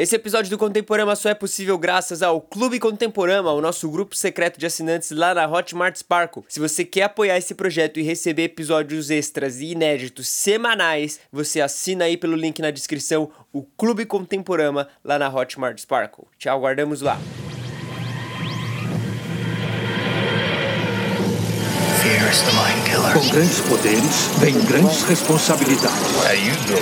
Esse episódio do Contemporama só é possível graças ao Clube Contemporama, o nosso grupo secreto de assinantes lá na Hotmart Sparkle. Se você quer apoiar esse projeto e receber episódios extras e inéditos semanais, você assina aí pelo link na descrição o Clube Contemporama lá na Hotmart Sparkle. Tchau, guardamos lá. Fear Com grandes poderes, vem grandes responsabilidades. How you doing?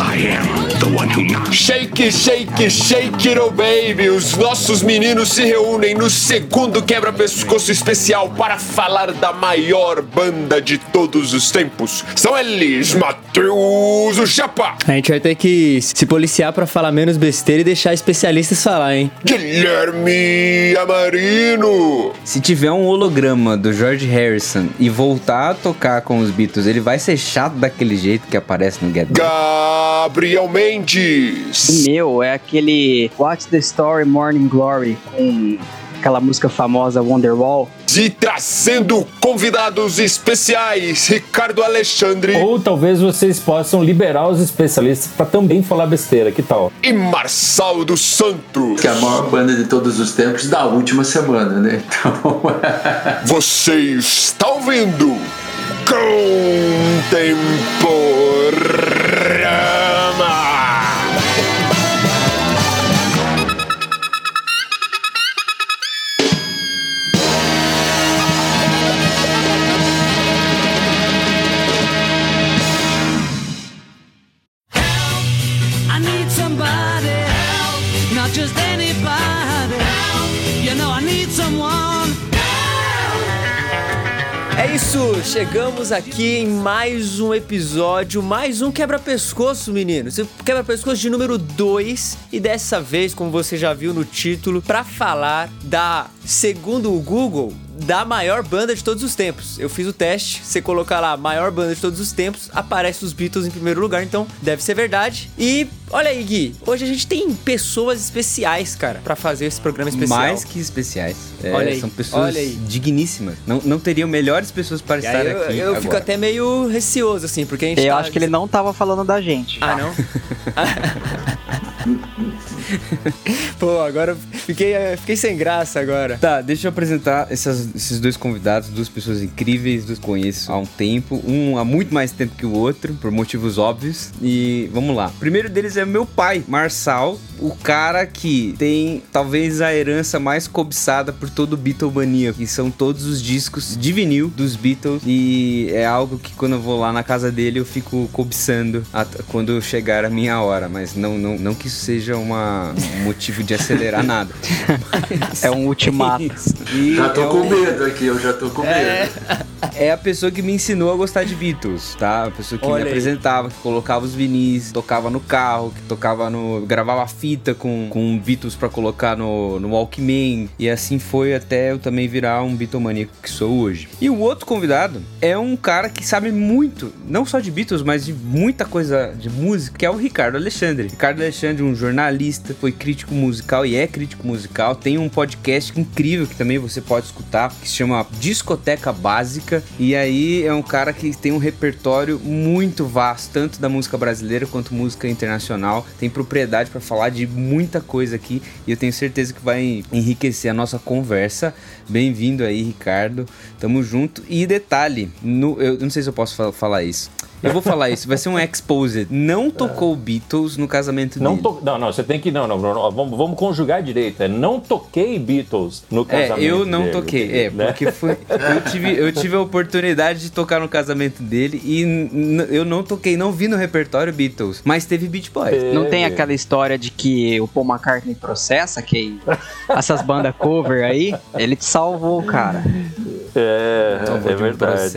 I am the one who knocks. Shake, shake, shake it, oh baby. Os nossos meninos se reúnem no segundo quebra-pescoço especial para falar da maior banda de todos os tempos. São eles, Matheus o Chapa, A gente vai ter que se policiar pra falar menos besteira e deixar especialistas falar, hein? Guilherme Amarino. Se tiver um holograma do George Harrison e voltar a tocar com os Beatles, ele vai ser chato daquele jeito que aparece no Get Back. Gabriel Mendes. Meu, é aquele What's the Story Morning Glory com aquela música famosa Wonderwall. E trazendo convidados especiais, Ricardo Alexandre Ou talvez vocês possam liberar os especialistas pra também falar besteira, que tal? e Marçal dos Santos. que é a maior banda de todos os tempos da última semana, né? Então, Você está ouvindo Contemporama. Isso, chegamos aqui em mais um episódio, mais um quebra-pescoço, meninos. Quebra-pescoço de número 2 e dessa vez, como você já viu no título, pra falar da, segundo o Google, da maior banda de todos os tempos. Eu fiz o teste, você colocar lá maior banda de todos os tempos, aparece os Beatles em primeiro lugar, então deve ser verdade. E olha aí, Gui, hoje a gente tem pessoas especiais, cara, pra fazer esse programa especial. Mais que especiais. É, Olha aí, são pessoas olha aí. digníssimas. Não, não teriam melhores pessoas para E estar eu, aqui. eu fico agora. até meio receoso, assim, porque a gente Eu tá- acho que ele não tava falando da gente. Ah, não? Pô, agora eu fiquei, fiquei sem graça agora. Tá, deixa eu apresentar essas- esses dois convidados, duas pessoas incríveis, dos conheço há um tempo, um há muito mais tempo que o outro, por motivos óbvios. E vamos lá. O primeiro deles é meu pai, Marçal, o cara que tem talvez a herança mais cobiçada por todo Beatlemania, que são todos os discos de vinil dos Beatles. E é algo que quando eu vou lá na casa dele eu fico cobiçando quando chegar a minha hora. Mas não, não, não que isso seja uma, um motivo de acelerar nada. É um ultimato. E já tô é com um- medo aqui, eu já tô com medo. é a pessoa que me ensinou a gostar de Beatles, tá? A pessoa que Olha me aí. apresentava, que colocava os vinis, tocava no carro, que tocava no. gravava fita com, com Beatles pra colocar no, no Walkman. E assim foi até eu também virar um Beatlemaníaco que sou hoje. E o outro convidado é um cara que sabe muito, não só de Beatles, mas de muita coisa de música, que é o Ricardo Alexandre. Ricardo Alexandre, um jornalista, foi crítico musical e é crítico musical. Tem um podcast incrível que também você pode escutar, que se chama Discoteca Básica. E aí é um cara que tem um repertório muito vasto, tanto da música brasileira quanto música internacional. Tem propriedade para falar de muita coisa aqui e eu tenho certeza que vai enriquecer a nossa conversa. Bem-vindo aí, Ricardo. Tamo junto. E detalhe, no- eu não sei se eu posso fa- falar isso. Eu vou falar isso, vai ser um exposed. Não tocou Beatles no casamento Não, dele. to... não, não, você tem que. Não, não, não, vamos, vamos conjugar direito. É não toquei Beatles no É, casamento. eu não dele, toquei. É, né? porque foi. Eu tive, eu tive a oportunidade de tocar no casamento dele e eu não toquei, não vi no repertório Beatles, mas teve Beach Boys. Não tem aquela história de que o Paul McCartney processa que essas bandas cover aí? Ele te salvou, cara. É, Salvou é de um verdade.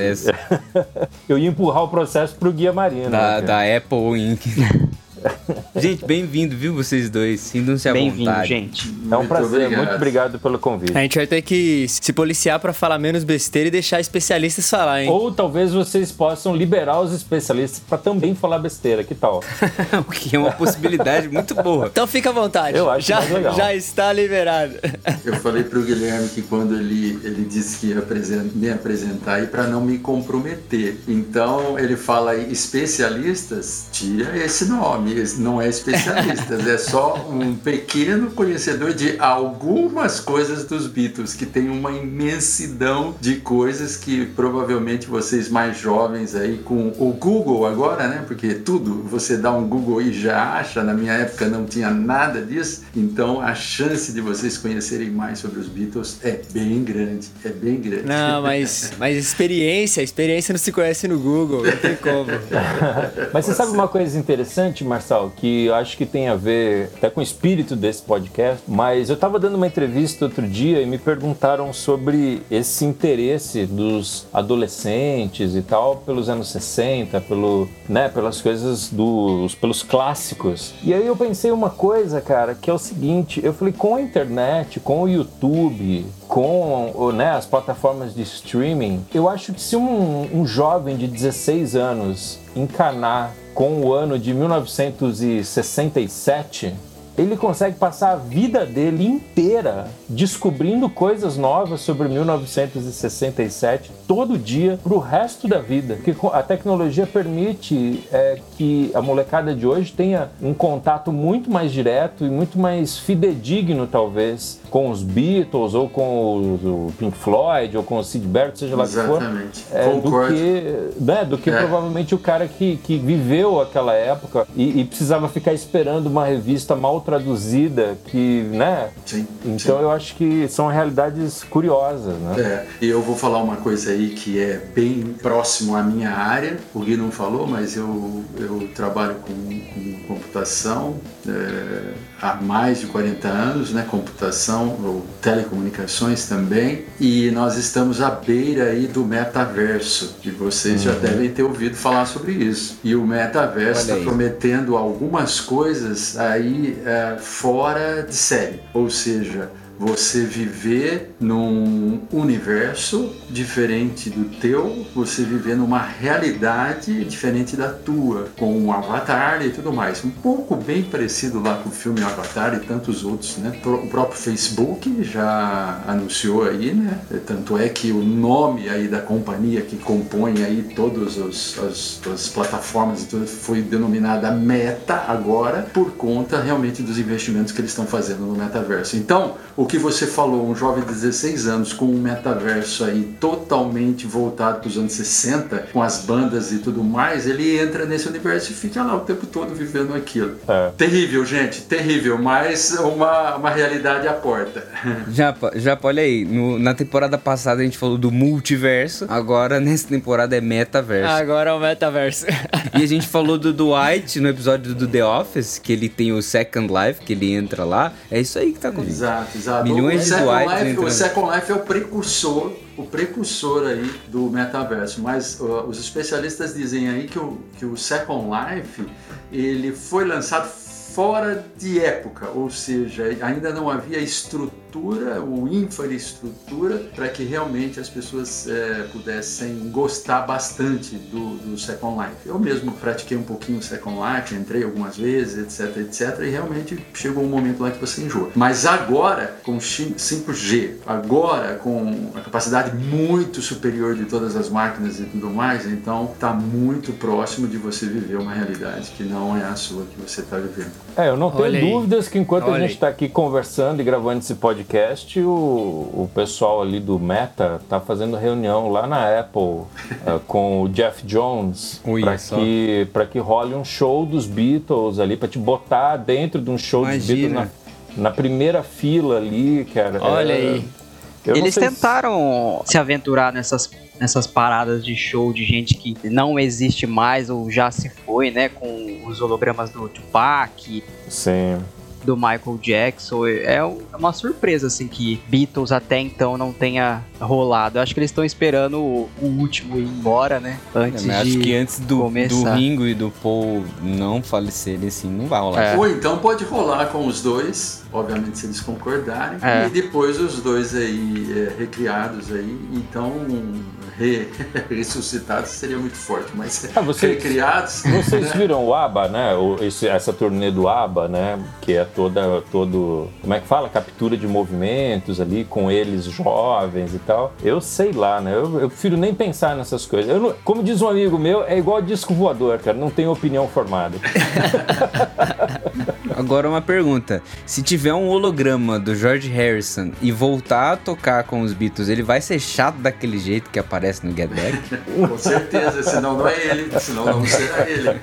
eu ia empurrar o processo pro Guia Marino. Da, né, da Apple Inc. Gente, bem-vindo, viu, vocês dois? Sintam-se à Bem-vindo, vontade. gente. É um Muito prazer, obrigado. muito obrigado pelo convite. A gente vai ter que se policiar pra falar menos besteira e deixar especialistas falar, hein? Ou talvez vocês possam liberar os especialistas para também falar besteira, que tal? o que é uma possibilidade muito boa. Então fica à vontade. Eu acho já, mais legal. já está liberado. Eu falei pro Guilherme que quando ele, ele disse que ia me apresentar aí para não me comprometer. Então ele fala aí especialistas, tira esse nome, não é especialistas, é só um pequeno conhecedor de algumas coisas dos Beatles, que tem uma imensidão de coisas que provavelmente vocês mais jovens aí com o Google agora, né? Porque tudo você dá um Google e já acha, na minha época não tinha nada disso, então a chance de vocês conhecerem mais sobre os Beatles é bem grande, é bem grande. Não, mas, mas experiência, experiência não se conhece no Google, não tem como. Mas você sabe uma coisa interessante, Que eu acho que tem a ver até com o espírito desse podcast, mas eu estava dando uma entrevista outro dia e me perguntaram sobre esse interesse dos adolescentes e tal pelos anos 60, pelo, né, pelas coisas dos pelos clássicos. E aí eu pensei uma coisa, cara, que é o seguinte, eu falei com a internet, com o YouTube, com né, as plataformas de streaming, eu acho que se um, um jovem de 16 anos encanar com o ano de 1967, ele consegue passar a vida dele inteira descobrindo coisas novas sobre 1967 todo dia pro resto da vida. Porque a tecnologia permite é, que a molecada de hoje tenha um contato muito mais direto e muito mais fidedigno, talvez, com os Beatles ou com o, Pink Floyd ou com o Sid Barrett, seja lá o que for. Exatamente. É, do que, né, do que É. provavelmente o cara que, que viveu aquela época e, e precisava ficar esperando uma revista mal traduzida que, né? Sim, Então eu acho que são realidades curiosas, né? É, e eu vou falar uma coisa aí que é bem próximo à minha área. O Gui não falou, mas eu, eu trabalho com, com computação é, há mais de 40 anos, né? Computação ou telecomunicações também. E nós estamos à beira aí do metaverso. E vocês já devem ter ouvido falar sobre isso. E o metaverso está prometendo algumas coisas aí é, fora de série. Ou seja, você viver num universo diferente do teu, você viver numa realidade diferente da tua, com um avatar e tudo mais. Um pouco bem parecido lá com o filme Avatar e tantos outros, né? O próprio Facebook já anunciou aí, né? Tanto é que o nome aí da companhia que compõe aí todas as, as plataformas e tudo foi denominada Meta agora por conta realmente dos investimentos que eles estão fazendo no metaverso. Então, o que você falou, um jovem de 16 anos com um metaverso aí totalmente voltado para os anos 60, com as bandas e tudo mais, ele entra nesse universo e fica lá o tempo todo vivendo aquilo. É. Terrível, gente, terrível, mas uma, uma realidade à porta. Japa, Japa, olha aí, no- na temporada passada a gente falou do multiverso, agora nessa temporada é metaverso. Agora é o metaverso. E a gente falou do Dwight no episódio do The Office, que ele tem o Second Life, que ele entra lá. É isso aí que tá acontecendo. Exato, exato. Milhões o de Second Dwights Life, entrando. O Second Life é o precursor, o precursor aí do metaverso. Mas uh, os especialistas dizem aí que o, que o Second Life ele foi lançado fora de época, ou seja, ainda não havia estrutura ou infraestrutura para que realmente as pessoas eh, pudessem gostar bastante do, do Second Life. Eu mesmo pratiquei um pouquinho o Second Life, entrei algumas vezes, etc, etc, e realmente chegou um momento lá que você enjoa. Mas agora, com 5G, agora com a capacidade muito superior de todas as máquinas e tudo mais, então está muito próximo de você viver uma realidade que não é a sua que você está vivendo. É, eu não tenho Olha aí. dúvidas que enquanto a Olha gente está aqui conversando e gravando esse podcast, o, o pessoal ali do Meta tá fazendo reunião lá na Apple eh, com o Jeff Jones para que, pra que role um show dos Beatles ali, para te botar dentro de um show dos Beatles Imagina. na, na primeira fila ali, cara. Olha É, aí. Eles sei se- tentaram se aventurar nessas, nessas paradas de show de gente que não existe mais ou já se foi, né? Com os hologramas do Tupac. Sim. Do Michael Jackson. É um- é uma surpresa, assim, que Beatles até então não tenha rolado. Eu acho que eles estão esperando o, o último ir embora, né? Antes É, mas de acho que antes do, do. Ringo e do Paul não falecerem, assim, não vai rolar. É. Ou então pode rolar com os dois, obviamente se eles concordarem, É. e depois os dois aí é, recriados aí, então re- ressuscitados seria muito forte, mas Ah, você- recriados. Vocês viram o ABBA, né? O- esse- essa turnê do ABBA, né? Que é toda, todo, como é que fala? Captura de movimentos ali, com eles jovens e tal. Eu sei lá, né? Eu, eu prefiro nem pensar nessas coisas. Eu não- como diz um amigo meu, é igual disco voador, cara. Não tem opinião formada. Agora uma pergunta. Se tiver um holograma do George Harrison e voltar a tocar com os Beatles, ele vai ser chato daquele jeito que aparece no Get Back? Com certeza, senão não é ele, senão não será ele.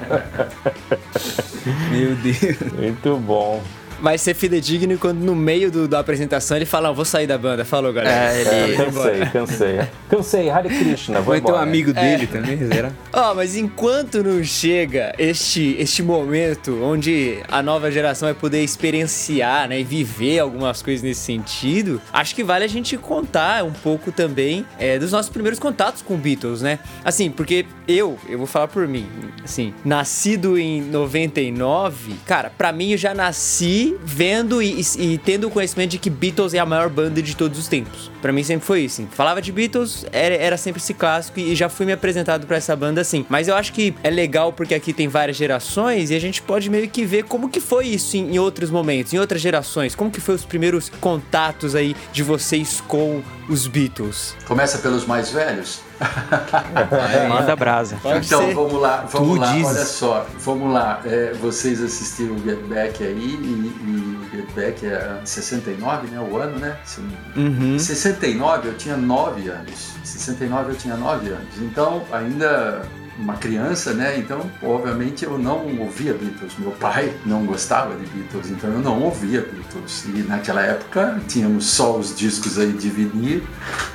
Meu Deus. Muito bom. Vai ser fidedigno quando no meio do- da apresentação ele fala, "Não, vou sair da banda. Falou, galera. É, É, ele... cansei, cansei. Cansei, Hare Krishna, vou Vai ter um embora. amigo dele também, será? Ó, mas enquanto não chega este, este momento onde a nova geração vai poder experienciar, né, e viver algumas coisas nesse sentido, acho que vale a gente contar um pouco também é, dos nossos primeiros contatos com Beatles, né? Assim, porque eu, eu vou falar por mim, assim, nascido em 99, cara, pra mim eu já nasci vendo e, e- tendo o conhecimento de que Beatles é a maior banda de todos os tempos. Pra mim sempre foi isso, assim. Falava de Beatles, era, era sempre esse clássico e já fui me apresentado pra essa banda assim. Mas eu acho que é legal porque aqui tem várias gerações e a gente pode meio que ver como que foi isso em, em outros momentos, em outras gerações. Como que foi os primeiros contatos aí de vocês com os Beatles? Começa pelos mais velhos. Manda brasa. Pode então ser. vamos lá, vamos Tu lá, dizes. olha só, vamos lá. É, vocês assistiram o Get Back aí e, e o Get Back é 69, né? O ano, né? Se- Uhum. Em 69 eu tinha 9 anos. Em 69 eu tinha 9 anos. Então, ainda uma criança, né? Então, obviamente, eu não ouvia Beatles. Meu pai não gostava de Beatles, então eu não ouvia Beatles. E naquela época tínhamos só os discos aí de vinil,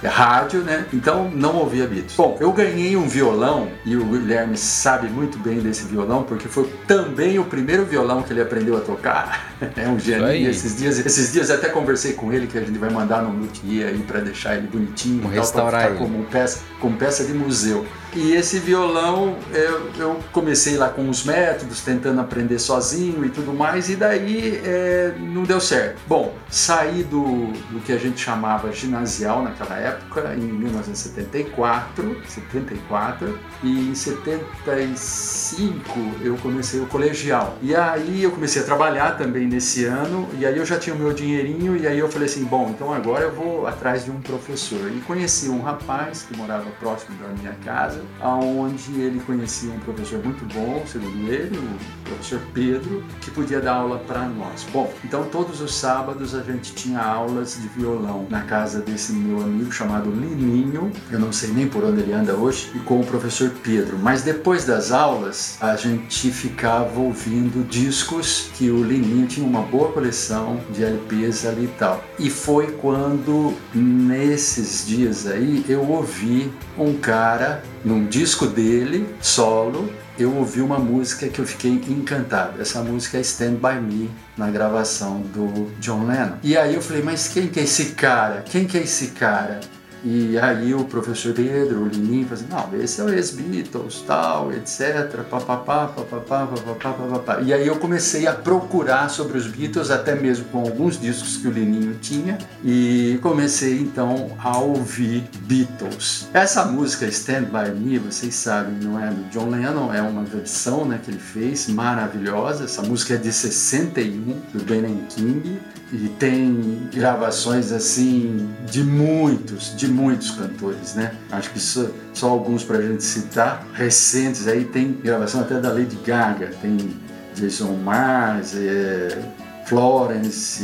rádio, né? Então não ouvia Beatles. Bom, eu ganhei um violão e o Guilherme sabe muito bem desse violão porque foi também o primeiro violão que ele aprendeu a tocar. É um gênio. esses dias, esses dias até conversei com ele que a gente vai mandar no luthier aí para deixar ele bonitinho, e tal, pra restaurar ficar ele. como peça, como peça de museu. E esse violão eu, eu comecei lá com os métodos, tentando aprender sozinho e tudo mais, e daí é, não deu certo. Bom, saí do, do que a gente chamava ginasial naquela época, em 1974, 74, e em 75 eu comecei o colegial. E aí eu comecei a trabalhar também nesse ano, e aí eu já tinha o meu dinheirinho, e aí eu falei assim, bom, então agora eu vou atrás de um professor. E conheci um rapaz que morava próximo da minha casa, aonde ele conhecia um professor muito bom, segundo ele, o professor Pedro, que podia dar aula para nós. Bom, então todos os sábados a gente tinha aulas de violão na casa desse meu amigo chamado Lininho, eu não sei nem por onde ele anda hoje, e com o professor Pedro. Mas depois das aulas, a gente ficava ouvindo discos que o Lininho tinha uma boa coleção de LPs ali e tal. E foi quando, nesses dias aí, eu ouvi um cara num disco dele, solo, eu ouvi uma música que eu fiquei encantado. Essa música é Stand By Me, na gravação do John Lennon. E aí eu falei, mas quem que é esse cara? Quem que é esse cara? E aí o professor Pedro, o falou assim, não, esse é o ex-Beatles, tal, etc, papapá, papapá, papapá, papapá. E aí eu comecei a procurar sobre os Beatles, até mesmo com alguns discos que o Lininho tinha, e comecei então a ouvir Beatles. Essa música Stand By Me, vocês sabem, não é do John Lennon, é uma versão né, que ele fez, maravilhosa. Essa música é de 61, do Ben King, e tem gravações assim de muitos, de muitos cantores, né? Acho que só, só alguns pra gente citar, recentes aí, tem gravação até da Lady Gaga, tem Jason Mars, é, Florence,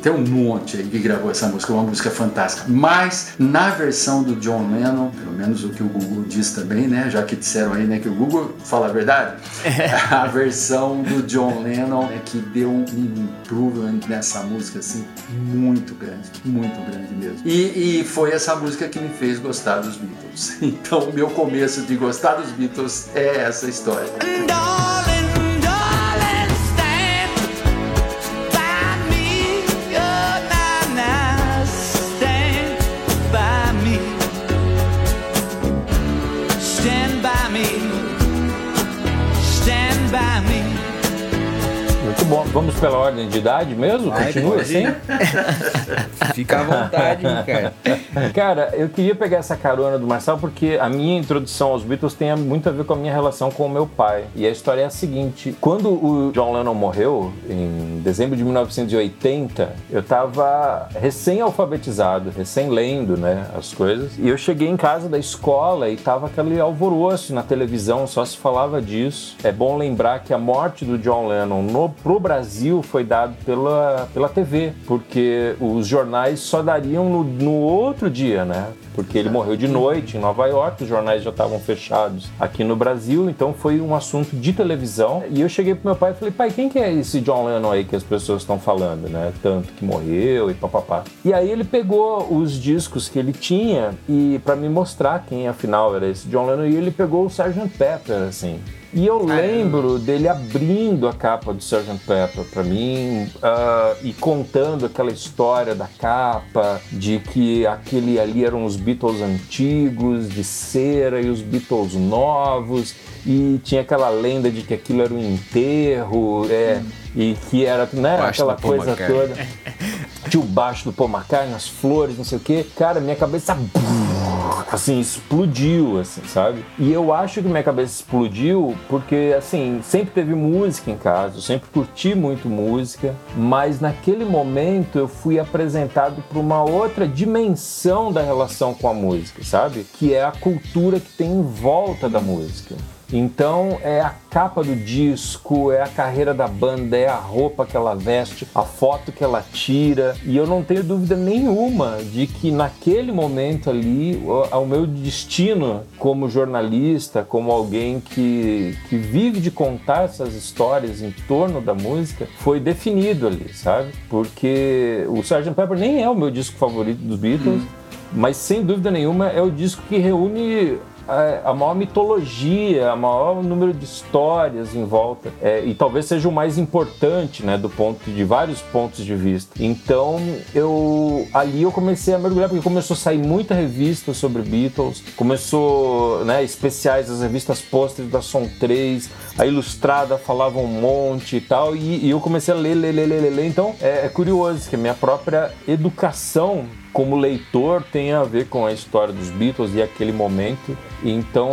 tem um monte aí que gravou essa música, uma música fantástica. Mas na versão do John Lennon, pelo menos o que o Google diz também, né? Já que disseram aí né, que o Google fala a verdade, a versão do John Lennon é que deu um improvement nessa música assim muito grande, muito grande mesmo. E, e foi essa música que me fez gostar dos Beatles. Então o meu começo de gostar dos Beatles é essa história. Darling, Vamos pela ordem de idade mesmo? Vai, Continua assim? Fica à vontade, cara. Cara, eu queria pegar essa carona do Marcel porque a minha introdução aos Beatles tem muito a ver com a minha relação com o meu pai. E a história é a seguinte: quando o John Lennon morreu, em dezembro de 1980, eu tava recém-alfabetizado, recém-lendo, né, as coisas. E eu cheguei em casa da escola e tava aquele alvoroço na televisão, só se falava disso. É bom lembrar que a morte do John Lennon no, pro Brasil foi dado pela, pela TV, porque os jornais só dariam no, no outro dia, né? Porque ele morreu de noite em Nova York, os jornais já estavam fechados aqui no Brasil, então foi um assunto de televisão. E eu cheguei pro meu pai e falei, pai, quem que é esse John Lennon aí que as pessoas estão falando, né? Tanto que morreu e papapá. E aí ele pegou os discos que ele tinha e para me mostrar quem afinal era esse John Lennon, e ele pegou o Sgt. Pepper, assim. E eu lembro dele abrindo a capa do Sgt. Pepper pra mim ah, e contando aquela história da capa, de que aquele ali eram os Beatles antigos, de cera, e os Beatles novos, e tinha aquela lenda de que aquilo era um enterro, é, e que era né, aquela coisa toda. Tinha o baixo do Paul McCartney, as flores, não sei o quê. Cara, minha cabeça assim, explodiu, assim, sabe? E eu acho que minha cabeça explodiu porque, assim, sempre teve música em casa, eu sempre curti muito música, mas naquele momento eu fui apresentado para uma outra dimensão da relação com a música, sabe? Que é a cultura que tem em volta da música. Então é a capa do disco, é a carreira da banda, é a roupa que ela veste, a foto que ela tira. E eu não tenho dúvida nenhuma de que naquele momento ali, o, meu destino como jornalista, como alguém que, que vive de contar essas histórias em torno da música, foi definido ali, sabe? Porque o Sgt. Pepper nem é o meu disco favorito dos Beatles. Mas sem dúvida nenhuma é o disco que reúne a, a maior mitologia, o maior número de histórias em volta. É, e talvez seja o mais importante, né, do ponto de vários pontos de vista. Então, eu ali eu comecei a mergulhar porque começou a sair muita revista sobre Beatles, começou, né, especiais as revistas pôsteres da Som 3, a Ilustrada falava um monte e tal, e, e eu comecei a ler, ler, ler, ler, ler, ler. Então, é, é curioso que a minha própria educação como leitor tem a ver com a história dos Beatles e aquele momento. Então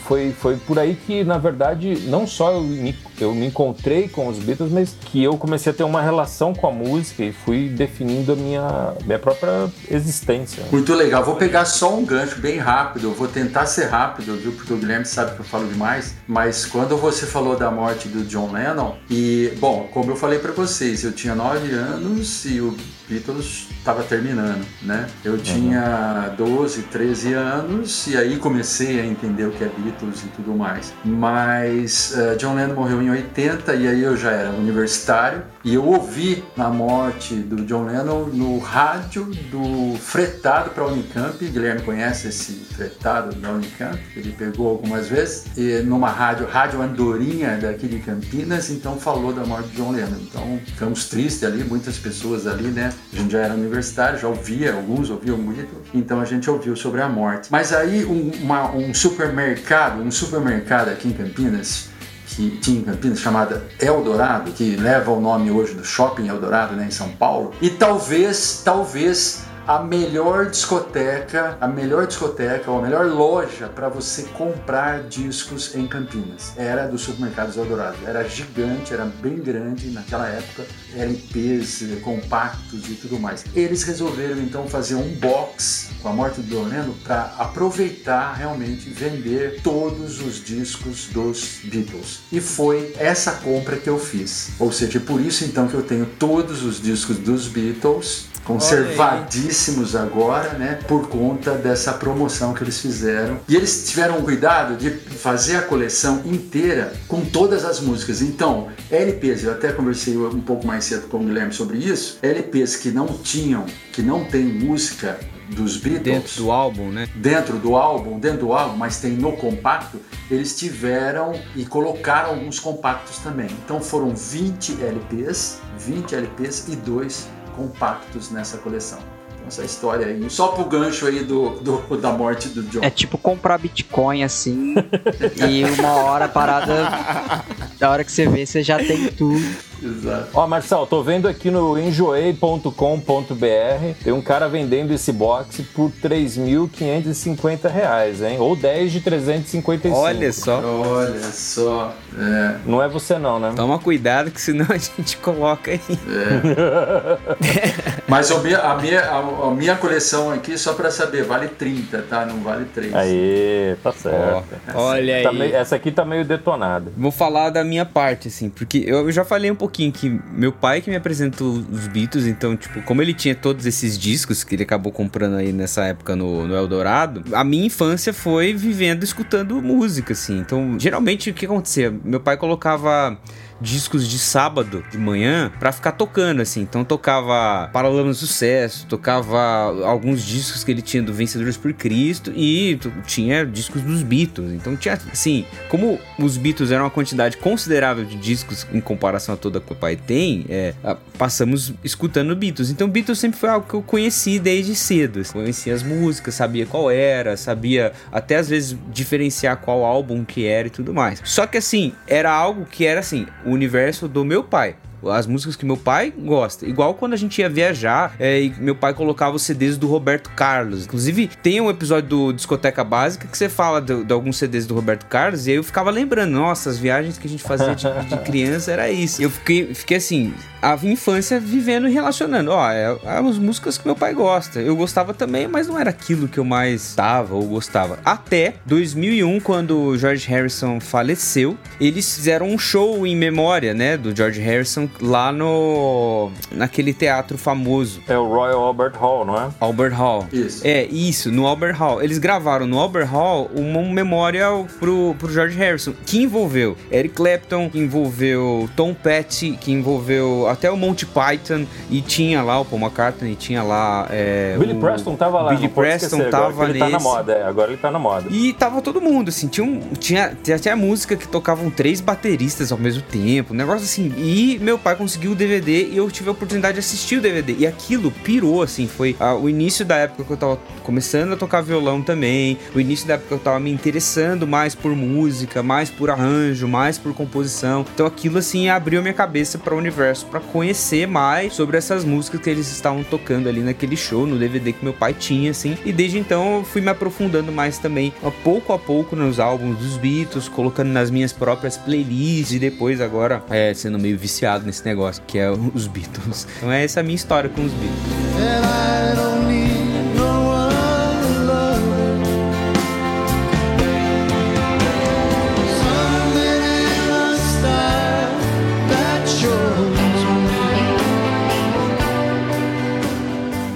foi, foi por aí que, na verdade, não só eu me, eu me encontrei com os Beatles, mas que eu comecei a ter uma relação com a música e fui definindo a minha, minha própria existência. Muito legal. Vou pegar só um gancho bem rápido. Eu vou tentar ser rápido, viu? Porque o Guilherme sabe que eu falo demais. Mas quando você falou da morte do John Lennon, e, bom, como eu falei pra vocês, eu tinha 9 anos e o Beatles estava terminando, né? Eu tinha 12, 13 anos e aí comecei a entender o que é Beatles e tudo mais. Mas eh, John Lennon morreu em 80 e aí eu já era universitário e eu ouvi a morte do John Lennon no rádio do fretado para Unicamp. Guilherme conhece esse fretado da Unicamp, ele pegou algumas vezes e numa rádio, rádio Andorinha daqui de Campinas, então falou da morte de John Lennon. Então ficamos tristes ali, muitas pessoas ali, né? A gente já era universitário, já ouvia, alguns ouviam muito, então a gente ouviu sobre a morte. Mas aí um, uma- um supermercado, um supermercado aqui em Campinas, que tinha em Campinas, chamada Eldorado, que leva o nome hoje do Shopping Eldorado, né, em São Paulo. E talvez, talvez a melhor discoteca, a melhor discoteca ou a melhor loja para você comprar discos em Campinas. Era do supermercado Eldorado. Era gigante, era bem grande naquela época, LPs, compactos e tudo mais. Eles resolveram então fazer um box com a morte do Lennon para aproveitar realmente vender todos os discos dos Beatles. E foi essa compra que eu fiz. Ou seja, por isso então que eu tenho todos os discos dos Beatles conservadíssimos agora, né, por conta dessa promoção que eles fizeram. E eles tiveram o cuidado de fazer a coleção inteira com todas as músicas. Então, LPs, eu até conversei um pouco mais cedo com o Guilherme sobre isso, LPs que não tinham, que não tem música dos Beatles Dentro do álbum, né? dentro do álbum, dentro do álbum, mas tem no compacto, eles tiveram e colocaram alguns compactos também. Então foram 20 LPs, 20 LPs e dois compactos nessa coleção. Essa história aí, só pro gancho aí do, do- da morte do John. É tipo comprar Bitcoin assim e uma hora parada, da hora que você vê, você já tem tudo. Exato. Ó, Marcel, tô vendo aqui no enjoei.com.br, tem um cara vendendo esse box por 3.550 reais, hein? Ou 10 de 355. Olha só. Olha só. É, Não é você não, né? Toma cuidado que senão a gente coloca aí. Mas a minha, a, minha, a, minha coleção aqui, só pra saber, vale 30, tá? Não vale 3. Aí, tá certo. Olha aí. Tá meio- essa aqui tá meio detonada. Vou falar da minha parte, assim, porque eu já falei um pouquinho que meu pai que me apresentou os Beatles, então, tipo, como ele tinha todos esses discos que ele acabou comprando aí nessa época no, no Eldorado, a minha infância foi vivendo escutando música, assim. Então, geralmente, o que acontecia? Meu pai colocava discos de sábado de manhã pra ficar tocando assim. Então tocava Paralamas do Sucesso, tocava alguns discos que ele tinha do Vencedores por Cristo e tinha discos dos Beatles. Então tinha assim, como os Beatles eram uma quantidade considerável de discos em comparação a toda que o pai tem, é, passamos escutando Beatles. Então Beatles sempre foi algo que eu conheci desde cedo. assim. Conhecia as músicas, sabia qual era, sabia até às vezes diferenciar qual álbum que era e tudo mais. Só que assim, era algo que era assim, o universo do meu pai. As músicas que meu pai gosta. Igual quando a gente ia viajar é, e meu pai colocava os CDs do Roberto Carlos. Inclusive, tem um episódio do Discoteca Básica que você fala do- de, alguns CDs do Roberto Carlos e aí eu ficava lembrando, nossa, as viagens que a gente fazia de, de criança era isso. Eu fiquei, fiquei assim, a infância vivendo e relacionando. Ó, é, é as músicas que meu pai gosta. Eu gostava também, mas não era aquilo que eu mais estava ou gostava. Até 2001, quando o George Harrison faleceu, eles fizeram um show em memória, né, do George Harrison lá no naquele teatro famoso. É o Royal Albert Hall, não é? Albert Hall. Isso. É, isso, no Albert Hall. Eles gravaram no Albert Hall uma um memorial pro, pro George Harrison, que envolveu Eric Clapton, que envolveu Tom Petty, que envolveu até o Monty Python, e tinha lá o Paul McCartney, tinha lá... É, Billy o- Preston tava lá. Billy Preston esquecer, agora tava que ele tá na nesse. moda, é, agora ele tá na moda. E tava todo mundo, assim, tinha, um, tinha, tinha até a música que tocavam três bateristas ao mesmo tempo, um negócio assim. E meu pai conseguiu o DVD e eu tive a oportunidade de assistir o DVD. E aquilo pirou, assim, foi ah, o início da época que eu tava começando a tocar violão também, o início da época que eu tava me interessando mais por música, mais por arranjo, mais por composição. Então aquilo, assim, abriu minha cabeça para o universo, para conhecer mais sobre essas músicas que eles estavam tocando ali naquele show, no DVD que meu pai tinha, assim. E desde então eu fui me aprofundando mais também, a pouco a pouco, nos álbuns dos Beatles, colocando nas minhas próprias playlists e depois agora é, sendo meio viciado nesse negócio, que é os Beatles. Então é essa a minha história com os Beatles.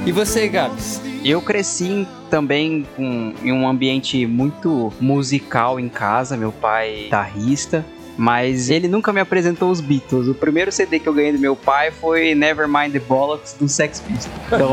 E você, Gabs? Eu cresci também com, em um ambiente muito musical em casa, meu pai é guitarrista. Mas ele nunca me apresentou os Beatles. O primeiro CD que eu ganhei do meu pai foi Nevermind the Bollocks do Sex Pistols. Então,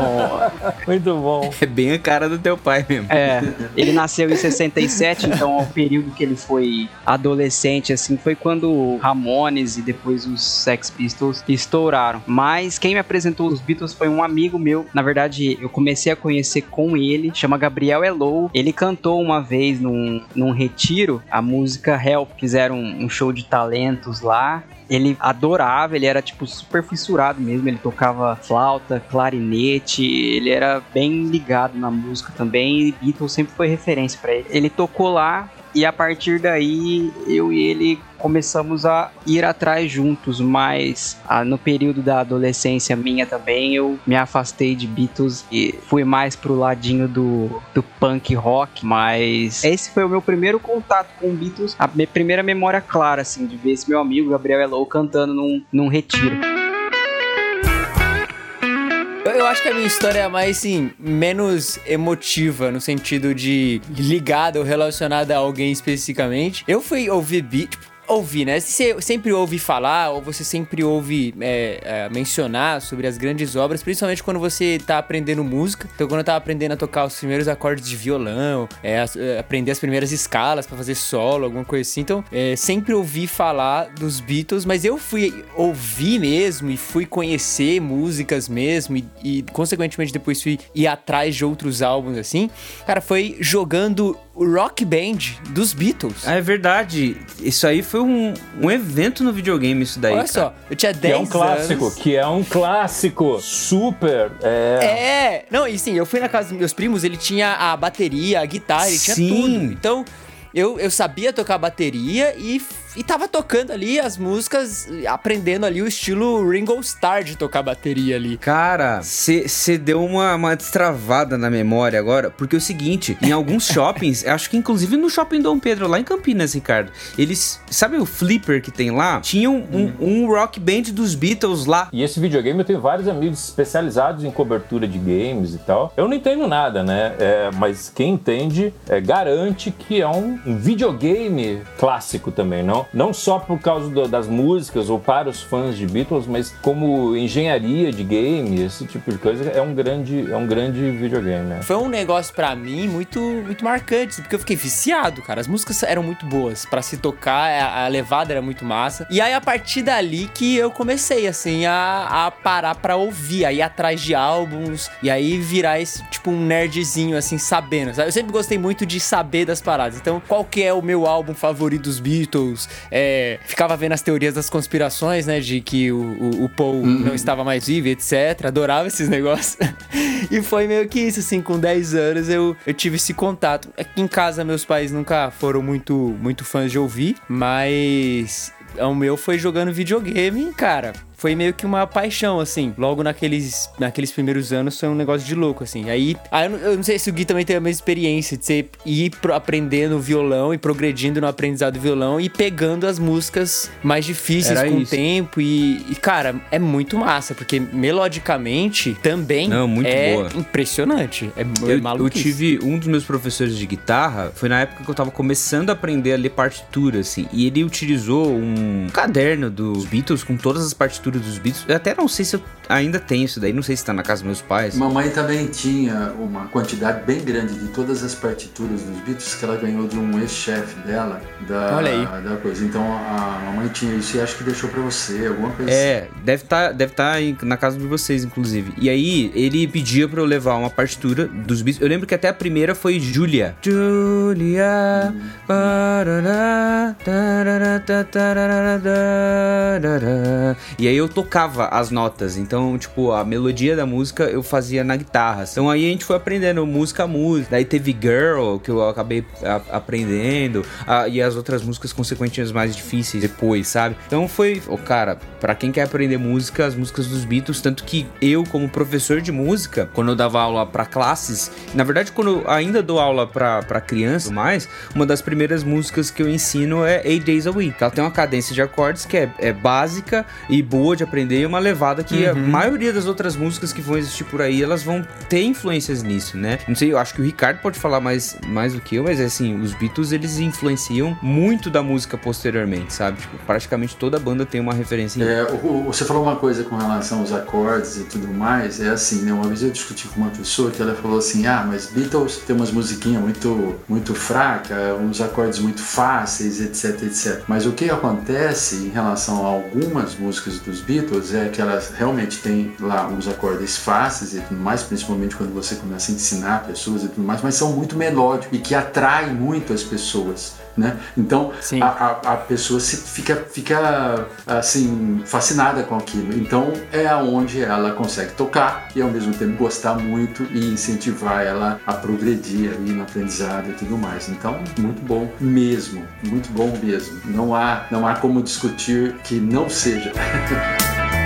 Muito bom. É bem a cara do teu pai mesmo. É, ele nasceu em 67, então o período que ele foi adolescente, assim, foi quando o Ramones e depois os Sex Pistols estouraram. Mas quem me apresentou os Beatles foi um amigo meu. Na verdade, eu comecei a conhecer com ele, chama Gabriel Elou. Ele cantou uma vez num, num retiro a música Help. Fizeram um, um show de talentos lá. Ele adorava, ele era tipo super fissurado mesmo, ele tocava flauta, clarinete, ele era bem ligado na música também, e Beatles sempre foi referência pra ele. Ele tocou lá e a partir daí eu e ele começamos a ir atrás juntos, mas ah, no período da adolescência minha também eu me afastei de Beatles e fui mais pro ladinho do, do punk rock, mas esse foi o meu primeiro contato com Beatles, a minha primeira memória clara assim de ver esse meu amigo Gabriel Elou cantando num, num retiro. Eu, acho que a minha história é mais, assim, menos emotiva, no sentido de ligada ou relacionada a alguém especificamente. Eu fui ouvir beat, tipo, ouvir, né? Você sempre ouve falar, ou você sempre ouve é, é, mencionar sobre as grandes obras, principalmente quando você tá aprendendo música. Então, quando eu tava aprendendo a tocar os primeiros acordes de violão, é, as- é, aprender as primeiras escalas pra fazer solo, alguma coisa assim. Então, é, sempre ouvi falar dos Beatles, mas eu fui ouvir mesmo e fui conhecer músicas mesmo e, e, consequentemente, depois fui ir atrás de outros álbuns assim. Cara, foi jogando o Rock Band dos Beatles. É verdade. Isso aí foi um, um evento no videogame isso daí. Olha cara. só, eu tinha Que 10 é um clássico, anos. que é um clássico super. É. É, não, e sim, eu fui na casa dos meus primos, ele tinha a bateria, a guitarra, ele tinha Sim. tudo. Então, eu, eu sabia tocar bateria e, e tava tocando ali as músicas, aprendendo ali o estilo Ringo Starr de tocar bateria ali. Cara, você deu uma, uma destravada na memória agora, porque é o seguinte, em alguns shoppings, acho que inclusive no shopping Dom Pedro, lá em Campinas, Ricardo, eles, sabe o flipper que tem lá? Tinha um, um, um rock band dos Beatles lá. E esse videogame eu tenho vários amigos especializados em cobertura de games e tal. Eu não entendo nada, né? É, mas quem entende é, garante que é um, um videogame clássico também, não? Não só por causa do- das músicas ou para os fãs de Beatles, mas como engenharia de game, esse tipo de coisa, é um grande, é um grande videogame, né? Foi um negócio pra mim muito muito marcante, porque eu fiquei viciado, cara. As músicas eram muito boas pra se tocar, a, a levada era muito massa. E aí a partir dali que eu comecei assim a, a parar pra ouvir, a ir atrás de álbuns e aí virar esse tipo um nerdzinho assim sabendo. Sabe? Eu sempre gostei muito de saber das paradas. Então, qual que é o meu álbum favorito dos Beatles? É, ficava vendo as teorias das conspirações, né, de que o, o, o Paul não estava mais vivo, etc. Adorava esses negócios. e foi meio que isso, assim, com 10 anos eu, eu tive esse contato. Aqui em casa, meus pais nunca foram muito, muito fãs de ouvir, mas o meu foi jogando videogame, cara. Foi meio que uma paixão, assim. Logo naqueles, naqueles primeiros anos foi um negócio de louco, assim. Aí, aí eu, não, eu não sei se o Gui também tem a mesma experiência de você ir pro- aprendendo violão e progredindo no aprendizado do violão e pegando as músicas mais difíceis Era com o isso. tempo. E, e, cara, é muito massa, porque melodicamente também Não, muito é boa. impressionante. É, é Eu, eu maluquice. tive um dos meus professores de guitarra, foi na época que eu tava começando a aprender a ler partitura, assim, e ele utilizou um caderno dos Beatles com todas as partituras dos Beatles. Eu até não sei se eu ainda tenho isso daí, não sei se tá na casa dos meus pais. Mamãe também tinha uma quantidade bem grande de todas as partituras dos Beatles que ela ganhou de um ex-chefe dela, da, Olha aí. da coisa. Então a mamãe tinha isso e acho que deixou pra você, alguma coisa assim. É, deve estar deve tá na casa de vocês, inclusive. E aí, ele pedia pra eu levar uma partitura dos Beatles. Eu lembro que até a primeira foi Julia. Julia. parará, tarará, tá, tarará, tarará. E aí eu tocava as notas. Então, tipo, a melodia da música eu fazia na guitarra. Então aí a gente foi aprendendo música a música. Daí teve Girl, que eu acabei a- aprendendo. ah, e as outras músicas consequentemente mais difíceis depois, sabe? Então foi, oh, cara, pra quem quer aprender música, as músicas dos Beatles, tanto que eu como professor de música, quando eu dava aula pra classes, na verdade quando eu ainda dou aula pra criança mais, uma das primeiras músicas que eu ensino é Eight Days a Week. Ela tem uma cadência de acordes que é, é básica e boa de aprender e uma levada que a maioria das outras músicas que vão existir por aí, elas vão ter influências nisso, né? Não sei, eu acho que o Ricardo pode falar mais, mais do que eu, mas assim, os Beatles eles influenciam muito da música posteriormente, sabe? Tipo, praticamente toda banda tem uma referência em É, o- o- você falou uma coisa com relação aos acordes e tudo mais, é assim, né? Uma vez eu discuti com uma pessoa que ela falou assim, ah, mas Beatles tem umas musiquinhas muito, muito fracas, uns acordes muito fáceis, etc, etc. Mas o que acontece em relação a algumas músicas dos Beatles é que elas realmente têm lá uns acordes fáceis e tudo mais, principalmente quando você começa a ensinar pessoas e tudo mais, mas são muito melódicos e que atraem muito as pessoas, né? Então, a, a, a pessoa se fica, fica assim fascinada com aquilo. Então é aonde ela consegue tocar e ao mesmo tempo gostar muito e incentivar ela a progredir ali no aprendizado e tudo mais. Então muito bom mesmo, muito bom mesmo. Não há não há como discutir que não seja.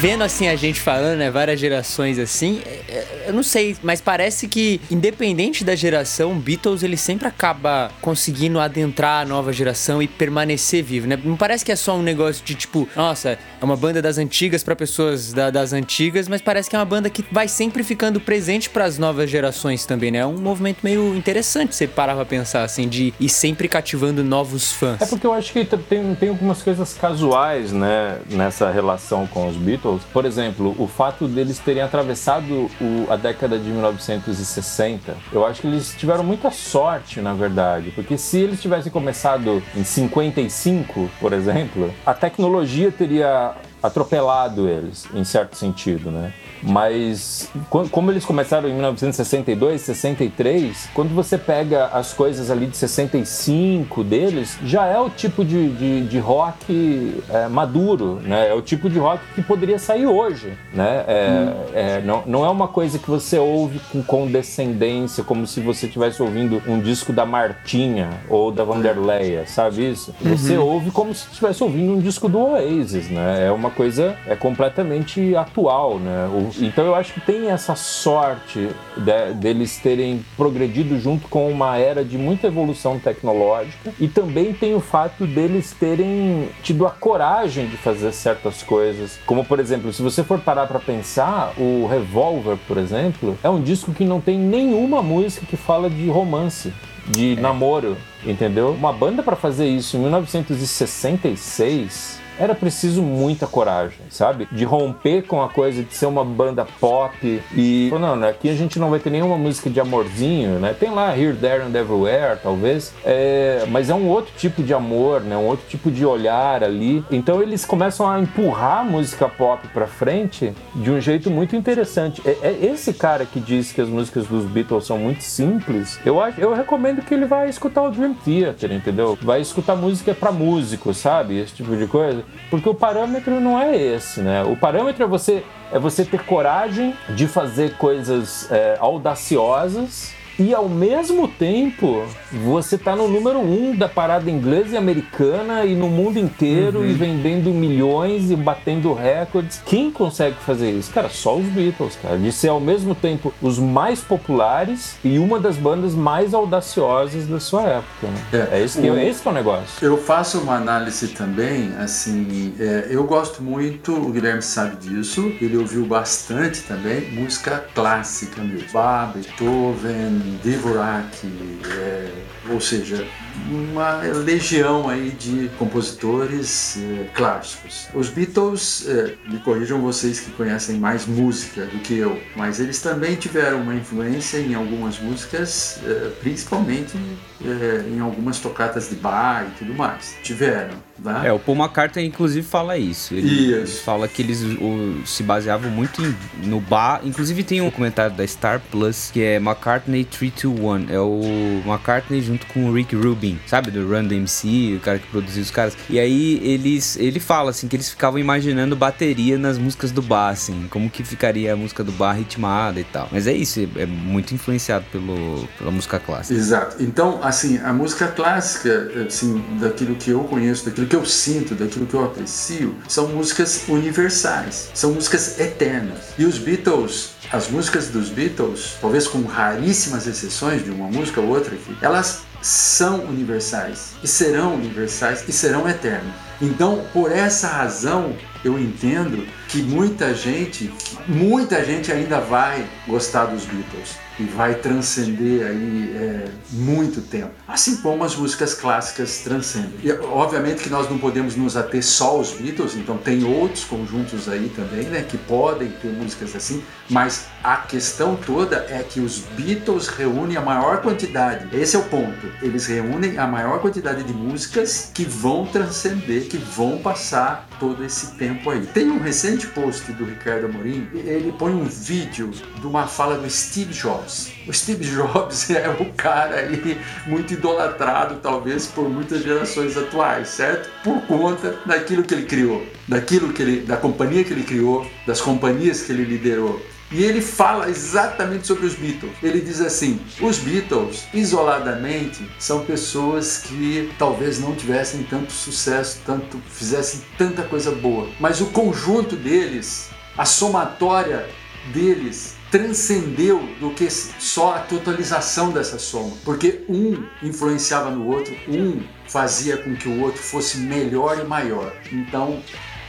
Vendo assim a gente falando, né, várias gerações assim, é, é, eu não sei, mas parece que independente da geração, Beatles ele sempre acaba conseguindo adentrar a nova geração e permanecer vivo, né? Não parece que é só um negócio de tipo, nossa, é uma banda das antigas pra pessoas da- das antigas, mas parece que é uma banda que vai sempre ficando presente pras novas gerações também, né? É um movimento meio interessante você parar pra pensar assim de ir sempre cativando novos fãs. É porque eu acho que tem, tem algumas coisas casuais, né, nessa relação com os Beatles, Beatles, por exemplo, o fato deles terem atravessado o- a década de 1960, eu acho que eles tiveram muita sorte, na verdade, porque se eles tivessem começado em 55, por exemplo, a tecnologia teria atropelado eles, em certo sentido, né? Mas co- como eles começaram em 1962, 63, quando você pega as coisas ali de 65 deles, já é o tipo de, de, de rock é, maduro, né? É o tipo de rock que poderia sair hoje, né? É, é, não, não é uma coisa que você ouve com condescendência, como se você estivesse ouvindo um disco da Martinha ou da Vanderleia, sabe isso? Você ouve como se estivesse ouvindo um disco do Oasis, né? É uma coisa é completamente atual, né? O- então eu acho que tem essa sorte de- deles terem progredido junto com uma era de muita evolução tecnológica e também tem o fato deles terem tido a coragem de fazer certas coisas, como por exemplo, se você for parar pra pensar, o Revolver, por exemplo, é um disco que não tem nenhuma música que fala de romance de namoro, entendeu? Uma banda pra fazer isso em 1966 era preciso muita coragem, sabe? De romper com a coisa de ser uma banda pop e. Não, não, aqui a gente não vai ter nenhuma música de amorzinho, né? Tem lá Here, There and Everywhere, talvez, é, mas é um outro tipo de amor, né? Um outro tipo de olhar ali. Então eles começam a empurrar a música pop pra frente de um jeito muito interessante. É, é esse cara que diz que as músicas dos Beatles são muito simples. Eu, acho, eu recomendo que ele vá escutar o Dream Theater, entendeu? Vai escutar música pra músico, sabe? Esse tipo de coisa. Porque o parâmetro não é esse, né? O parâmetro é você, é você ter coragem de fazer coisas é, audaciosas e ao mesmo tempo você tá no número um da parada inglesa e americana e no mundo inteiro e vendendo milhões e batendo recordes. Quem consegue fazer isso? Cara, só os Beatles, cara. De ser ao mesmo tempo os mais populares e uma das bandas mais audaciosas da sua época. Né? É. É, esse, que, O- é esse que é o negócio. Eu faço uma análise também, assim, é, eu gosto muito, o Guilherme sabe disso, ele ouviu bastante também, música clássica mesmo. Bach, Beethoven, Dvorak, é, ou seja, uma legião aí de compositores é, clássicos. Os Beatles, é, me corrijam vocês que conhecem mais música do que eu, mas eles também tiveram uma influência em algumas músicas, é, principalmente é, em algumas tocatas de bar e tudo mais. Tiveram, tá? É, o Paul McCartney inclusive fala isso. Ele, Isso. ele fala que eles o- se baseavam muito em- no bar. Inclusive tem um comentário da Star Plus que é McCartney 321. É o McCartney junto com o Rick Rubin, sabe? Do Run DMC, o cara que produziu os caras. E aí eles, ele fala assim que eles ficavam imaginando bateria nas músicas do bar, assim. Como que ficaria a música do bar ritmada e tal. Mas é isso, é muito influenciado pelo, pela música clássica. Exato. Então, assim, a música clássica, assim, daquilo que eu conheço, daquilo que eu sinto, daquilo que eu aprecio, são músicas universais, são músicas eternas. E os Beatles, as músicas dos Beatles, talvez com raríssimas exceções de uma música ou outra aqui, elas são universais e serão universais e serão eternas. Então, por essa razão, eu entendo que muita gente, muita gente ainda vai gostar dos Beatles e vai transcender aí é, muito tempo. Assim como as músicas clássicas transcendem. E, obviamente que nós não podemos nos ater só aos Beatles, então tem outros conjuntos aí também, né, que podem ter músicas assim, mas a questão toda é que os Beatles reúnem a maior quantidade. Esse é o ponto. Eles reúnem a maior quantidade de músicas que vão transcender, que vão passar todo esse tempo aí. Tem um recente post do Ricardo Amorim, ele põe um vídeo de uma fala do Steve Jobs. O Steve Jobs é o cara aí muito idolatrado, talvez, por muitas gerações atuais, certo? Por conta daquilo que ele criou, daquilo que ele, da companhia que ele criou, das companhias que ele liderou. E ele fala exatamente sobre os Beatles. Ele diz assim: os Beatles, isoladamente, são pessoas que talvez não tivessem tanto sucesso, tanto fizessem tanta coisa boa, mas o conjunto deles, a somatória deles transcendeu do que só a totalização dessa soma, porque um influenciava no outro, um fazia com que o outro fosse melhor e maior. Então,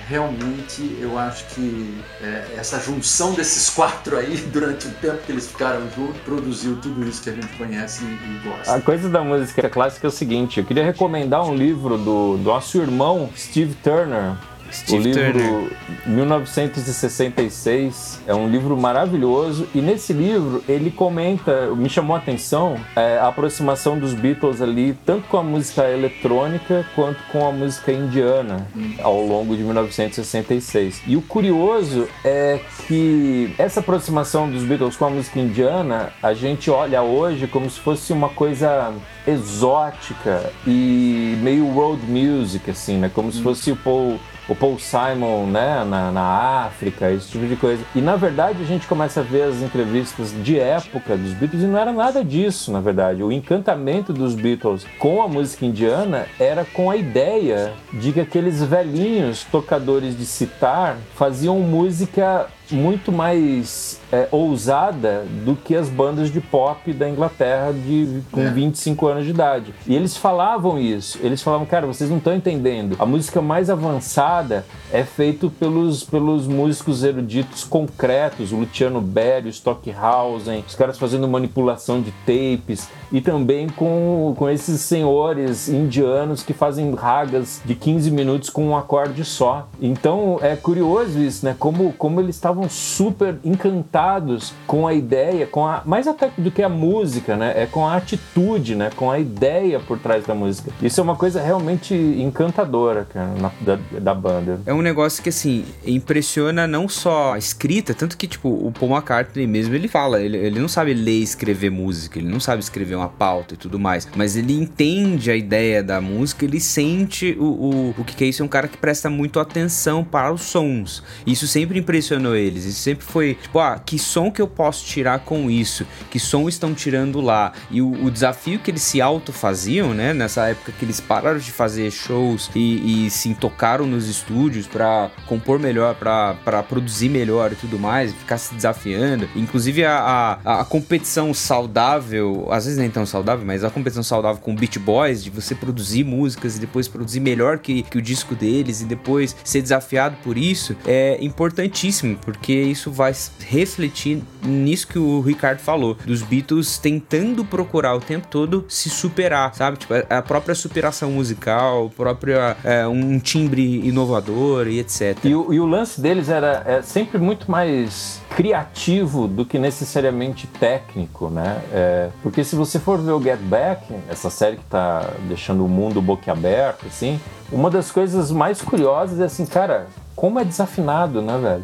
realmente eu acho que é, essa junção desses quatro aí durante o tempo que eles ficaram juntos produziu tudo isso que a gente conhece e, e gosta. A coisa da música clássica é o seguinte: eu queria recomendar um livro do, do nosso irmão Steve Turner. Steve o livro Turner. 1966 é um livro maravilhoso e nesse livro ele comenta, me chamou a atenção é, a aproximação dos Beatles ali, tanto com a música eletrônica quanto com a música indiana ao longo de 1966. E o curioso é que essa aproximação dos Beatles com a música indiana, a gente olha hoje como se fosse uma coisa exótica e meio world music, assim, né? Como se fosse o Paul, o Paul Simon, né? Na, na África, esse tipo de coisa. E na verdade a gente começa a ver as entrevistas de época dos Beatles e não era nada disso, na verdade. O encantamento dos Beatles com a música indiana era com a ideia de que aqueles velhinhos tocadores de sitar faziam música muito mais é, ousada do que as bandas de pop da Inglaterra de, com 25 anos de idade. E eles falavam isso. Eles falavam, cara, vocês não estão entendendo. A música mais avançada é feita pelos, pelos músicos eruditos concretos, o Luciano Berry, o Stockhausen, os caras fazendo manipulação de tapes, e também com, com esses senhores indianos que fazem ragas de 15 minutos com um acorde só. Então é curioso isso, né? Como, como eles estavam super encantados com a ideia, com a mais até do que a música, né? É com a atitude, né? Com a ideia por trás da música. Isso é uma coisa realmente encantadora, cara, na- da, da banda. É um negócio que, assim, impressiona não só a escrita, tanto que, tipo, o Paul McCartney mesmo, ele fala, ele, ele não sabe ler e escrever música, ele não sabe escrever uma pauta e tudo mais, mas ele entende a ideia da música, ele sente o, o, o que que é isso, é um cara que presta muito atenção para os sons. Isso sempre impressionou eles, isso sempre foi, tipo, ah, que som que eu posso tirar com isso? Que som estão tirando lá? E o, o desafio que eles se auto-faziam, né, nessa época que eles pararam de fazer shows e, e se tocaram nos estúdios para compor melhor, para produzir melhor e tudo mais, ficar se desafiando. Inclusive a, a, a competição saudável, às vezes nem tão saudável, mas a competição saudável com Beat Boys, de você produzir músicas e depois produzir melhor que, que o disco deles e depois ser desafiado por isso, é importantíssimo, porque isso vai refletir nisso que o Ricardo falou, dos Beatles tentando procurar o tempo todo se superar, sabe? Tipo, a própria superação musical, própria é, um timbre inovador e etc. E o, e o lance deles era é sempre muito mais criativo do que necessariamente técnico, né? É, porque se você for ver o Get Back, essa série que tá deixando o mundo boquiaberto, assim, uma das coisas mais curiosas é assim, cara, como é desafinado, né, velho?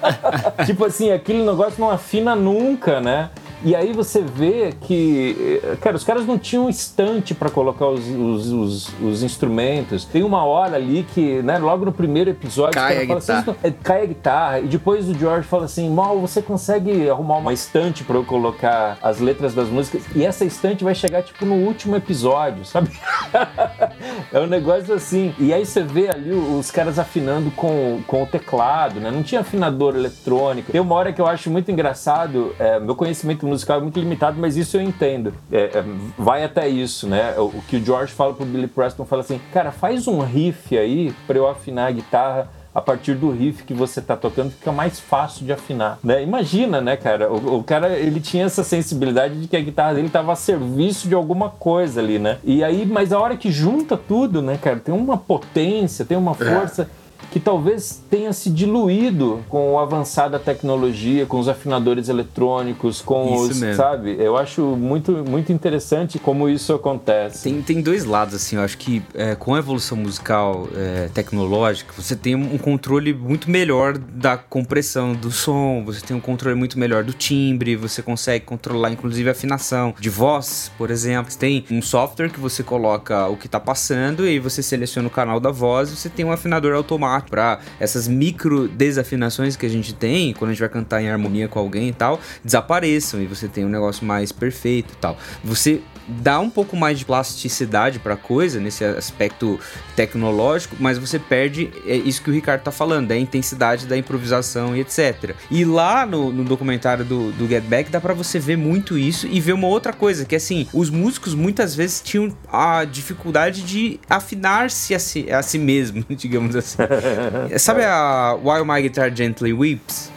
tipo assim, aquele negócio não afina nunca, né? E aí você vê que, cara, os caras não tinham estante para colocar os, os, os, os instrumentos. Tem uma hora ali que, né, logo no primeiro episódio, Cai a falam assim, guitarra. "Vocês não- é, cai a guitarra. E depois o George fala assim: Mal, você consegue arrumar uma estante para eu colocar as letras das músicas? E essa estante vai chegar, tipo, no último episódio, sabe? é um negócio assim. E aí você vê ali os caras afinando com, com o teclado, né? Não tinha afinador eletrônico. Tem uma hora que eu acho muito engraçado, é, meu conhecimento musical é muito limitado, mas isso eu entendo. É, é, vai até isso, né? O, o que o George fala pro Billy Preston, fala assim, cara, faz um riff aí pra eu afinar a guitarra a partir do riff que você tá tocando fica mais fácil de afinar, né? Imagina, né, cara? O, o cara, ele tinha essa sensibilidade de que a guitarra dele tava a serviço de alguma coisa ali, né? E aí, mas a hora que junta tudo, né, cara, tem uma potência, tem uma força que talvez tenha se diluído com a avançada tecnologia, com os afinadores eletrônicos, com Isso os, mesmo. sabe? Eu acho muito, muito interessante como isso acontece. Tem, tem dois lados, assim, eu acho que é, com a evolução musical é, tecnológica, você tem um controle muito melhor da compressão do som, você tem um controle muito melhor do timbre, você consegue controlar inclusive a afinação de voz, por exemplo. Você tem um software que você coloca o que tá passando e aí você seleciona o canal da voz e você tem um afinador automático para essas micro desafinações que a gente tem quando a gente vai cantar em harmonia com alguém e tal, desapareçam e você tem um negócio mais perfeito e tal. Você dá um pouco mais de plasticidade pra coisa nesse aspecto tecnológico, mas você perde é isso que o Ricardo tá falando, da intensidade da improvisação e etc. E lá no, no documentário do, do Get Back dá pra você ver muito isso e ver uma outra coisa, que é assim, os músicos muitas vezes tinham a dificuldade de afinar-se a si, a si mesmo, digamos assim. Sabe a While My Guitar Gently Weeps?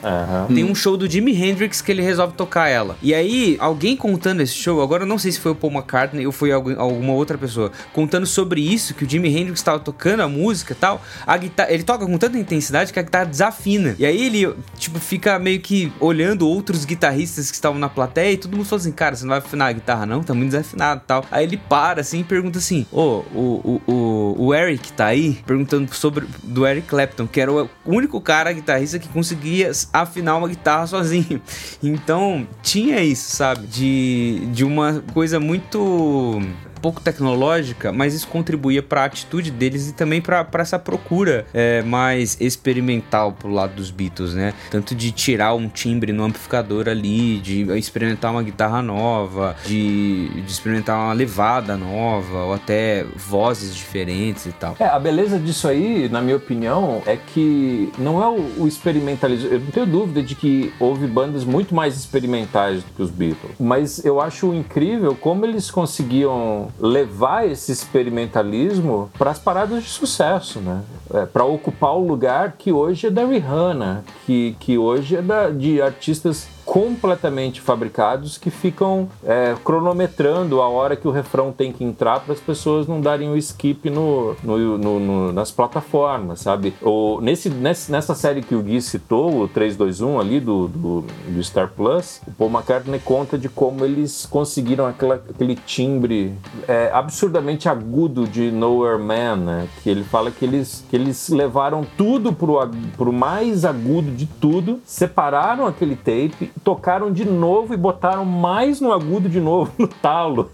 Tem um show do Jimi Hendrix que ele resolve tocar ela. E aí, alguém contando esse show, agora eu não sei se foi o Paul McCartney ou foi alguém- alguma outra pessoa, contando sobre isso, que o Jimi Hendrix tava tocando a música e tal, a guitarra, ele toca com tanta intensidade que a guitarra desafina. E aí ele, tipo, fica meio que olhando outros guitarristas que estavam na plateia e todo mundo fala assim, cara, você não vai afinar a guitarra não? Tá muito desafinado e tal. Aí ele para assim e pergunta assim, ô, o, o, o, o Eric tá aí? Perguntando sobre do Eric Clapton, que era o único cara guitarrista que conseguia afinar uma guitarra sozinho. Então, tinha isso, sabe? De, de uma coisa muito muito pouco tecnológica, mas isso contribuía para a atitude deles e também para essa procura é, mais experimental pro lado dos Beatles, né? Tanto de tirar um timbre no amplificador ali, de experimentar uma guitarra nova, de, de experimentar uma levada nova, ou até vozes diferentes e tal. É, a beleza disso aí, na minha opinião, é que não é o, o experimentalismo. Eu não tenho dúvida de que houve bandas muito mais experimentais do que os Beatles. Mas eu acho incrível como eles conseguiam levar esse experimentalismo para as paradas de sucesso, né? É, para ocupar o lugar que hoje é da Rihanna, que, que hoje é da, de artistas completamente fabricados que ficam é, cronometrando a hora que o refrão tem que entrar para as pessoas não darem o skip no, no- no- no- nas plataformas, sabe? Ou nesse, nessa série que o Gui citou, o 321 ali do, do, do Star Plus, o Paul McCartney conta de como eles conseguiram aquela- aquele timbre é, absurdamente agudo de Nowhere Man, né? Que ele fala que eles, que eles levaram tudo pro, pro mais agudo de tudo, separaram aquele tape, tocaram de novo e botaram mais no agudo de novo no talo.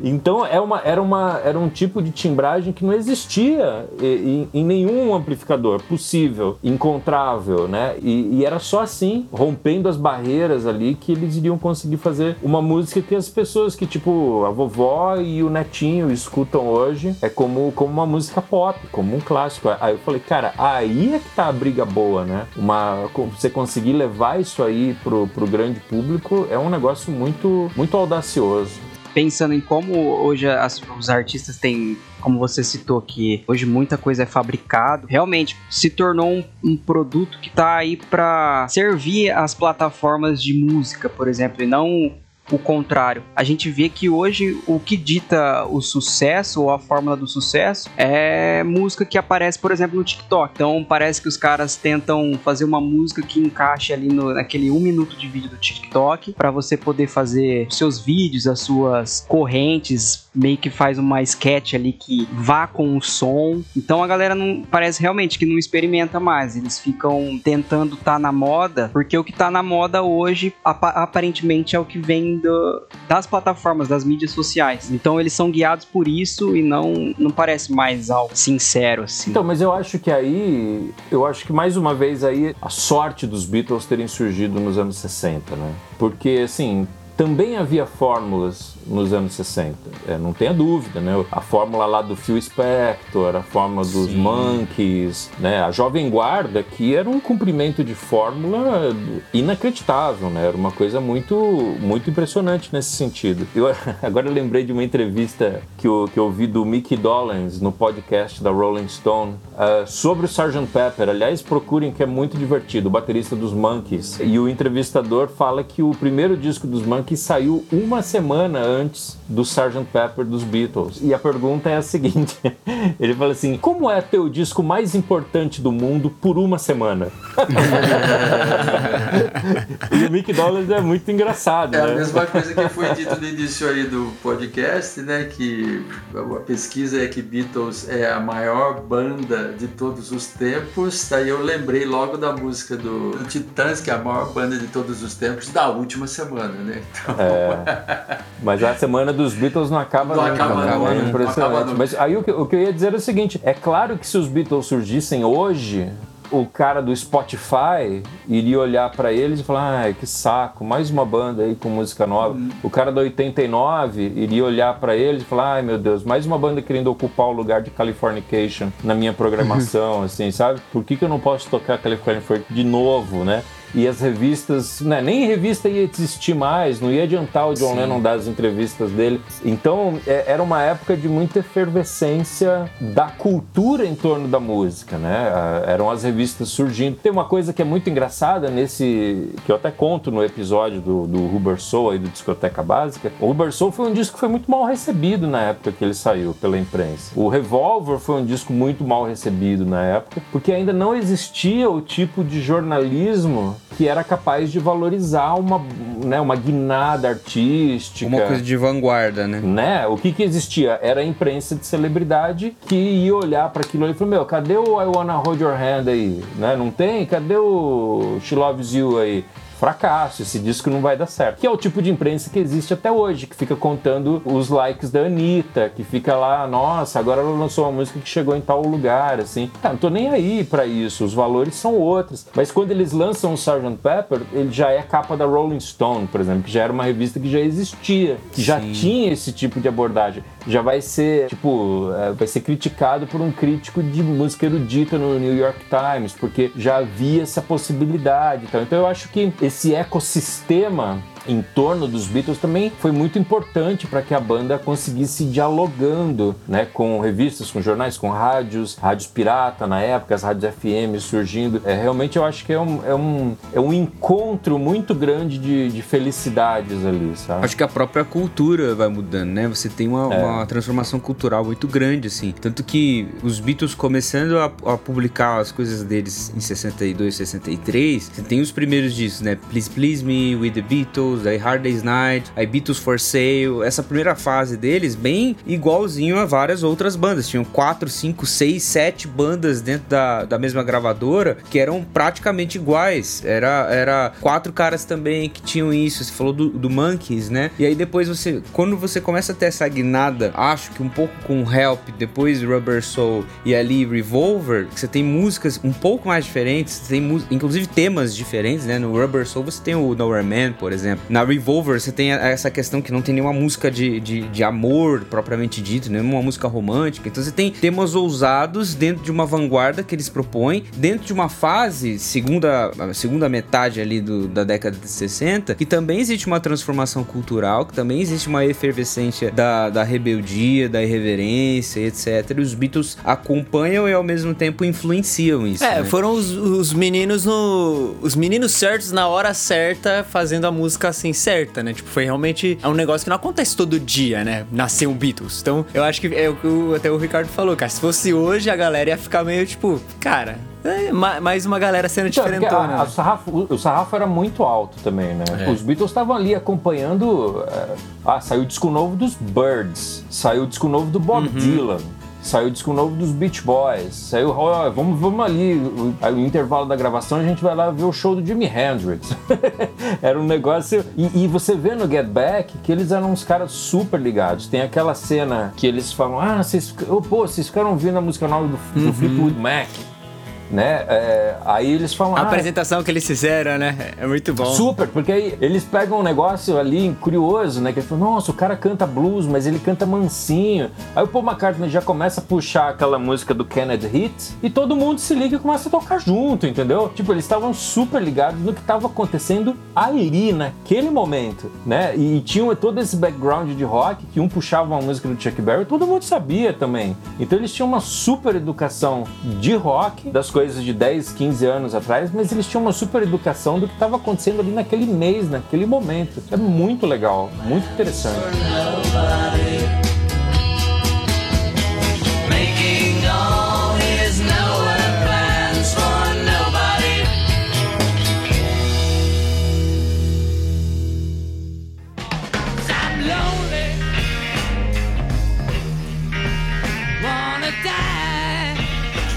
então é uma, era, uma, era um tipo de timbragem que não existia em, em nenhum amplificador possível, encontrável, né? E, e era só assim, rompendo as barreiras ali, que eles iriam conseguir fazer uma música que as pessoas que, tipo, a vovó e o netinho escutam hoje é como, como uma música pop, como um clássico. Aí eu falei, cara, aí é que tá a briga boa, né? Uma, você conseguir levar isso aí pro, pro grande público é um negócio muito, muito audacioso. pensando em como hoje as- os artistas têm, como você citou que hoje muita coisa é fabricado, realmente se tornou um, um produto que tá aí para servir as plataformas de música, por exemplo, e não o contrário. A gente vê que hoje o que dita o sucesso ou a fórmula do sucesso é música que aparece, por exemplo, no TikTok. Então parece que os caras tentam fazer uma música que encaixe ali no, naquele um minuto de vídeo do TikTok para você poder fazer seus vídeos, as suas correntes, meio que faz uma sketch ali que vá com o som. Então a galera não parece realmente que não experimenta mais. Eles ficam tentando estar na moda, porque o que tá na moda hoje apa- aparentemente é o que vem do- das plataformas, das mídias sociais. Então eles são guiados por isso e não não parece mais algo sincero assim. Então, mas eu acho que aí, eu acho que mais uma vez aí a sorte dos Beatles terem surgido nos anos 60, né? Porque assim, também havia fórmulas nos anos 60, é, não tenha dúvida, né? A fórmula lá do Phil Spector, a fórmula dos Monkeys, né? A Jovem Guarda, que era um cumprimento de fórmula inacreditável, né? Era uma coisa muito, muito impressionante nesse sentido. Eu, agora eu lembrei de uma entrevista que eu, que eu vi do Mickey Dolenz no podcast da Rolling Stone ah, sobre o Sgt. Pepper. Aliás, procurem que é muito divertido, o baterista dos Monkeys. E o entrevistador fala que o primeiro disco dos Monkeys saiu uma semana antes do Sgt. Pepper dos Beatles. E a pergunta é a seguinte: ele fala assim, como é ter o disco mais importante do mundo por uma semana? e o Mickey Dolenz é muito engraçado, É a né? mesma coisa que foi dito no início aí do podcast, né? Que a pesquisa é que Beatles é a maior banda de todos os tempos. Daí eu lembrei logo da música do, do Titãs, que é a maior banda de todos os tempos, da última semana, né? Então, É. Mas a semana dos Beatles não acaba Não nunca, acaba né? nunca, É não impressionante. acaba. Mas aí o que, o que eu ia dizer é o seguinte: é claro que se os Beatles surgissem hoje, o cara do Spotify iria olhar pra eles e falar: ai, que saco, mais uma banda aí com música nova. Uhum. O cara do 89 iria olhar pra eles e falar: ai meu Deus, mais uma banda querendo ocupar o lugar de Californication na minha programação, assim, sabe? Por que, que eu não posso tocar Californication de novo, né? E as revistas, né, nem revista ia existir mais, não ia adiantar o John Sim. Lennon dar as entrevistas dele. Então é- era uma época de muita efervescência da cultura em torno da música, né? Ah, Eram as revistas surgindo. Tem uma coisa que é muito engraçada nesse, que eu até conto no episódio do, do Rubber Soul aí do Discoteca Básica. O Rubber Soul foi um disco que foi muito mal recebido na época que ele saiu pela imprensa. O Revolver foi um disco muito mal recebido na época, porque ainda não existia o tipo de jornalismo que era capaz de valorizar uma, né, uma guinada artística. Uma coisa de vanguarda, né? Né? O que que existia? Era a imprensa de celebridade que ia olhar para aquilo ali e falou: Meu, cadê o I Wanna Hold Your Hand aí? Né? Não tem? Cadê o She Loves You aí? Fracasso, esse disco não vai dar certo. Que é o tipo de imprensa que existe até hoje, que fica contando os likes da Anitta, que fica lá, nossa, agora ela lançou uma música que chegou em tal lugar, assim. Ah, não tô nem aí pra isso, os valores são outros. Mas quando eles lançam o Sgt. Pepper, ele já é capa da Rolling Stone, por exemplo, que já era uma revista que já existia, que já Sim. tinha esse tipo de abordagem. Já vai ser, tipo, é, vai ser criticado por um crítico de música erudita no New York Times, porque já havia essa possibilidade. e tal. Então eu acho que esse ecossistema em torno dos Beatles também foi muito importante para que a banda conseguisse ir dialogando né, com revistas, com jornais, com rádios, rádios pirata na época, as rádios FM surgindo. É, realmente eu acho que é um, é um, é um encontro muito grande de, de felicidades ali, sabe? Acho que a própria cultura vai mudando, né? Você tem uma, É. uma transformação cultural muito grande, assim. Tanto que os Beatles começando a, a publicar as coisas deles em 62, 63, você tem os primeiros discos, né? Please Please Me, With the Beatles, aí Hard Day's Night, aí Beatles for Sale. Essa primeira fase deles, bem igualzinho a várias outras bandas. Tinham quatro, cinco, seis, sete bandas dentro da, da mesma gravadora que eram praticamente iguais. Era, era quatro caras também que tinham isso. Você falou do, do Monkeys, né? E aí depois você, quando você começa a ter essa guinada, acho que um pouco com Help, depois Rubber Soul e ali Revolver, que você tem músicas um pouco mais diferentes, tem inclusive temas diferentes, né? No Rubber Soul você tem o Nowhere Man, por exemplo. Na Revolver você tem essa questão que não tem nenhuma música de, de, de amor propriamente dito, nenhuma música romântica. Então você tem temas ousados dentro de uma vanguarda que eles propõem, dentro de uma fase, segunda, segunda metade ali do- da década de 60, que também existe uma transformação cultural, que também existe uma efervescência da, da rebeldia, da irreverência, etc. E os Beatles acompanham e ao mesmo tempo influenciam isso. É, né? foram os, os meninos no. Os meninos certos na hora certa, fazendo a música assim certa, né? Tipo, foi realmente. É um negócio que não acontece todo dia, né? Nascer um Beatles. Então, eu acho que é o que o- até o Ricardo falou, cara. Se fosse hoje, a galera ia ficar meio tipo, cara, é ma- mais uma galera sendo Então, porque diferentona. a- a né? sarrafo- o, o sarrafo era muito alto também, né? É. Os Beatles estavam ali acompanhando. é, ah, saiu o disco novo dos Birds, saiu o disco novo do Bob Uhum. Dylan. Saiu o disco novo dos Beach Boys. Saiu, ó, vamos, vamos ali, o, o intervalo da gravação, a gente vai lá ver o show do Jimi Hendrix. Era um negócio. E, e você vê no Get Back que eles eram uns caras super ligados. Tem aquela cena que eles falam: Ah, vocês, ô, pô, vocês ficaram ouvindo a música nova do, do Fleetwood Mac. Né? É, aí eles falam. A "Ah, apresentação que eles fizeram, né? É muito bom. Super, porque aí eles pegam um negócio ali curioso, né? Que eles falam, nossa, o cara canta blues, mas ele canta mansinho. Aí o Paul McCartney já começa a puxar aquela música do Kennedy Hit e todo mundo se liga e começa a tocar junto, entendeu? Tipo, eles estavam super ligados no que estava acontecendo ali, naquele momento, né? E, tinham todo esse background de rock que um puxava uma música do Chuck Berry, todo mundo sabia também. Então eles tinham uma super educação de rock, das coisas de 10, 15 anos atrás, mas eles tinham uma super educação do que estava acontecendo ali naquele mês, naquele momento. É muito legal, muito interessante.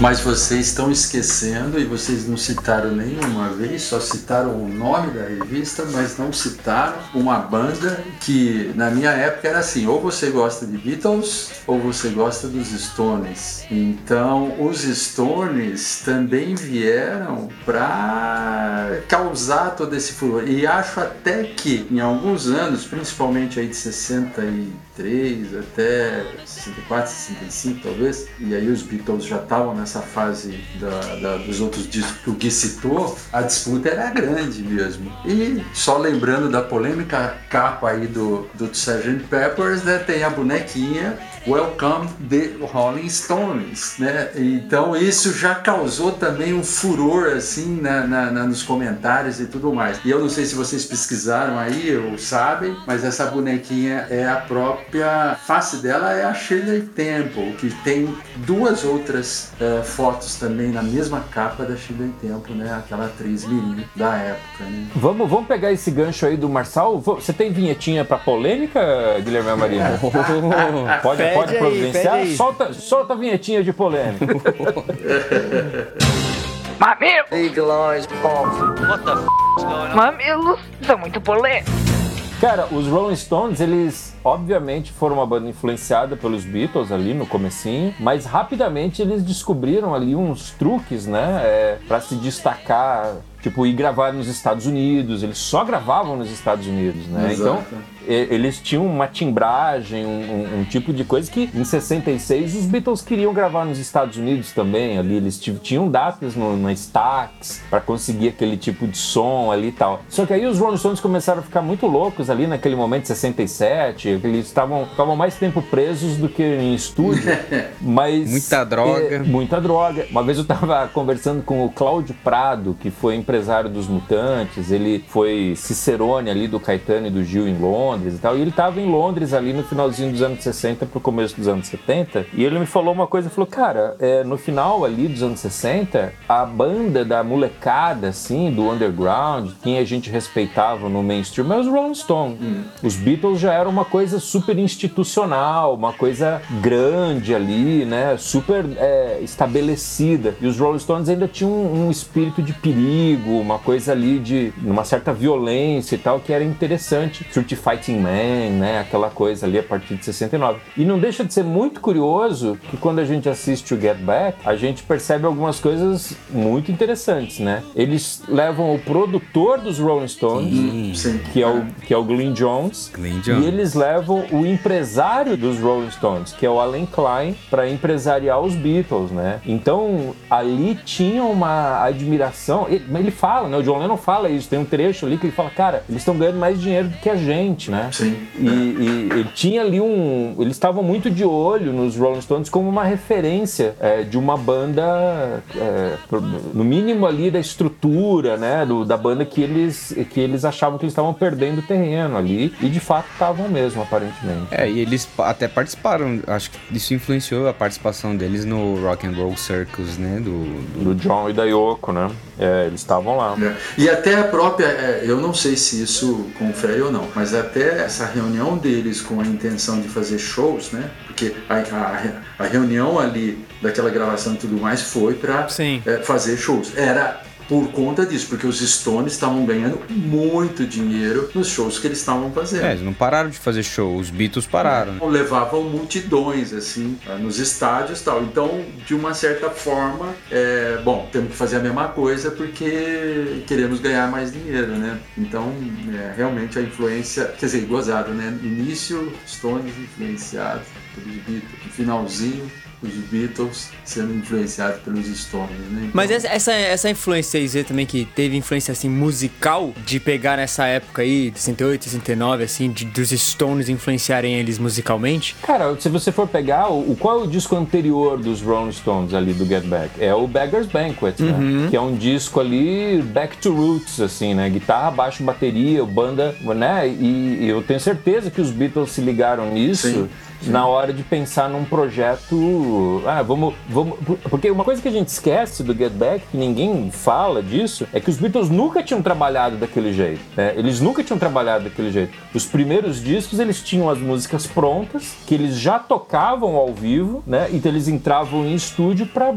Mas vocês estão esquecendo e vocês não citaram nenhuma vez, só citaram o nome da revista, mas não citaram uma banda que na minha época era assim: ou você gosta de Beatles ou você gosta dos Stones. Então os Stones também vieram para causar todo esse furor. E acho até que em alguns anos, principalmente aí de 63 63 até 64, 65 talvez, e aí os Beatles já estavam nessa fase da, da- dos outros discos que o Gui citou, a disputa era grande mesmo. E só lembrando da polêmica capa aí do, do Sgt. Peppers, né, tem a bonequinha Welcome the Rolling Stones, né? Então isso já causou também um furor assim na, na- na- nos comentários e tudo mais. E eu não sei se vocês pesquisaram aí ou sabem, mas essa bonequinha é a própria face dela é a Shirley Temple, que tem duas outras eh, fotos também na mesma capa da Shirley Temple, né? Aquela atriz mirim da época, né? Vamos, vamos pegar esse gancho aí do Marçal. Vo- Você tem vinhetinha pra polêmica, Guilherme Amarino? Pode, Pede pode aí, providenciar? pede aí. Solta, solta a vinhetinha de polêmica. Mamilos são muito polêmicos. Cara, os Rolling Stones, eles obviamente foram uma banda influenciada pelos Beatles ali no comecinho, mas rapidamente eles descobriram ali uns truques, né, é, para se destacar, tipo ir gravar nos Estados Unidos. Eles só gravavam nos Estados Unidos, né? Exato. Então eles tinham uma timbragem, um, um- um tipo de coisa que em 66 os Beatles queriam gravar nos Estados Unidos também. Ali eles ti- tinham datas no, na Stax para conseguir aquele tipo de som ali e tal. Só que aí os Rolling Stones começaram a ficar muito loucos ali naquele momento, 67. Que Eles estavam ficavam mais tempo presos do que em estúdio. mas Muita droga. é, muita droga. Uma vez eu tava conversando com o Cláudio Prado, que foi empresário dos Mutantes, ele foi cicerone ali do Caetano e do Gil em Londres e tal, e ele tava em Londres ali no finalzinho dos anos 60 pro começo dos anos 70, e ele me falou uma coisa, falou, cara, é, no final ali dos anos 60, a banda da molecada, assim, do underground, quem a gente respeitava no mainstream, é os Rolling Stones. Os Beatles já eram uma coisa super institucional, uma coisa grande ali, né, super é, estabelecida, e os Rolling Stones ainda tinham um, um espírito de perigo, uma coisa ali de uma certa violência e tal, que era interessante. Street Fighting Man, né? Aquela coisa ali a partir de 69. E não deixa de ser muito curioso que quando a gente assiste o Get Back, a gente percebe algumas coisas muito interessantes, né? Eles levam o produtor dos Rolling Stones, Sim. que é o, que é o Glyn Jones, Glyn Jones. e eles levam o empresário dos Rolling Stones, que é o Alan Klein, para empresariar os Beatles, né? Então ali tinha uma admiração. Ele, ele fala, né? O John Lennon fala isso. Tem um trecho ali que ele fala, cara, eles estão ganhando mais dinheiro do que a gente, né? Sim. E, e ele tinha ali um. Eles estavam muito de olho nos Rolling Stones como uma referência é, de uma banda, é, no mínimo ali da estrutura, né? do- da banda que eles, que eles achavam que eles estavam perdendo terreno ali. E de fato estavam mesmo, aparentemente. É, e eles até participaram, acho que isso influenciou a participação deles no Rock and Roll Circus, né? Do, do- Do John e da Yoko, né? É, eles estavam lá. É. E até a própria, é, eu não sei se isso confere ou não, mas até essa reunião deles com a intenção de fazer shows, né? Porque a, a, a reunião ali daquela gravação e tudo mais foi para Sim. fazer shows. Era por conta disso, porque os Stones estavam ganhando muito dinheiro nos shows que eles estavam fazendo. É, eles não pararam de fazer show, os Beatles pararam. né? levavam multidões assim nos estádios e tal então de uma certa forma é, bom temos que fazer a mesma coisa porque queremos ganhar mais dinheiro né então é, realmente a influência quer dizer gozado né início Stones influenciados pelos Beatles finalzinho os Beatles sendo influenciados pelos Stones né Então, Mas essa, essa, essa influência aí, Zé, também que teve influência assim musical de pegar nessa época aí, de 68, 69, assim, de, dos Stones influenciarem eles musicalmente. Cara, se você for pegar, o, qual é o disco anterior dos Rolling Stones ali do Get Back? É o Beggar's Banquet, né? Que é um disco ali back to roots, assim, né? Guitarra, baixo, bateria, banda, né? E, e eu tenho certeza que os Beatles se ligaram nisso. Sim, Na hora de pensar num projeto. Ah, vamos, vamos. Porque uma coisa que a gente esquece do Get Back, que ninguém fala disso, é que os Beatles nunca tinham trabalhado daquele jeito. né? Eles nunca tinham trabalhado daquele jeito. Os primeiros discos, eles tinham as músicas prontas, que eles já tocavam ao vivo, né? Então eles entravam em estúdio pra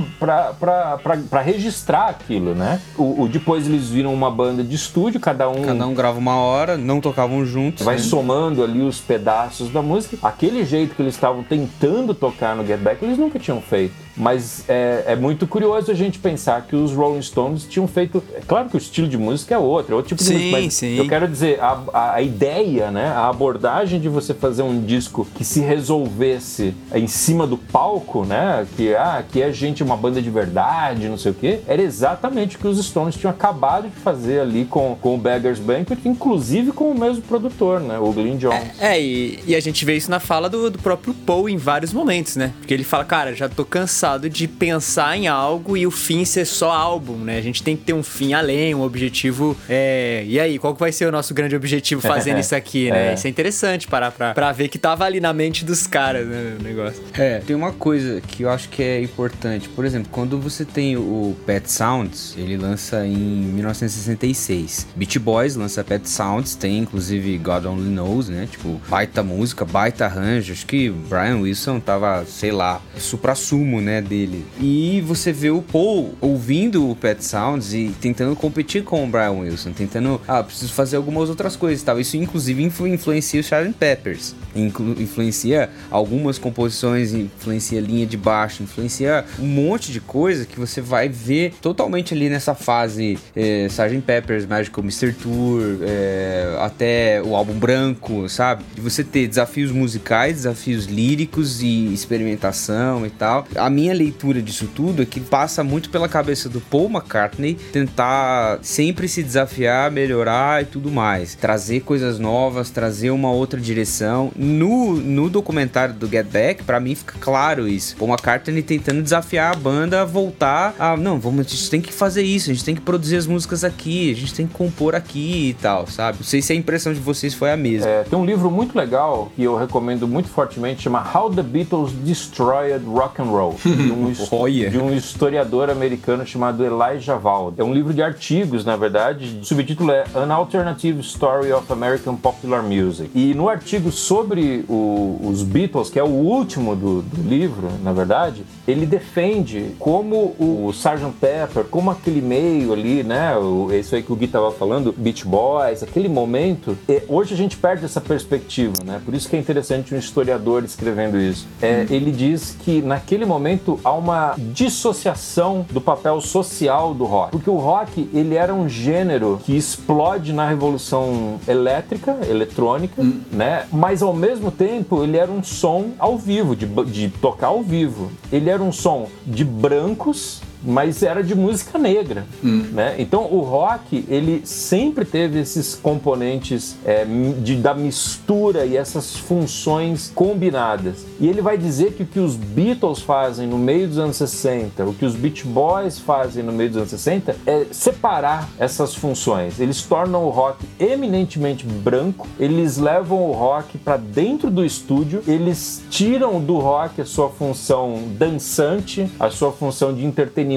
registrar aquilo, né? O, o- depois eles viram uma banda de estúdio, cada um Cada um grava uma hora, não tocavam juntos. vai né? somando ali os pedaços da música. Aquele jeito que eles estavam tentando tocar no Get Back, eles nunca tinham feito. Mas é, é muito curioso a gente pensar que os Rolling Stones tinham feito. É claro que o estilo de música é outro, é outro tipo de Sim, música. Mas sim. eu quero dizer, a, a, a ideia, né? A abordagem de você fazer um disco que se resolvesse em cima do palco, né? Que, ah, que é gente, uma banda de verdade, não sei o quê, era exatamente o que os Stones tinham acabado de fazer ali com, com o Beggars Banquet, inclusive com o mesmo produtor, né? O Glyn Jones. É, e, e a gente vê isso na fala do, do próprio Paul em vários momentos, né? Porque ele fala, cara, já tô cansado de pensar em algo e o fim ser só álbum, né? A gente tem que ter um fim além, um objetivo. É... E aí, qual que vai ser o nosso grande objetivo fazendo isso aqui, né? É. Isso é interessante parar pra, pra ver que tava ali na mente dos caras, né? O negócio. É, tem uma coisa que eu acho que é importante. Por exemplo, quando você tem o Pet Sounds, ele lança em 1966. Beach Boys lança Pet Sounds, tem inclusive God Only Knows, né? Tipo, baita música, baita arranjo. Acho que Brian Wilson tava, sei lá, supra-sumo, né, dele. E você vê o Paul ouvindo o Pet Sounds e tentando competir com o Brian Wilson, tentando, ah, preciso fazer algumas outras coisas e tal. Isso inclusive influ- influencia o Sgt. Peppers, Inclu- influencia algumas composições, influencia linha de baixo, influencia um monte de coisa que você vai ver totalmente ali nessa fase é, Sgt. Peppers, Magical Mystery Tour, é, até o álbum branco, sabe? De você ter desafios musicais, desafios líricos e experimentação e tal. A minha leitura disso tudo é que passa muito pela cabeça do Paul McCartney tentar sempre se desafiar, melhorar e tudo mais. Trazer coisas novas, trazer uma outra direção. No, no documentário do Get Back, pra mim fica claro isso. Paul McCartney tentando desafiar a banda a voltar a, não, vamos, a gente tem que fazer isso, a gente tem que produzir as músicas aqui, a gente tem que compor aqui e tal, sabe? Não sei se a impressão de vocês foi a mesma. É, tem um livro muito legal que eu recomendo muito fortemente, chama How the Beatles Destroyed Rock and Roll, um, Olha. de um historiador americano chamado Elijah Wald. É um livro de artigos, na verdade. O subtítulo é An Alternative Story of American Popular Music. E no artigo sobre o- os Beatles, que é o último do, do livro, na verdade, ele defende como o Sgt. Pepper, como aquele meio ali, né? O, isso aí que o Gui tava falando, Beach Boys, aquele momento. é, hoje a gente perde essa perspectiva, né? Por isso que é interessante um historiador escrevendo isso. É, Ele diz que naquele momento há uma dissociação do papel social do rock. Porque o rock, ele era um gênero que explode na revolução elétrica, eletrônica, né? Mas ao mesmo tempo, ele era um som ao vivo, de, de tocar ao vivo. Ele era um som de brancos mas era de música negra, né? Então o rock ele sempre teve esses componentes é, de, da mistura e essas funções combinadas. E ele vai dizer que o que os Beatles fazem no meio dos anos 60, o que os Beach Boys fazem no meio dos anos 60 é separar essas funções. Eles tornam o rock eminentemente branco, eles levam o rock para dentro do estúdio, eles tiram do rock a sua função dançante, a sua função de entretenimento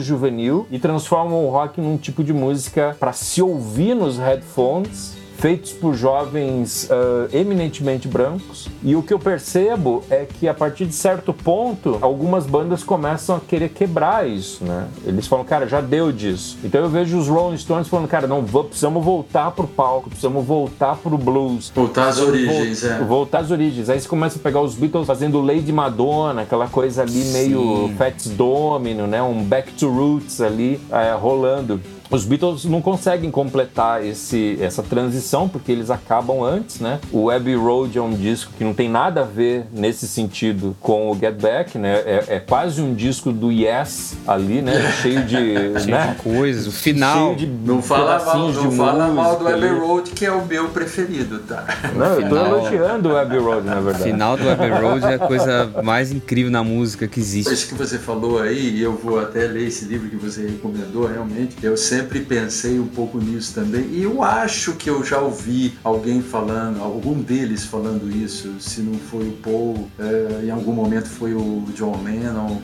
juvenil e transformam o rock num tipo de música para se ouvir nos headphones feitos por jovens ah, eminentemente brancos. E o que eu percebo é que a partir de certo ponto, algumas bandas começam a querer quebrar isso, né? Eles falam, cara, já deu disso. Então eu vejo os Rolling Stones falando, cara, não, precisamos voltar pro palco, precisamos voltar pro blues. Voltar às origens, vol- é. Voltar às origens. Aí você começa a pegar os Beatles fazendo Lady Madonna, aquela coisa ali meio Fats Domino, né? Um Back to Roots ali é, rolando. Os Beatles não conseguem completar esse, essa transição porque eles acabam antes, né? O Abbey Road é um disco que não tem nada a ver nesse sentido com o Get Back, né? É, é quase um disco do Yes ali, né? Cheio de, Cheio né? de coisas, o final. Cheio de Não fala mal, não de fala mal do Abbey. Road, que é o meu preferido, tá? Não, eu tô Final. elogiando o Abbey Road, na O verdade. final do Abbey Road é a coisa mais incrível na música que existe. Isso que você falou aí, e eu vou até ler esse livro que você recomendou, realmente. Eu sempre pensei um pouco nisso também. E eu acho que eu já ouvi alguém falando, algum deles falando isso. Se não foi o Paul, eh, em algum momento foi o John Lennon.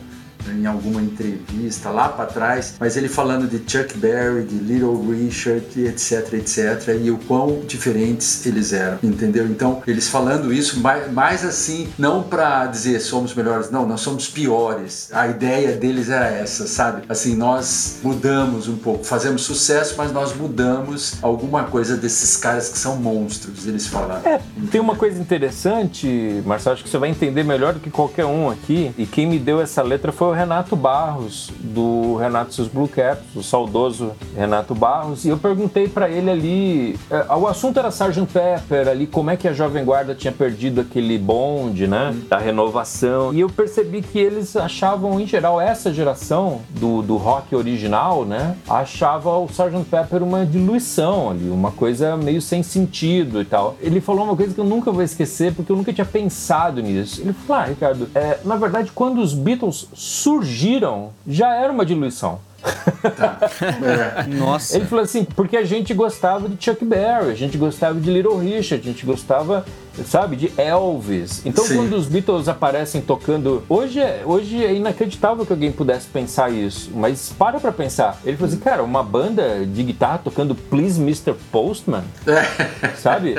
Em alguma entrevista lá para trás, mas ele falando de Chuck Berry, de Little Richard, etc, etc, e o quão diferentes eles eram, entendeu? Então, eles falando isso mais, mais assim, não para dizer somos melhores, não, nós somos piores. A ideia deles era essa, sabe? Assim, nós mudamos um pouco, fazemos sucesso, mas nós mudamos alguma coisa desses caras que são monstros, eles falaram. É, tem uma coisa interessante, Marcelo, acho que você vai entender melhor do que qualquer um aqui. E quem me deu essa letra foi o Renato Barros, do Renato Seus Blue Caps, o saudoso Renato Barros, e eu perguntei pra ele ali, é, o assunto era Sgt. Pepper, ali como é que a Jovem Guarda tinha perdido aquele bonde, né, da renovação, e eu percebi que eles achavam, em geral, essa geração do, do rock original, né, achava o Sgt. Pepper uma diluição ali, uma coisa meio sem sentido e tal. Ele falou uma coisa que eu nunca vou esquecer, porque eu nunca tinha pensado nisso. Ele falou, ah, Ricardo, é, na verdade, quando os Beatles surgiram, já era uma diluição. Nossa. Ele falou assim, porque a gente gostava de Chuck Berry, a gente gostava de Little Richard, a gente gostava, sabe, de Elvis. Então Sim. quando os Beatles aparecem tocando, hoje é, hoje é inacreditável que alguém pudesse pensar isso, mas para pra pensar. Ele falou assim, cara, uma banda de guitarra tocando Please Mr. Postman, sabe?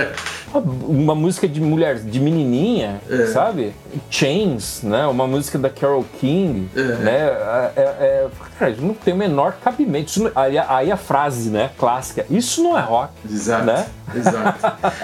Uma música de mulher, de menininha, sabe? Chains, né? Uma música da Carole King, né? É, é, é- cara, não tem o menor cabimento. Não- aí, a- aí a frase, né? Clássica. Isso não é rock, Exato. né? Exato.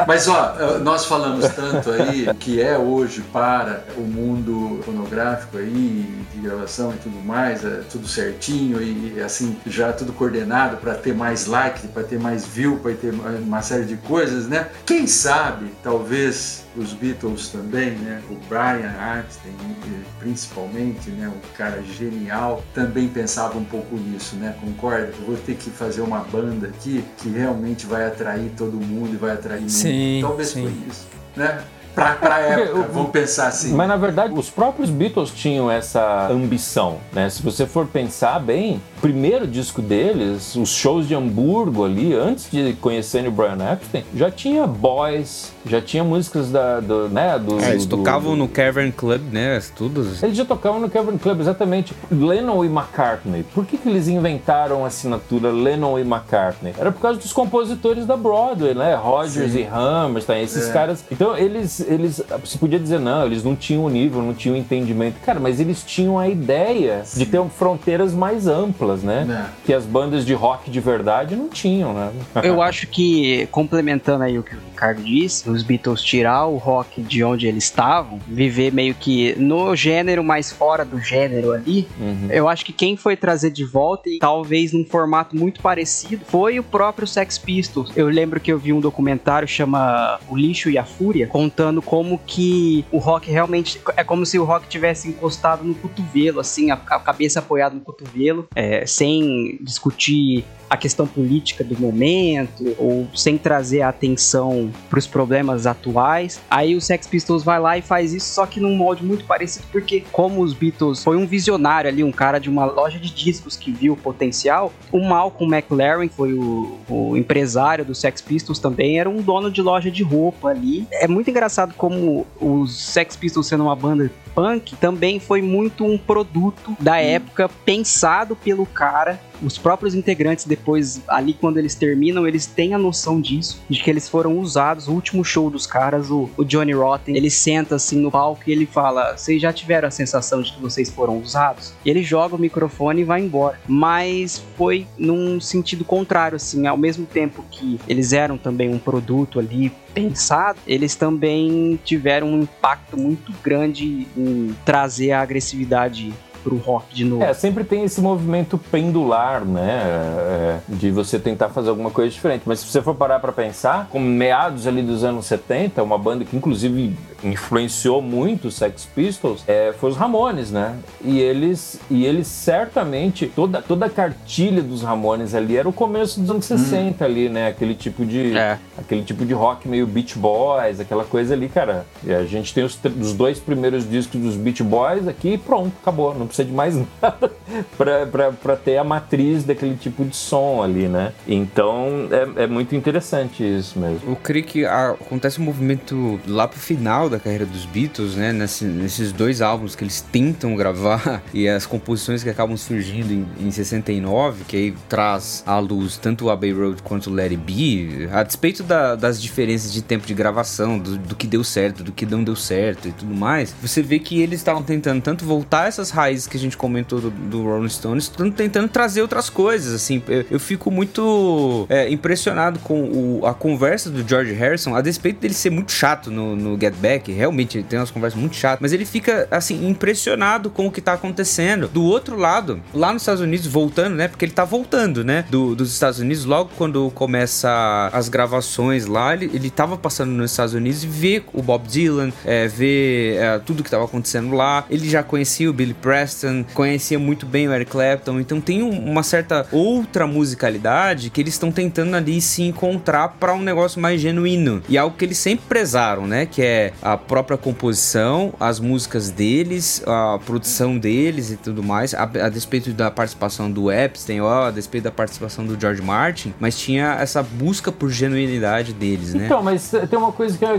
Mas ó, nós falamos tanto aí que é hoje para o mundo fonográfico aí, de gravação e tudo mais, é tudo certinho e assim, já tudo coordenado para ter mais like, para ter mais view, para ter uma série de coisas, né? Quem sabe, talvez os Beatles também, né? O Brian Epstein, eh, principalmente, né? Um cara genial, também pensava um pouco nisso, né? Concorda? Eu vou ter que fazer uma banda aqui que realmente vai atrair todo mundo e vai atrair. Sim, Talvez sim. foi isso, né? Pra, pra época, vamos pensar assim. Mas na verdade, os próprios Beatles tinham essa ambição, né? Se você for pensar bem, o primeiro disco deles, os shows de Hamburgo ali, antes de conhecerem o Brian Epstein, já tinha Boys, já tinha músicas da, do, né, do... É, eles do- tocavam do- no Cavern Club, né? Tudo. Eles já tocavam no Cavern Club, exatamente. Lennon e McCartney. Por que, que eles inventaram a assinatura Lennon e McCartney? Era por causa dos compositores da Broadway, né? Rogers Sim. e Hammerstein, esses É. caras. Então, eles, eles. Se podia dizer, não, eles não tinham o nível, não tinham o entendimento. Cara, mas eles tinham a ideia de ter fronteiras mais amplas, né? É. Que as bandas de rock de verdade não tinham, né? Eu acho que, complementando aí o que o Ricardo disse, os Beatles tirar o rock de onde eles estavam, viver meio que no gênero, mas fora do gênero ali, Uhum. eu acho que quem foi trazer de volta, e talvez num formato muito parecido, foi o próprio Sex Pistols. Eu lembro que eu vi um documentário chama O Lixo e a Fúria, contando como que o rock realmente é como se o rock tivesse encostado no cotovelo, assim, a, a cabeça apoiada no cotovelo, é, sem discutir a questão política do momento ou sem trazer a atenção para os problemas atuais. Aí o Sex Pistols vai lá e faz isso, só que num molde muito parecido, porque como os Beatles foi um visionário ali, um cara de uma loja de discos que viu o potencial, o Malcolm McLaren foi o, o empresário do Sex Pistols também, era um dono de loja de roupa ali. É muito engraçado como os Sex Pistols sendo uma banda punk também foi muito um produto da época pensado pelo cara os próprios integrantes depois, ali quando eles terminam, eles têm a noção disso, de que eles foram usados. O último show dos caras, o, o Johnny Rotten, ele senta assim no palco e ele fala: Vocês já tiveram a sensação de que vocês foram usados? E ele joga o microfone e vai embora. Mas foi num sentido contrário, assim, ao mesmo tempo que eles eram também um produto ali pensado, eles também tiveram um impacto muito grande em trazer a agressividade pro rock de novo. É, sempre tem esse movimento pendular, né? é, De você tentar fazer alguma coisa diferente. Mas se você for parar pra pensar, com meados ali dos anos 70, uma banda que inclusive influenciou muito os Sex Pistols, é, foi os Ramones, né? E eles, e eles certamente, toda, toda a cartilha dos Ramones ali era o começo dos anos 60 ali, né? Aquele tipo de. É. Aquele tipo de rock meio Beach Boys, aquela coisa ali, cara. E a gente tem os, os dois primeiros discos dos Beach Boys aqui e pronto, acabou. Não precisa de mais nada pra, pra, pra ter a matriz daquele tipo de som ali, né? Então é, é muito interessante isso mesmo. Que a- acontece um movimento lá pro final da carreira dos Beatles, né? Nesse- nesses dois álbuns que eles tentam gravar e as composições que acabam surgindo em, em 69, que aí traz à luz tanto o Abbey Road quanto o Let It Be, a despeito da- das diferenças de tempo de gravação, do, do que deu certo, do que não deu certo e tudo mais, você vê que eles estavam tentando tanto voltar essas raízes que a gente comentou do, do Rolling Stones, tanto tentando trazer outras coisas, assim. Eu, eu fico muito é, impressionado com o- a conversa do George Harrison, a despeito dele ser muito chato no, no Get Back, Beck realmente tem umas conversas muito chatas, mas ele fica, assim, impressionado com o que tá acontecendo. Do outro lado, lá nos Estados Unidos, voltando, né? Porque ele tá voltando, né? Do, dos Estados Unidos, logo quando começa as gravações lá, ele, ele tava passando nos Estados Unidos e vê o Bob Dylan, é, vê é, tudo que tava acontecendo lá. Ele já conhecia o Billy Preston, conhecia muito bem o Eric Clapton, então tem um- uma certa outra musicalidade que eles estão tentando ali se encontrar para um negócio mais genuíno. E algo que eles sempre prezaram, né? Que é a própria composição, as músicas deles, a produção deles e tudo mais, a, a despeito da participação do Epstein, ó, a despeito da participação do George Martin, mas tinha essa busca por genuinidade deles, né? Então, mas tem uma coisa que. é-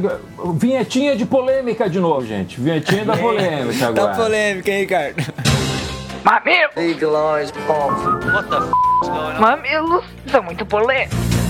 Vinhetinha de polêmica de novo, gente. Vinhetinha da polêmica agora. Tá polêmica, hein, Ricardo? Mamilos! Mamilos são muito polêmicos.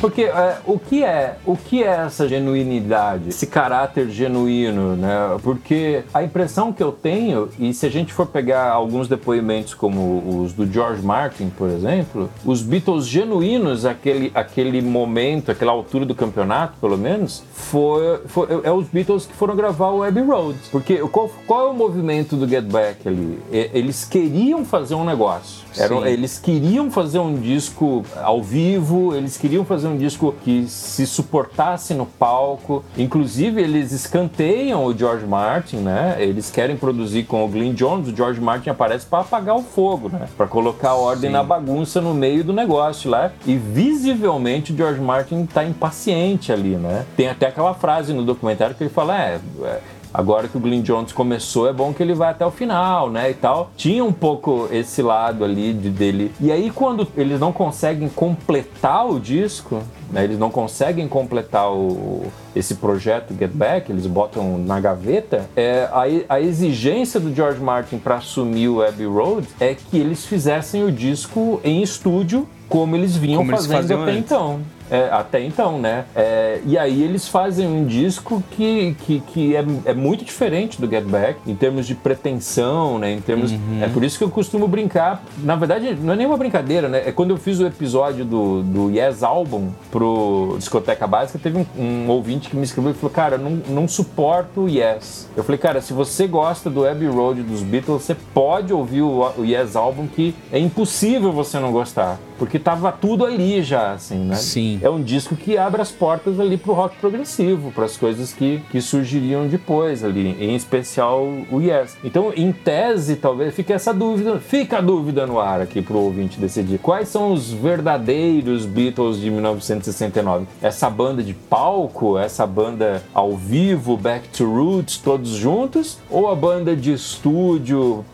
Porque é, o que é o que é essa genuinidade, esse caráter genuíno, né? Porque a impressão que eu tenho, e se a gente for pegar alguns depoimentos como os do George Martin, por exemplo, os Beatles genuínos, aquele, aquele momento, aquela altura do campeonato, pelo menos, foi, foi é os Beatles que foram gravar o Abbey Road. Porque qual, qual é o movimento do Get Back ali? Eles queriam fazer um negócio. Sim. eles queriam fazer um disco ao vivo, eles queriam fazer um disco que se suportasse no palco. Inclusive, eles escanteiam o George Martin, né? Eles querem produzir com o Glyn Jones, o George Martin aparece para apagar o fogo, né? Para colocar ordem Sim. na bagunça no meio do negócio lá. E visivelmente o George Martin tá impaciente ali, né? Tem até aquela frase no documentário que ele fala: é, é Agora que o Glyn Jones começou, é bom que ele vai até o final, né? E tal. Tinha um pouco esse lado ali de, dele. E aí, quando eles não conseguem completar o disco, né? Eles não conseguem completar o, esse projeto Get Back, eles botam na gaveta. É, a, a exigência do George Martin para assumir o Abbey Road é que eles fizessem o disco em estúdio, como eles vinham Como eles fazendo faziam até antes. então. É, até então, né? É, e aí eles fazem um disco que, que, que é, é muito diferente do Get Back, em termos de pretensão, né? Em termos. Uhum. É por isso que eu costumo brincar. Na verdade, não é nenhuma brincadeira, né? É quando eu fiz o episódio do, do Yes Album pro Discoteca Básica, teve um, um ouvinte que me escreveu e falou: Cara, eu não, não suporto o Yes. Eu falei, cara, se você gosta do Abbey Road dos Beatles, você pode ouvir o, o Yes Album, que é impossível você não gostar. Porque tava tudo ali já, assim, né? Sim. É um disco que abre as portas ali pro rock progressivo, para as coisas que, que surgiriam depois ali, em especial o Yes. Então, em tese, talvez fique essa dúvida, fica a dúvida no ar aqui pro ouvinte decidir. Quais são os verdadeiros Beatles de 1969? Essa banda de palco, essa banda ao vivo, Back to Roots, todos juntos? Ou a banda de estúdio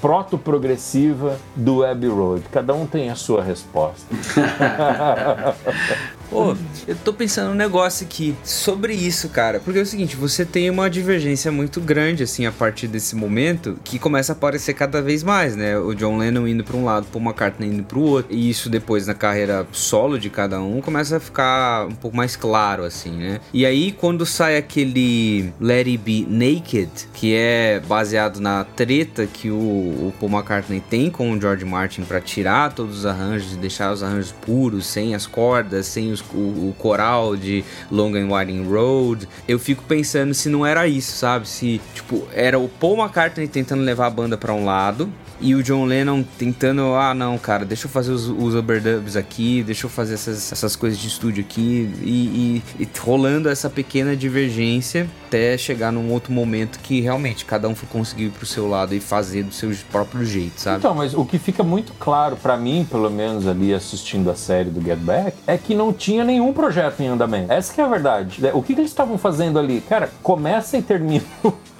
proto-progressiva do Abbey Road? Cada um tem a sua resposta. Pô, eu tô pensando um negócio aqui sobre isso, cara. Porque é o seguinte, você tem uma divergência muito grande, assim, a partir desse momento, que começa a aparecer cada vez mais, né? O John Lennon indo pra um lado, Paul McCartney indo pro outro. E isso depois na carreira solo de cada um começa a ficar um pouco mais claro, assim, né? E aí, quando sai aquele Let It Be Naked, que é baseado na treta que o, o Paul McCartney tem com o George Martin pra tirar todos os arranjos e deixar os arranjos puros, sem as cordas, sem os- o, o coral de Long and Winding Road. Eu fico pensando se não era isso, sabe? Se, tipo, era o Paul McCartney tentando levar a banda pra um lado e o John Lennon tentando, ah, não, cara, deixa eu fazer os, os overdubs aqui, deixa eu fazer essas, essas coisas de estúdio aqui e, e- e rolando essa pequena divergência até chegar num outro momento que realmente cada um foi conseguir ir pro seu lado e fazer do seu próprio jeito, sabe? Então, mas o que fica muito claro pra mim, pelo menos ali assistindo a série do Get Back, é que não tinha nenhum projeto em andamento. Essa que é a verdade. O que, que eles estavam fazendo ali? Cara, começa e termina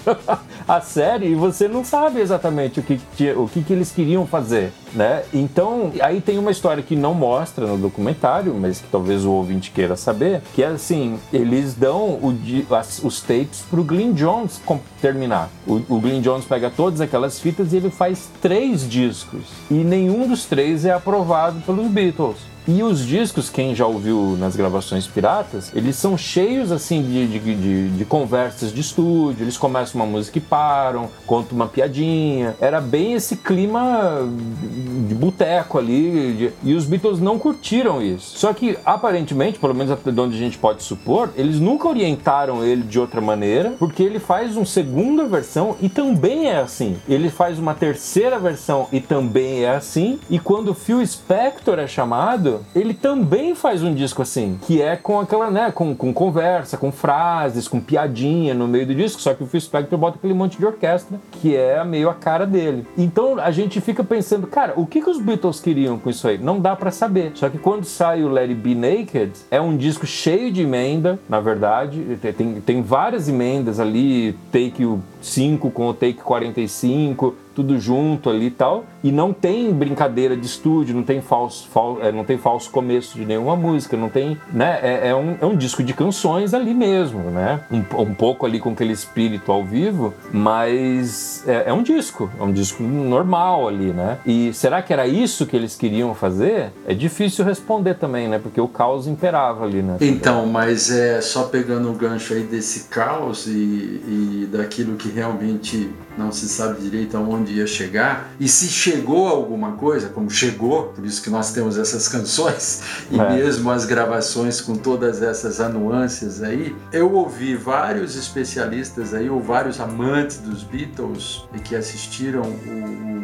a série e você não sabe exatamente o que, o que, que eles queriam fazer, né? Então, aí tem uma história que não mostra no documentário, mas que talvez o ouvinte queira saber, que é assim, eles dão o as- os tapes pro Glyn Jones terminar. O, o Glyn Jones pega todas aquelas fitas e ele faz três discos. E nenhum dos três é aprovado pelos Beatles. E os discos, quem já ouviu nas gravações piratas, eles são cheios assim de, de, de, de conversas de estúdio. Eles começam uma música e param, contam uma piadinha. Era bem esse clima de boteco ali. de- e os Beatles não curtiram isso. Só que, aparentemente, pelo menos até de onde a gente pode supor, eles nunca orientaram ele de outra maneira, porque ele faz uma segunda versão e também é assim. Ele faz uma terceira versão e também é assim. E quando o Phil Spector é chamado, ele também faz um disco assim, que é com aquela, né, com, com conversa, com frases, com piadinha no meio do disco, só que o Phil Spector bota aquele monte de orquestra, que é meio a cara dele. Então a gente fica pensando, cara, o que, que os Beatles queriam com isso aí? Não dá pra saber. Só que quando sai o Let It Be Naked, é um disco cheio de emenda, na verdade. Tem, tem várias emendas ali, take o 5 com o take 45, tudo junto ali e tal. E não tem brincadeira de estúdio, não tem falso, fal, é, não tem falso começo de nenhuma música, não tem, né? É, é um, é um disco de canções ali mesmo, né? Um, um pouco ali com aquele espírito ao vivo, mas é, é um disco, é um disco normal ali, né? E será que era isso que eles queriam fazer? É difícil responder também, né? Porque o caos imperava ali, né? Então, mas é só pegando o gancho aí desse caos e, e daquilo que realmente não se sabe direito aonde ia chegar. E se chegou alguma coisa, como chegou, por isso que nós temos essas canções e É. mesmo as gravações com todas essas anuâncias aí, eu ouvi vários especialistas aí, ou vários amantes dos Beatles e que assistiram o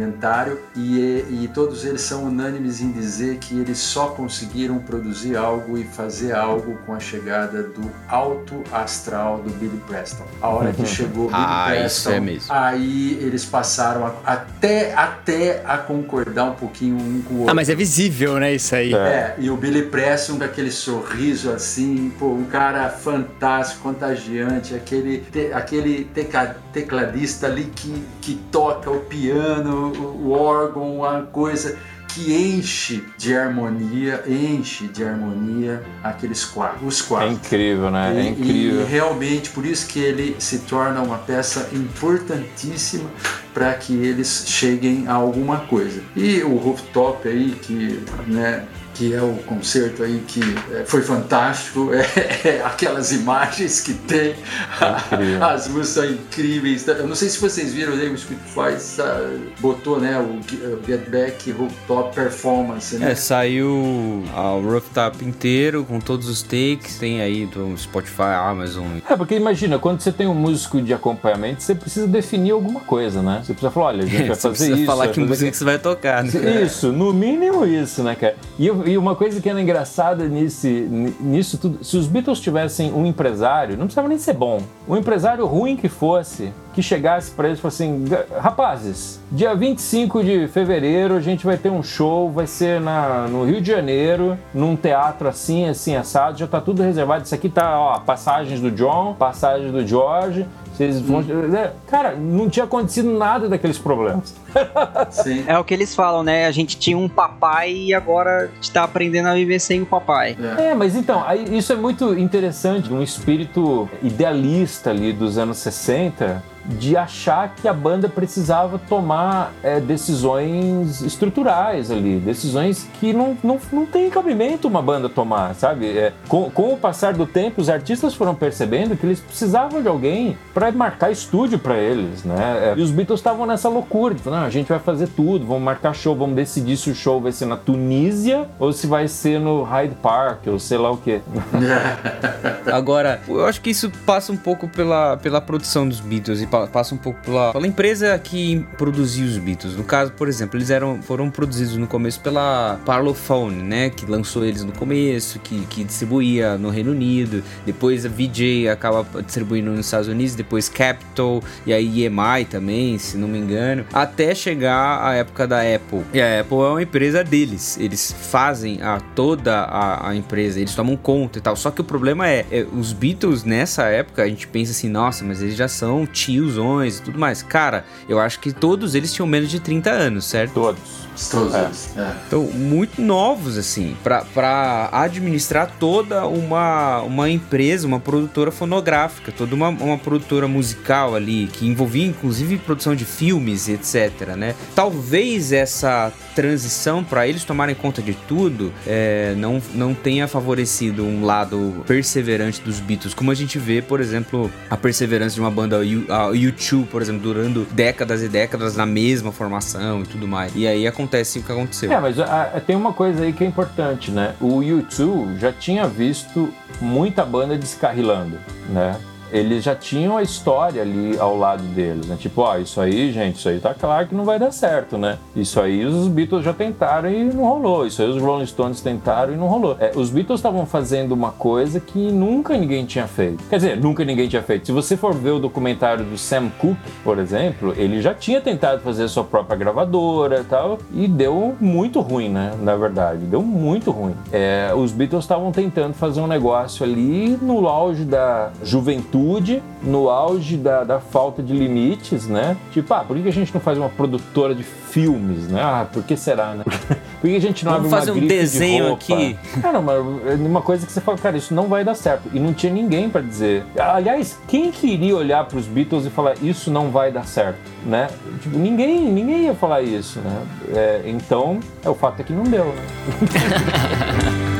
documentário e, e todos eles são unânimes em dizer que eles só conseguiram produzir algo e fazer algo com a chegada do alto astral do Billy Preston. A hora que chegou o Billy Ah, Preston, isso é mesmo. aí eles passaram a- até, até a concordar um pouquinho um com o outro. Ah, mas é visível, né, isso aí. É, e o Billy Preston com aquele sorriso assim, pô, um cara fantástico, contagiante, aquele, te- aquele teca- tecladista ali que, que toca o piano, o, o órgão, uma coisa que enche de harmonia, enche de harmonia aqueles quadros, os É quadros. incrível, né? E- É E, incrível. realmente por isso que ele se torna uma peça importantíssima para que eles cheguem a alguma coisa. E o rooftop aí que, né, que é o concerto aí que é, foi fantástico, é, é aquelas imagens que tem, incrível. as músicas são incríveis. Eu não sei se vocês viram aí o Spotify ah, botou, né, o Ge- o Get Back Rooftop Performance, né? É, saiu o rooftop inteiro com todos os takes. Tem aí do Spotify, Amazon. É, porque imagina, quando você tem um músico de acompanhamento, você precisa definir alguma coisa, né? Você precisa falar, olha, a gente vai Você fazer precisa isso. falar que música que você vai tocar, né? Isso, no mínimo isso, né, cara? E, eu- e uma coisa que era engraçada nisso tudo, se os Beatles tivessem um empresário, não precisava nem ser bom, um empresário ruim que fosse, que chegasse pra eles e falasse assim, "Ga- rapazes, dia 25 de fevereiro a gente vai ter um show, vai ser na, no Rio de Janeiro, num teatro assim, assim, assado, já tá tudo reservado, isso aqui tá, ó, passagens do John, passagens do George, vocês vão... É, Cara, não tinha acontecido nada daqueles problemas. Sim. É o que eles falam, né? A gente tinha um papai e agora a gente tá aprendendo a viver sem o papai. É, mas então, aí isso é muito interessante, um espírito idealista ali dos anos 60, de achar que a banda precisava tomar é, decisões estruturais ali, decisões que não, não, não tem cabimento uma banda tomar, sabe? É, com, com o passar do tempo, os artistas foram percebendo que eles precisavam de alguém para marcar estúdio para eles, né? É, e os Beatles estavam nessa loucura, tipo, não, a gente vai fazer tudo, vamos marcar show, vamos decidir se o show vai ser na Tunísia ou se vai ser no Hyde Park, ou sei lá o quê. Agora, eu acho que isso passa um pouco pela, pela produção dos Beatles e passa um pouco pela, pela empresa que produziu os Beatles. No caso, por exemplo, eles eram, foram produzidos no começo pela Parlophone, né? Que lançou eles no começo, que, que distribuía no Reino Unido. Depois a VJ acaba distribuindo nos Estados Unidos. Depois Capitol e aí EMI também, se não me engano. Até chegar a época da Apple. E a Apple é uma empresa deles. Eles fazem a, toda a, a empresa, eles tomam conta e tal. Só que o problema é, é, os Beatles nessa época, a gente pensa assim, nossa, mas eles já são tios tiozões e tudo mais. Cara, eu acho que todos eles tinham menos de 30 anos, certo? Todos. É. É. Então, muito novos, assim, pra administrar toda uma, uma empresa, uma produtora fonográfica, toda uma, uma produtora musical ali, que envolvia inclusive produção de filmes, etc, né? Talvez essa transição para eles tomarem conta de tudo é, não, não tenha favorecido um lado perseverante dos Beatles, como a gente vê, por exemplo, a perseverança de uma banda U- a U2, por exemplo, durando décadas e décadas na mesma formação e tudo mais. E aí acontece o que aconteceu. É, mas ah, tem uma coisa aí que é importante, né? O U2 já tinha visto muita banda descarrilando, né? Eles já tinham a história ali ao lado deles, né? Tipo, ó, isso aí, gente, isso aí tá claro que não vai dar certo, né? Isso aí os Beatles já tentaram e não rolou. Isso aí os Rolling Stones tentaram e não rolou. É, os Beatles estavam fazendo uma coisa que nunca ninguém tinha feito. Quer dizer, nunca ninguém tinha feito. Se você for ver o documentário do Sam Cooke, por exemplo, ele já tinha tentado fazer a sua própria gravadora e tal, e deu muito ruim, né? Na verdade, deu muito ruim. É, os Beatles estavam tentando fazer um negócio ali no auge da juventude, no auge da, da falta de limites, né? Tipo, ah, por que a gente não faz uma produtora de filmes, né? Ah, por que será, né? Por que a gente não Vamos abre fazer uma um grife de desenho roupa? aqui. Cara, mas é uma coisa que você fala, cara, isso não vai dar certo. E não tinha ninguém pra dizer. Aliás, quem queria olhar pros Beatles e falar isso não vai dar certo, né? Tipo, ninguém, ninguém ia falar isso, né? É, então, é, o fato é que não deu, né?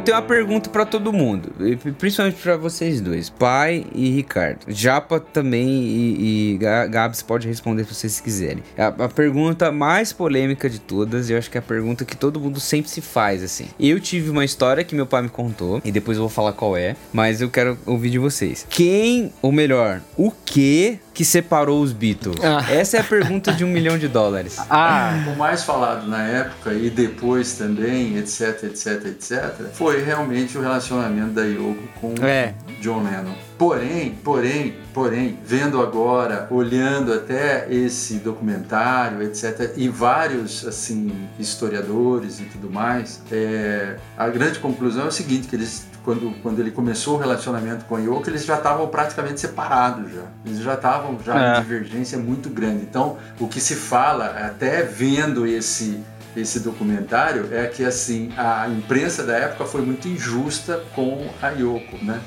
eu tenho uma pergunta pra todo mundo, principalmente pra vocês dois, pai e Ricardo. Japa também e, e Ga- Gabs pode responder se vocês quiserem. A, a pergunta mais polêmica de todas, eu acho que é a pergunta que todo mundo sempre se faz, assim. Eu tive uma história que meu pai me contou, e depois eu vou falar qual é, mas eu quero ouvir de vocês. Quem, ou melhor, o que que separou os Beatles? Essa é a pergunta de um milhão de dólares. Ah, O mais falado na época e depois também, etc, etc, etc, foi realmente o relacionamento da Yoko com É. John Lennon. Porém, porém, porém, vendo agora, olhando até esse documentário, etc, e vários assim historiadores e tudo mais, é, a grande conclusão é o seguinte, que eles quando, quando ele começou o relacionamento com a Yoko, eles já estavam praticamente separados já. Eles já estavam já É. em divergência muito grande. Então, o que se fala, até vendo esse esse documentário, é que assim a imprensa da época foi muito injusta com a Yoko, né?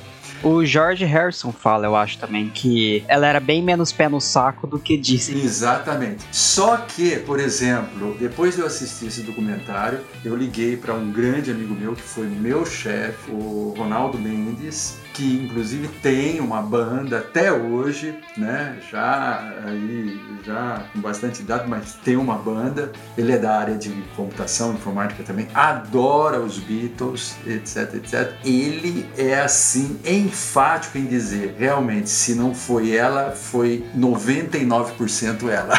O George Harrison fala, eu acho também, que ela era bem menos pé no saco do que dizem. Exatamente. Só que, por exemplo, depois de eu assistir esse documentário, eu liguei para um grande amigo meu que foi meu chefe, o Ronaldo Mendes, que inclusive tem uma banda até hoje, né? Já aí já com bastante idade, mas tem uma banda. Ele é da área de computação, informática também, adora os Beatles, etc, etc. Ele é assim enfático em dizer, realmente, se não foi ela, foi 99% ela.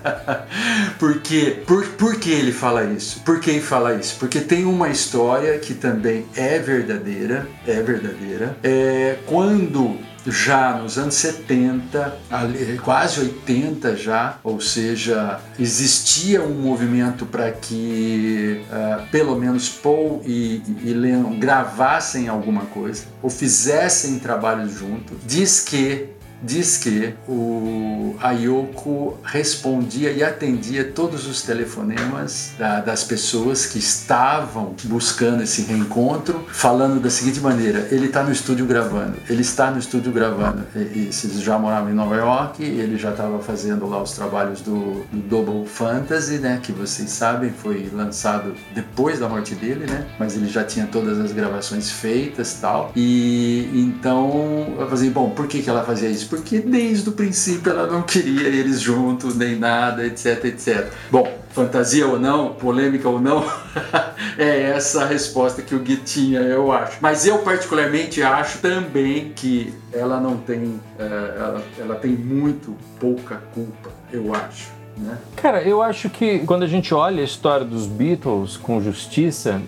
Porque, por, por que ele fala isso? Por que ele fala isso? Porque tem uma história que também é verdadeira, é verdadeira. É, quando já nos anos 70, ali, quase 80 já, ou seja, existia um movimento para que ah, pelo menos Paul e, e Lennon gravassem alguma coisa, ou fizessem trabalhos juntos. Diz que diz que o Ayoko respondia e atendia todos os telefonemas da- das pessoas que estavam buscando esse reencontro, falando da seguinte maneira: ele está no estúdio gravando, ele está no estúdio gravando. Eles já moravam em Nova York, ele já estava fazendo lá os trabalhos do, do Double Fantasy, né, que vocês sabem foi lançado depois da morte dele, né, mas ele já tinha todas as gravações feitas tal. E então eu falei, bom, por que, que ela fazia isso? Porque desde o princípio ela não queria eles juntos, nem nada, etc, etc. Bom, fantasia ou não, polêmica ou não, é essa a resposta que o Gui tinha, eu acho. Mas eu particularmente acho também que ela não tem, eh, ela, ela tem muito pouca culpa, eu acho. Né? Cara, eu acho que quando a gente olha a história dos Beatles com justiça,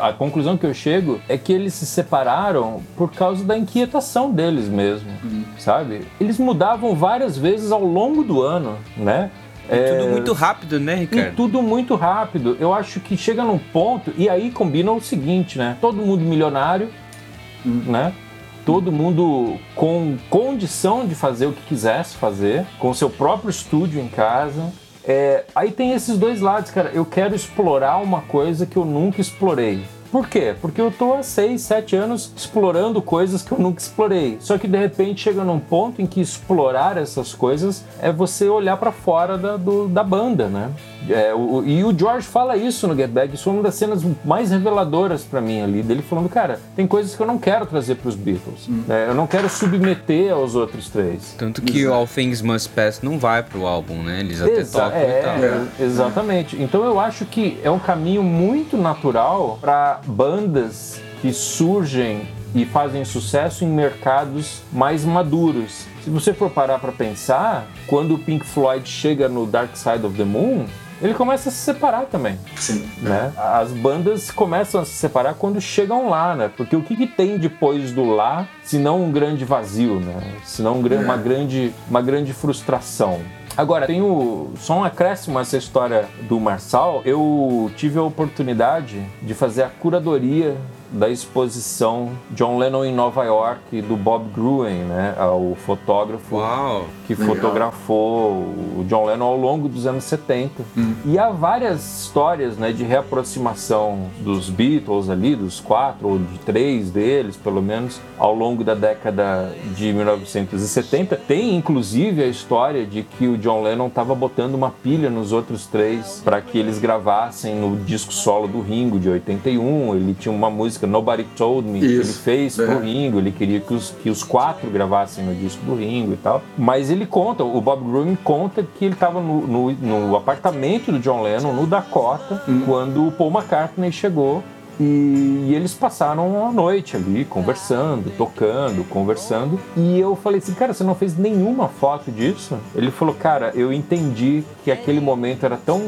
a, a conclusão que eu chego é que eles se separaram por causa da inquietação deles mesmo, sabe? Eles mudavam várias vezes ao longo do ano, né? É, Tudo muito rápido, né, e Ricardo? tudo muito rápido. Eu acho que chega num ponto, e aí combina o seguinte, né? Todo mundo milionário, né? Todo mundo com condição de fazer o que quisesse fazer, com seu próprio estúdio em casa. É, aí tem esses dois lados, cara. Eu quero explorar uma coisa que eu nunca explorei. Por quê? Porque eu tô há 6, 7 anos explorando coisas que eu nunca explorei. Só que de repente chega num ponto em que explorar essas coisas é você olhar pra fora da, do- da banda, né? É, o- e o George fala isso no Get Back. Isso é uma das cenas mais reveladoras pra mim ali, dele falando, cara, tem coisas que eu não quero trazer pros Beatles. né? Eu não quero submeter aos outros três. Tanto que o All Things Must Pass não vai pro álbum, né? Eles até Exa- tocam é, e tal. Exatamente. Então eu acho que é um caminho muito natural para bandas que surgem e fazem sucesso em mercados mais maduros. Se você for parar para pensar, quando o Pink Floyd chega no Dark Side of the Moon, ele começa a se separar também. Sim. Né? As bandas começam a se separar quando chegam lá, né? Porque o que, que tem depois do lá, se não um grande vazio, né? Se não um gran- uma, grande, uma grande frustração. Agora, tem o, só um acréscimo a essa história do Marçal. Eu tive a oportunidade de fazer a curadoria da exposição John Lennon em Nova York do Bob Gruen, né? O fotógrafo Uau! que Legal. fotografou o John Lennon ao longo dos anos 70. E há várias histórias né, de reaproximação dos Beatles ali, dos quatro ou de três deles, pelo menos, ao longo da década de 1970. Tem inclusive a história de que o John Lennon estava botando uma pilha nos outros três para que eles gravassem no disco solo do Ringo de 81. Ele tinha uma música Nobody Told Me que ele Isso. fez É. pro Ringo, ele queria que os, que os quatro gravassem no disco do Ringo e tal. Mas ele conta, o Bob Gruen conta que ele estava no, no, no apartamento do John Lennon, no Dakota, quando o Paul McCartney chegou. E, e eles passaram a noite ali, conversando, tocando, conversando. E eu falei assim, cara, você não fez nenhuma foto disso? Ele falou, cara, eu entendi que aquele momento era tão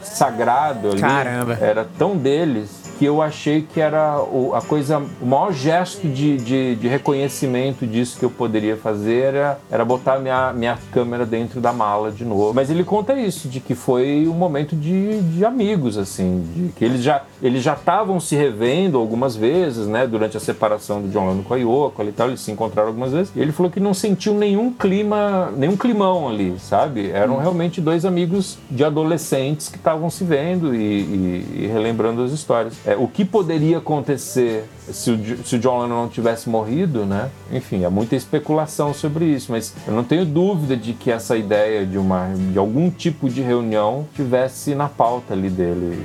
sagrado ali, Caramba. era tão deles que eu achei que era a coisa, o maior gesto de, de, de reconhecimento disso que eu poderia fazer era, era botar minha, minha câmera dentro da mala de novo. Mas ele conta isso, de que foi um momento de, de amigos, assim, de que eles já eles já estavam se revendo algumas vezes, né, durante a separação do John Lennon com a Yoko e tal, eles se encontraram algumas vezes. E ele falou que não sentiu nenhum clima, nenhum climão ali, sabe? Eram realmente dois amigos de adolescentes que estavam se vendo e, e- e relembrando as histórias. É, o que poderia acontecer se o, se o John Lennon não tivesse morrido, né? Enfim, há muita especulação sobre isso, mas eu não tenho dúvida de que essa ideia de uma de algum tipo de reunião tivesse na pauta ali dele,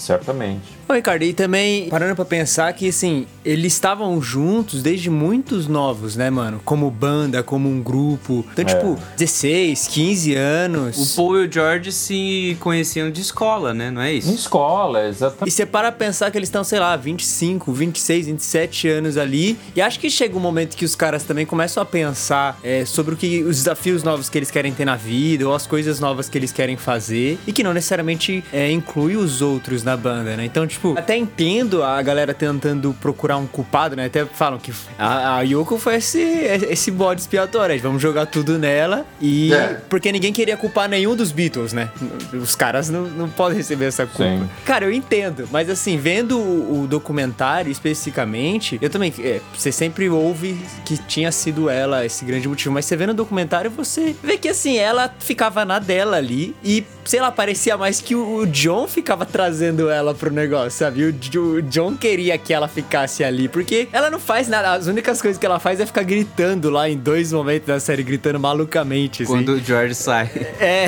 certamente. Ô, Ricardo, e também parando pra pensar que, assim, eles estavam juntos desde muitos novos, né, mano? Como banda, como um grupo. Então, tipo, 16, 15 anos. O Paul e o George se conheciam de escola, né? Não é Em isso? escola, exatamente. E você para a pensar que eles estão, sei lá, 25, 26, 27 anos ali. E acho que chega um momento que os caras também começam a pensar é, sobre o que os desafios novos que eles querem ter na vida, ou as coisas novas que eles querem fazer, e que não necessariamente é, inclui os outros na banda, né? Então, tipo, até entendo a galera tentando procurar um culpado, né? Até falam que a, a Yoko foi esse, esse bode expiatório. Vamos jogar tudo nela. E. É. Porque ninguém queria culpar nenhum dos Beatles, né? Os caras não, não podem receber essa culpa. Sim. Cara, eu entendo, mas assim, vendo o, o documentário especificamente, eu também. é, você sempre ouve que tinha sido ela esse grande motivo, mas você vê no documentário, você vê que assim, ela ficava na dela ali e, sei lá, parecia mais que o, o John ficava trazendo ela pro negócio, sabe? O, Jo- o John queria que ela ficasse ali, porque ela não faz nada, as únicas coisas que ela faz é ficar gritando lá em dois momentos da série, gritando malucamente, assim. Quando o George sai. É,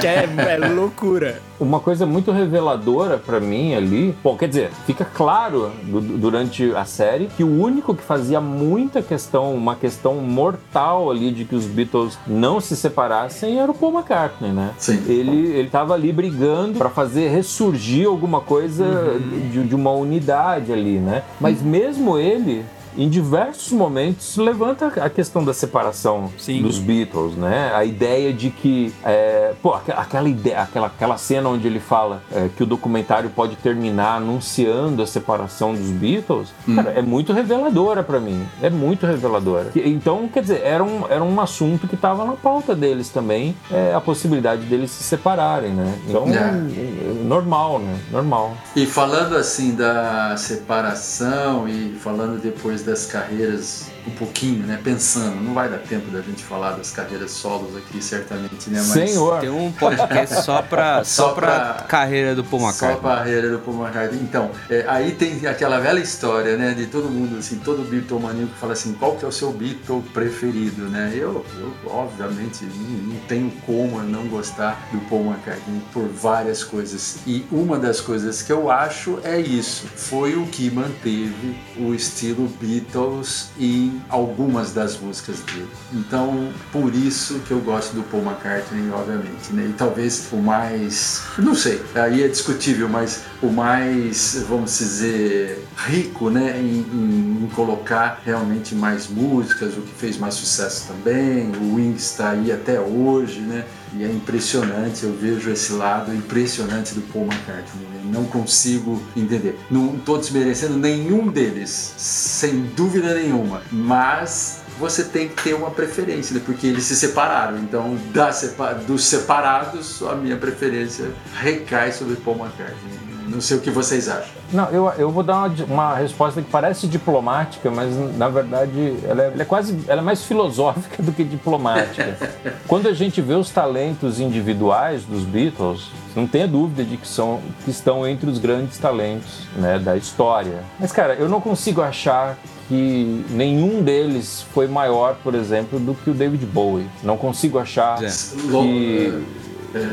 que é, é loucura. Uma coisa muito reveladora pra mim ali, bom, quer dizer, fica claro du- durante a série que o único que fazia muita questão, uma questão mortal ali de que os Beatles não se separassem era o Paul McCartney, né? Sim. Ele, ele tava ali brigando pra fazer ressurgir alguma coisa de, de uma unidade ali, né? Mas mesmo ele em diversos momentos levanta a questão da separação Sim. dos Beatles, né? A ideia de que, é, pô, aquela ideia, aquela, aquela cena onde ele fala é, que o documentário pode terminar anunciando a separação dos Beatles, cara, é muito reveladora pra mim. É muito reveladora. Então, quer dizer, era um, era um assunto que tava na pauta deles também, é, a possibilidade deles se separarem, né? Então, é normal, né? Normal. E falando assim da separação e falando depois das carreiras um pouquinho, né? Pensando, não vai dar tempo da gente falar das carreiras solos aqui, certamente, né? Mas Senhor. Tem um podcast só pra, só Só pra- carreira do Paul Só a McCartney. carreira do Paul McCartney. Então, é, aí tem aquela velha história, né? De todo mundo, assim, todo Beatlemaníaco que fala assim, qual que é o seu Beatle preferido, né? Eu, eu obviamente, não, não tenho como eu não gostar do Paul McCartney por várias coisas. E uma das coisas que eu acho é isso. Foi o que manteve o estilo Beatles em algumas das músicas dele. Então, por isso que eu gosto do Paul McCartney, obviamente, né? E talvez o mais, não sei, aí é discutível, mas o mais, vamos dizer, rico, né, em, em- em colocar realmente mais músicas, o que fez mais sucesso também. O Wings está aí até hoje, né? E é impressionante, eu vejo esse lado impressionante do Paul McCartney. né? Não consigo entender. Não estou desmerecendo nenhum deles, sem dúvida nenhuma. Mas você tem que ter uma preferência, né? porque eles se separaram. Então, sepa- dos separados, a minha preferência recai sobre Paul McCartney. Não sei o que vocês acham. Não, eu, eu vou dar uma, uma resposta que parece diplomática, mas na verdade ela é, ela é quase ela é mais filosófica do que diplomática. Quando a gente vê os talentos individuais dos Beatles, não tenha dúvida de que, são, que estão entre os grandes talentos né, da história. Mas, cara, eu não consigo achar que nenhum deles foi maior, por exemplo, do que o David Bowie. Não consigo achar que É,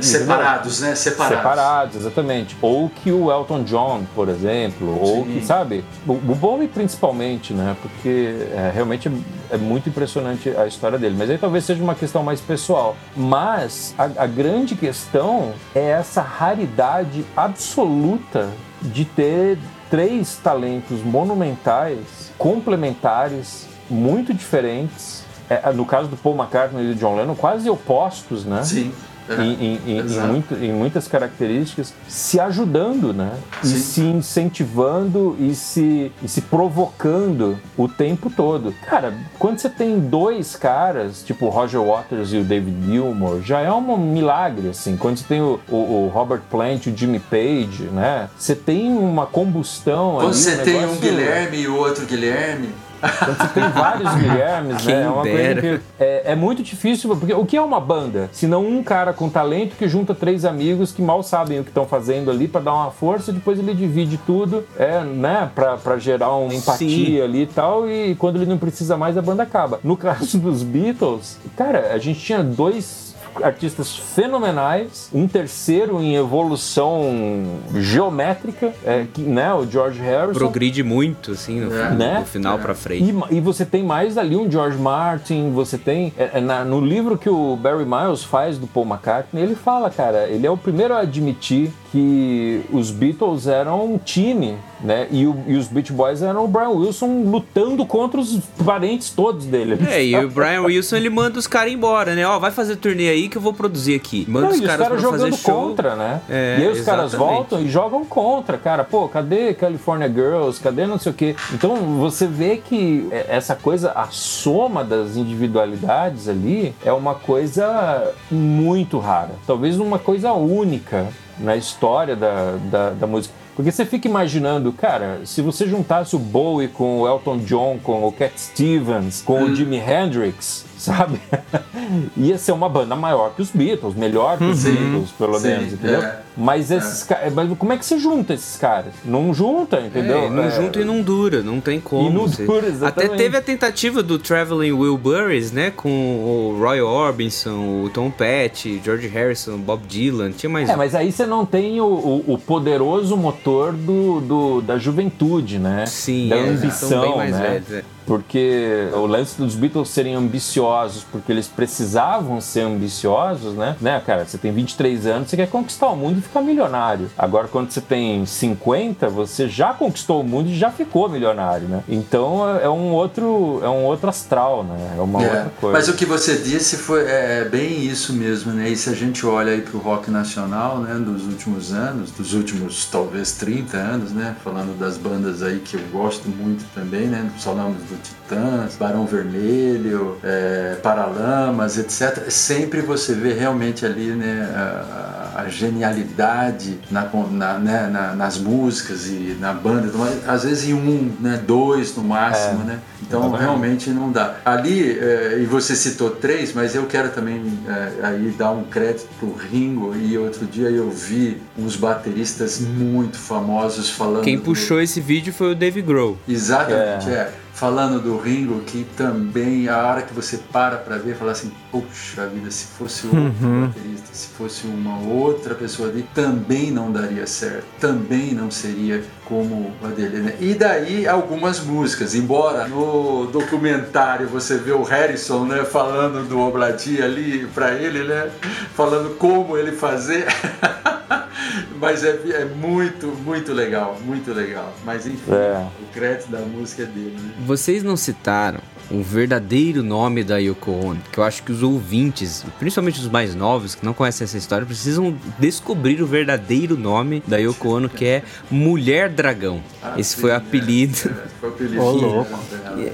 separados, né? Separados. separados, exatamente. Ou que o Elton John, por exemplo, ou Sim. que, sabe, o, o Bowie principalmente, né? Porque é, realmente é, é muito impressionante a história dele. Mas aí talvez seja uma questão mais pessoal. Mas a, a grande questão é essa raridade absoluta de ter três talentos monumentais, complementares, muito diferentes. É, no caso do Paul McCartney e do John Lennon, quase opostos, né? Sim. É. em, em- em- muito- em muitas características, se ajudando, né? E se incentivando e se, e se provocando o tempo todo. Cara, quando você tem dois caras, tipo o Roger Waters e o David Gilmour, já é um milagre, assim. Quando você tem o, o- o Robert Plant e o Jimmy Page, né? Você tem uma combustão Quando ali, você um tem um Guilherme e o outro Guilherme. Quando você tem vários Guilhermes, né? É uma coisa dera. que é, é muito difícil, porque o que é uma banda? Se não um cara com talento que junta três amigos que mal sabem o que estão fazendo ali pra dar uma força, depois ele divide tudo, é, né, Pra pra gerar uma empatia ali e tal, e quando ele não precisa mais, a banda acaba. No caso dos Beatles, cara, a gente tinha dois artistas fenomenais, um terceiro em evolução geométrica, é, que, né, o George Harrison. Progride muito, assim, no, É. Né? do final pra frente. E, e você tem mais ali um George Martin, você tem. é, é, na- no livro que o Barry Miles faz do Paul McCartney, ele fala, cara, ele é o primeiro a admitir que os Beatles eram um time, né? E, o- e os Beach Boys eram o Brian Wilson lutando contra os parentes todos dele. É, e o Brian Wilson ele manda os caras embora, né? Ó, vai fazer turnê aí que eu vou produzir aqui. Manda Não, os e os caras caras jogando contra, né? É, e aí os caras exatamente. voltam e jogam contra, cara. Pô, cadê California Girls? Cadê não sei o quê? Então você vê que é, essa coisa, a soma das individualidades ali é uma coisa muito rara. Talvez uma coisa única na história da, da, da música. Porque você fica imaginando, cara, se você juntasse o Bowie com o Elton John, com o Cat Stevens, com o Jimi Hendrix, sabe? Ia ser uma banda maior que os Beatles, melhor que os Sim, Beatles, pelo sim, menos, entendeu? é. Mas esses caras. Mas como é que você junta esses caras? Não junta, entendeu? É, não É, junta e não dura, não tem como. E não dura, Até exatamente. teve a tentativa do Traveling Wilburys, né? Com o Roy Orbison, o Tom Petty, George Harrison, Bob Dylan, tinha mais É, mas aí você não tem o, o- o poderoso motor do, do- da juventude, né? Sim, da é, ambição, são bem mais né? velhos, é. Porque o lance dos Beatles serem ambiciosos, porque eles precisavam ser ambiciosos, né? né, cara? Você tem 23 anos, você quer conquistar o mundo e ficar milionário. Agora, quando você tem 50, você já conquistou o mundo e já ficou milionário, né? Então é um outro, é um outro astral, né? É uma É, outra coisa. Mas o que você disse foi é, bem isso mesmo, né? E se a gente olha aí para o rock nacional, né, dos últimos anos, dos últimos talvez 30 anos, né, falando das bandas aí que eu gosto muito também, né? Falamos do Titãs, Barão Vermelho, é, Paralamas, etc. Sempre você vê realmente ali, né, a, a genialidade na, na- né, na- nas músicas e na banda, às vezes em um, né, dois no máximo, É. né? Então realmente não dá. Ali, eh, e você citou três, mas eu quero também eh, aí dar um crédito pro Ringo. E outro dia eu vi uns bateristas muito famosos falando. Quem do- puxou esse vídeo foi o Dave Grohl. Exatamente, é. Falando do Ringo, que também a hora que você para pra ver, fala assim: puxa vida, se fosse outro Uhum. baterista, se fosse uma outra pessoa ali, também não daria certo, também não seria como a dele, né? E daí algumas músicas, embora no documentário você vê o Harrison, né, falando do Obladi ali pra ele, né, falando como ele fazer. Mas é, é muito, muito legal, muito legal. Mas enfim, É. o crédito da música é dele, né? Vocês não citaram o verdadeiro nome da Yoko Ono, que eu acho que os ouvintes, principalmente os mais novos que não conhecem essa história, precisam descobrir o verdadeiro nome da Yoko Ono, que é Mulher Dragão. Ah, Esse sim, foi o é, apelido é, foi o apelido dela, louco.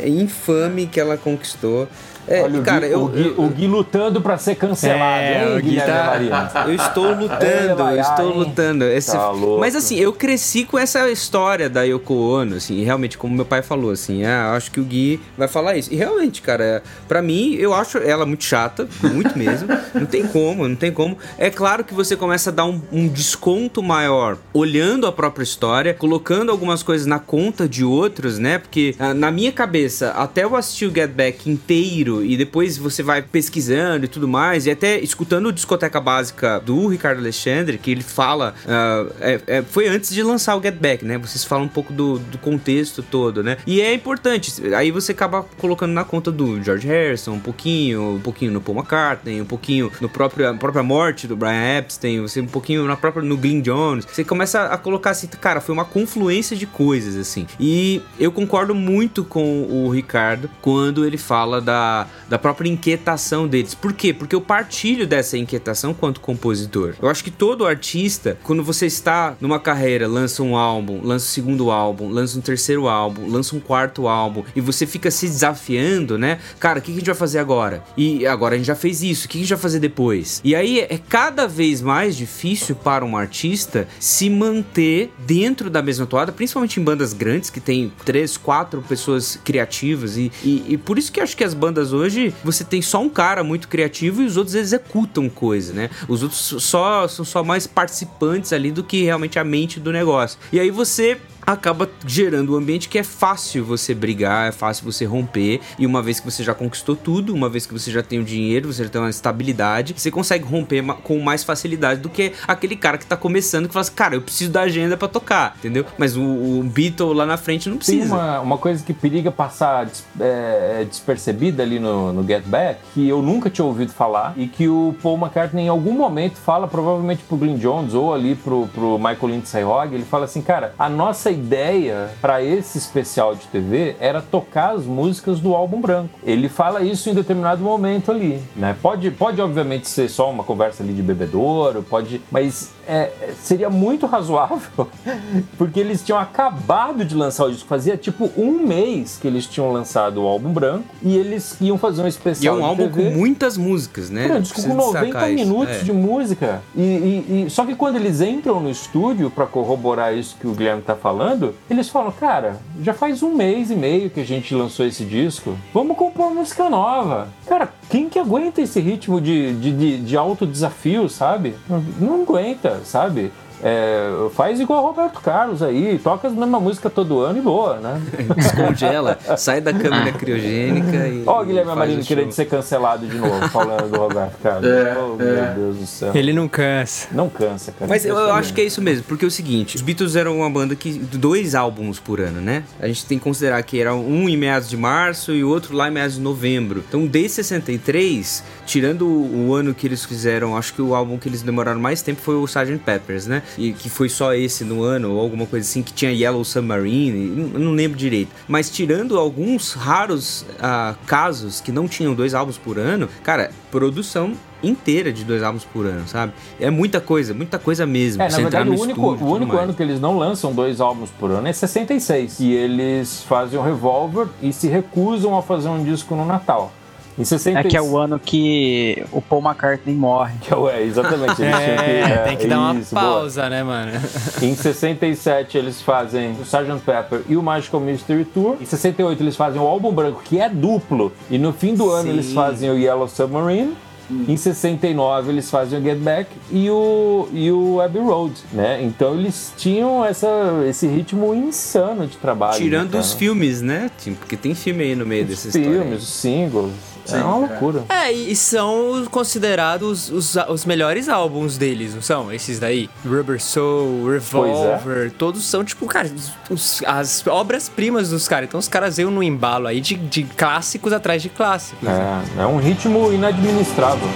é, infame que ela conquistou. É, Olha, o cara, Gui, eu, o, Gui, eu- o Gui lutando pra ser cancelado, É, hein, o Gui tá- Maria? Eu estou lutando, eu estou lutando. Esse- Tá. Mas assim, eu cresci com essa história da Yoko Ono, assim, realmente, como meu pai falou, assim, ah, eu acho que o Gui vai falar isso. E realmente, cara, pra mim, eu acho ela muito chata, muito mesmo. não tem como, não tem como. É claro que você começa a dar um, um desconto maior olhando a própria história, colocando algumas coisas na conta de outros, né? Porque ah, na minha cabeça, até eu assistir o Get Back inteiro e depois você vai pesquisando e tudo mais, e até escutando o Discoteca Básica do Ricardo Alexandre, que ele fala. ah, é- é- foi antes de lançar o Get Back, né? Vocês falam um pouco do, do contexto todo, né? E é importante. Aí você acaba colocando na conta do George Harrison um pouquinho, um pouquinho no Paul McCartney, um pouquinho no próprio, própria morte do Brian Epstein, você um pouquinho na própria no Glyn Jones. Você começa a colocar assim, cara, foi uma confluência de coisas assim. E eu concordo muito com o Ricardo quando ele fala da, da própria inquietação deles. Por quê? Porque eu partilho dessa inquietação quanto compositor. Eu acho que todo artista, quando você está numa carreira, lança um álbum, lança um segundo álbum, lança um terceiro álbum, lança um quarto álbum, e você fica se desafiando, né? Cara, o que a gente vai fazer agora? E agora a gente já fez isso, o que a gente vai fazer depois? E aí é cada vez mais difícil para um artista se manter dentro da mesma toada, principalmente em bandas grandes que tem três, quatro pessoas criativas e, e, e por isso que eu acho que as bandas hoje você tem só um cara muito criativo e os outros executam coisa, né? Os outros só são só mais participantes ali do que realmente a mente do negócio. E aí você acaba gerando um ambiente que é fácil você brigar, é fácil você romper, e uma vez que você já conquistou tudo, uma vez que você já tem o dinheiro, você já tem uma estabilidade, você consegue romper com mais facilidade do que aquele cara que tá começando que fala assim, cara, eu preciso da agenda pra tocar, entendeu? Mas o, o Beatle lá na frente não Tem precisa. uma, uma coisa que periga passar é, é, despercebida ali no, no Get Back, que eu nunca tinha ouvido falar, e que o Paul McCartney em algum momento fala, provavelmente pro Glyn Jones ou ali pro, pro Michael Lindsay Hogg, ele fala assim, cara, a nossa ideia para esse especial de TV era tocar as músicas do álbum branco. Ele fala isso em determinado momento ali, né? Pode, pode obviamente ser só uma conversa ali de bebedouro, pode, mas é, seria muito razoável, porque eles tinham acabado de lançar o disco, fazia tipo um mês que eles tinham lançado o álbum branco e eles iam fazer um E é especial um álbum TV. com muitas músicas, né? Um disco com 90 destacar isso. minutos É. de música. E, e- e- só que quando eles entram no estúdio pra corroborar isso que o Guilherme tá falando, eles falam, cara, já faz um mês e meio que a gente lançou esse disco. Vamos compor música nova. Cara, quem que aguenta esse ritmo de, de, de, de alto desafio, sabe? Não aguenta, sabe? É, faz igual o Roberto Carlos aí, toca a mesma música todo ano e boa, né? Descongela, sai da câmera criogênica e. Ó, o Guilherme Amarino querendo ser cancelado de novo, falando do Roberto Carlos. É, oh, é. meu Deus do céu. Ele não cansa. Não cansa, cara. Mas eu, eu acho que é isso mesmo, porque é o seguinte, os Beatles eram uma banda que dois álbuns por ano, né? A gente tem que considerar que era um em meados de março e o outro lá em meados de novembro. Então, desde 63, tirando o, o ano que eles fizeram, acho que o álbum que eles demoraram mais tempo foi o Sgt. Peppers, né? E que foi só esse no ano ou alguma coisa assim que tinha Yellow Submarine, não, lembro direito. Mas tirando alguns raros ah, casos que não tinham dois álbuns por ano, cara, produção inteira de dois álbuns por ano, sabe? É muita coisa, muita coisa mesmo. É, na verdade, o único, estúdio, o único mais. ano que eles não lançam dois álbuns por ano é 66. E eles fazem o Revolver e se recusam a fazer um disco no Natal. Em 66. É que é o ano que o Paul McCartney morre. Que é o- é, exatamente. Eles tinham que, É, tem que dar uma isso, boa. pausa, né, mano? Em 67 eles fazem o Sgt. Pepper e o Magical Mystery Tour. Em 68 eles fazem o álbum branco, que é duplo. E no fim do ano Sim. eles fazem o Yellow Submarine. Em 69 eles fazem o Get Back e o, e o Abbey Road, né? Então eles tinham essa, esse ritmo insano de trabalho. Tirando né, os cara? filmes, né? Tipo, Porque tem filme aí no meio Os história. filmes, os singles. Sim, é uma é. loucura. É, e e são considerados os, os melhores álbuns deles, não são? Esses daí? Rubber Soul, Revolver, todos são, tipo, cara, os- as obras-primas dos caras. Então os caras veio no embalo aí de, de clássicos atrás de clássicos. né? É, é um ritmo inadministrável.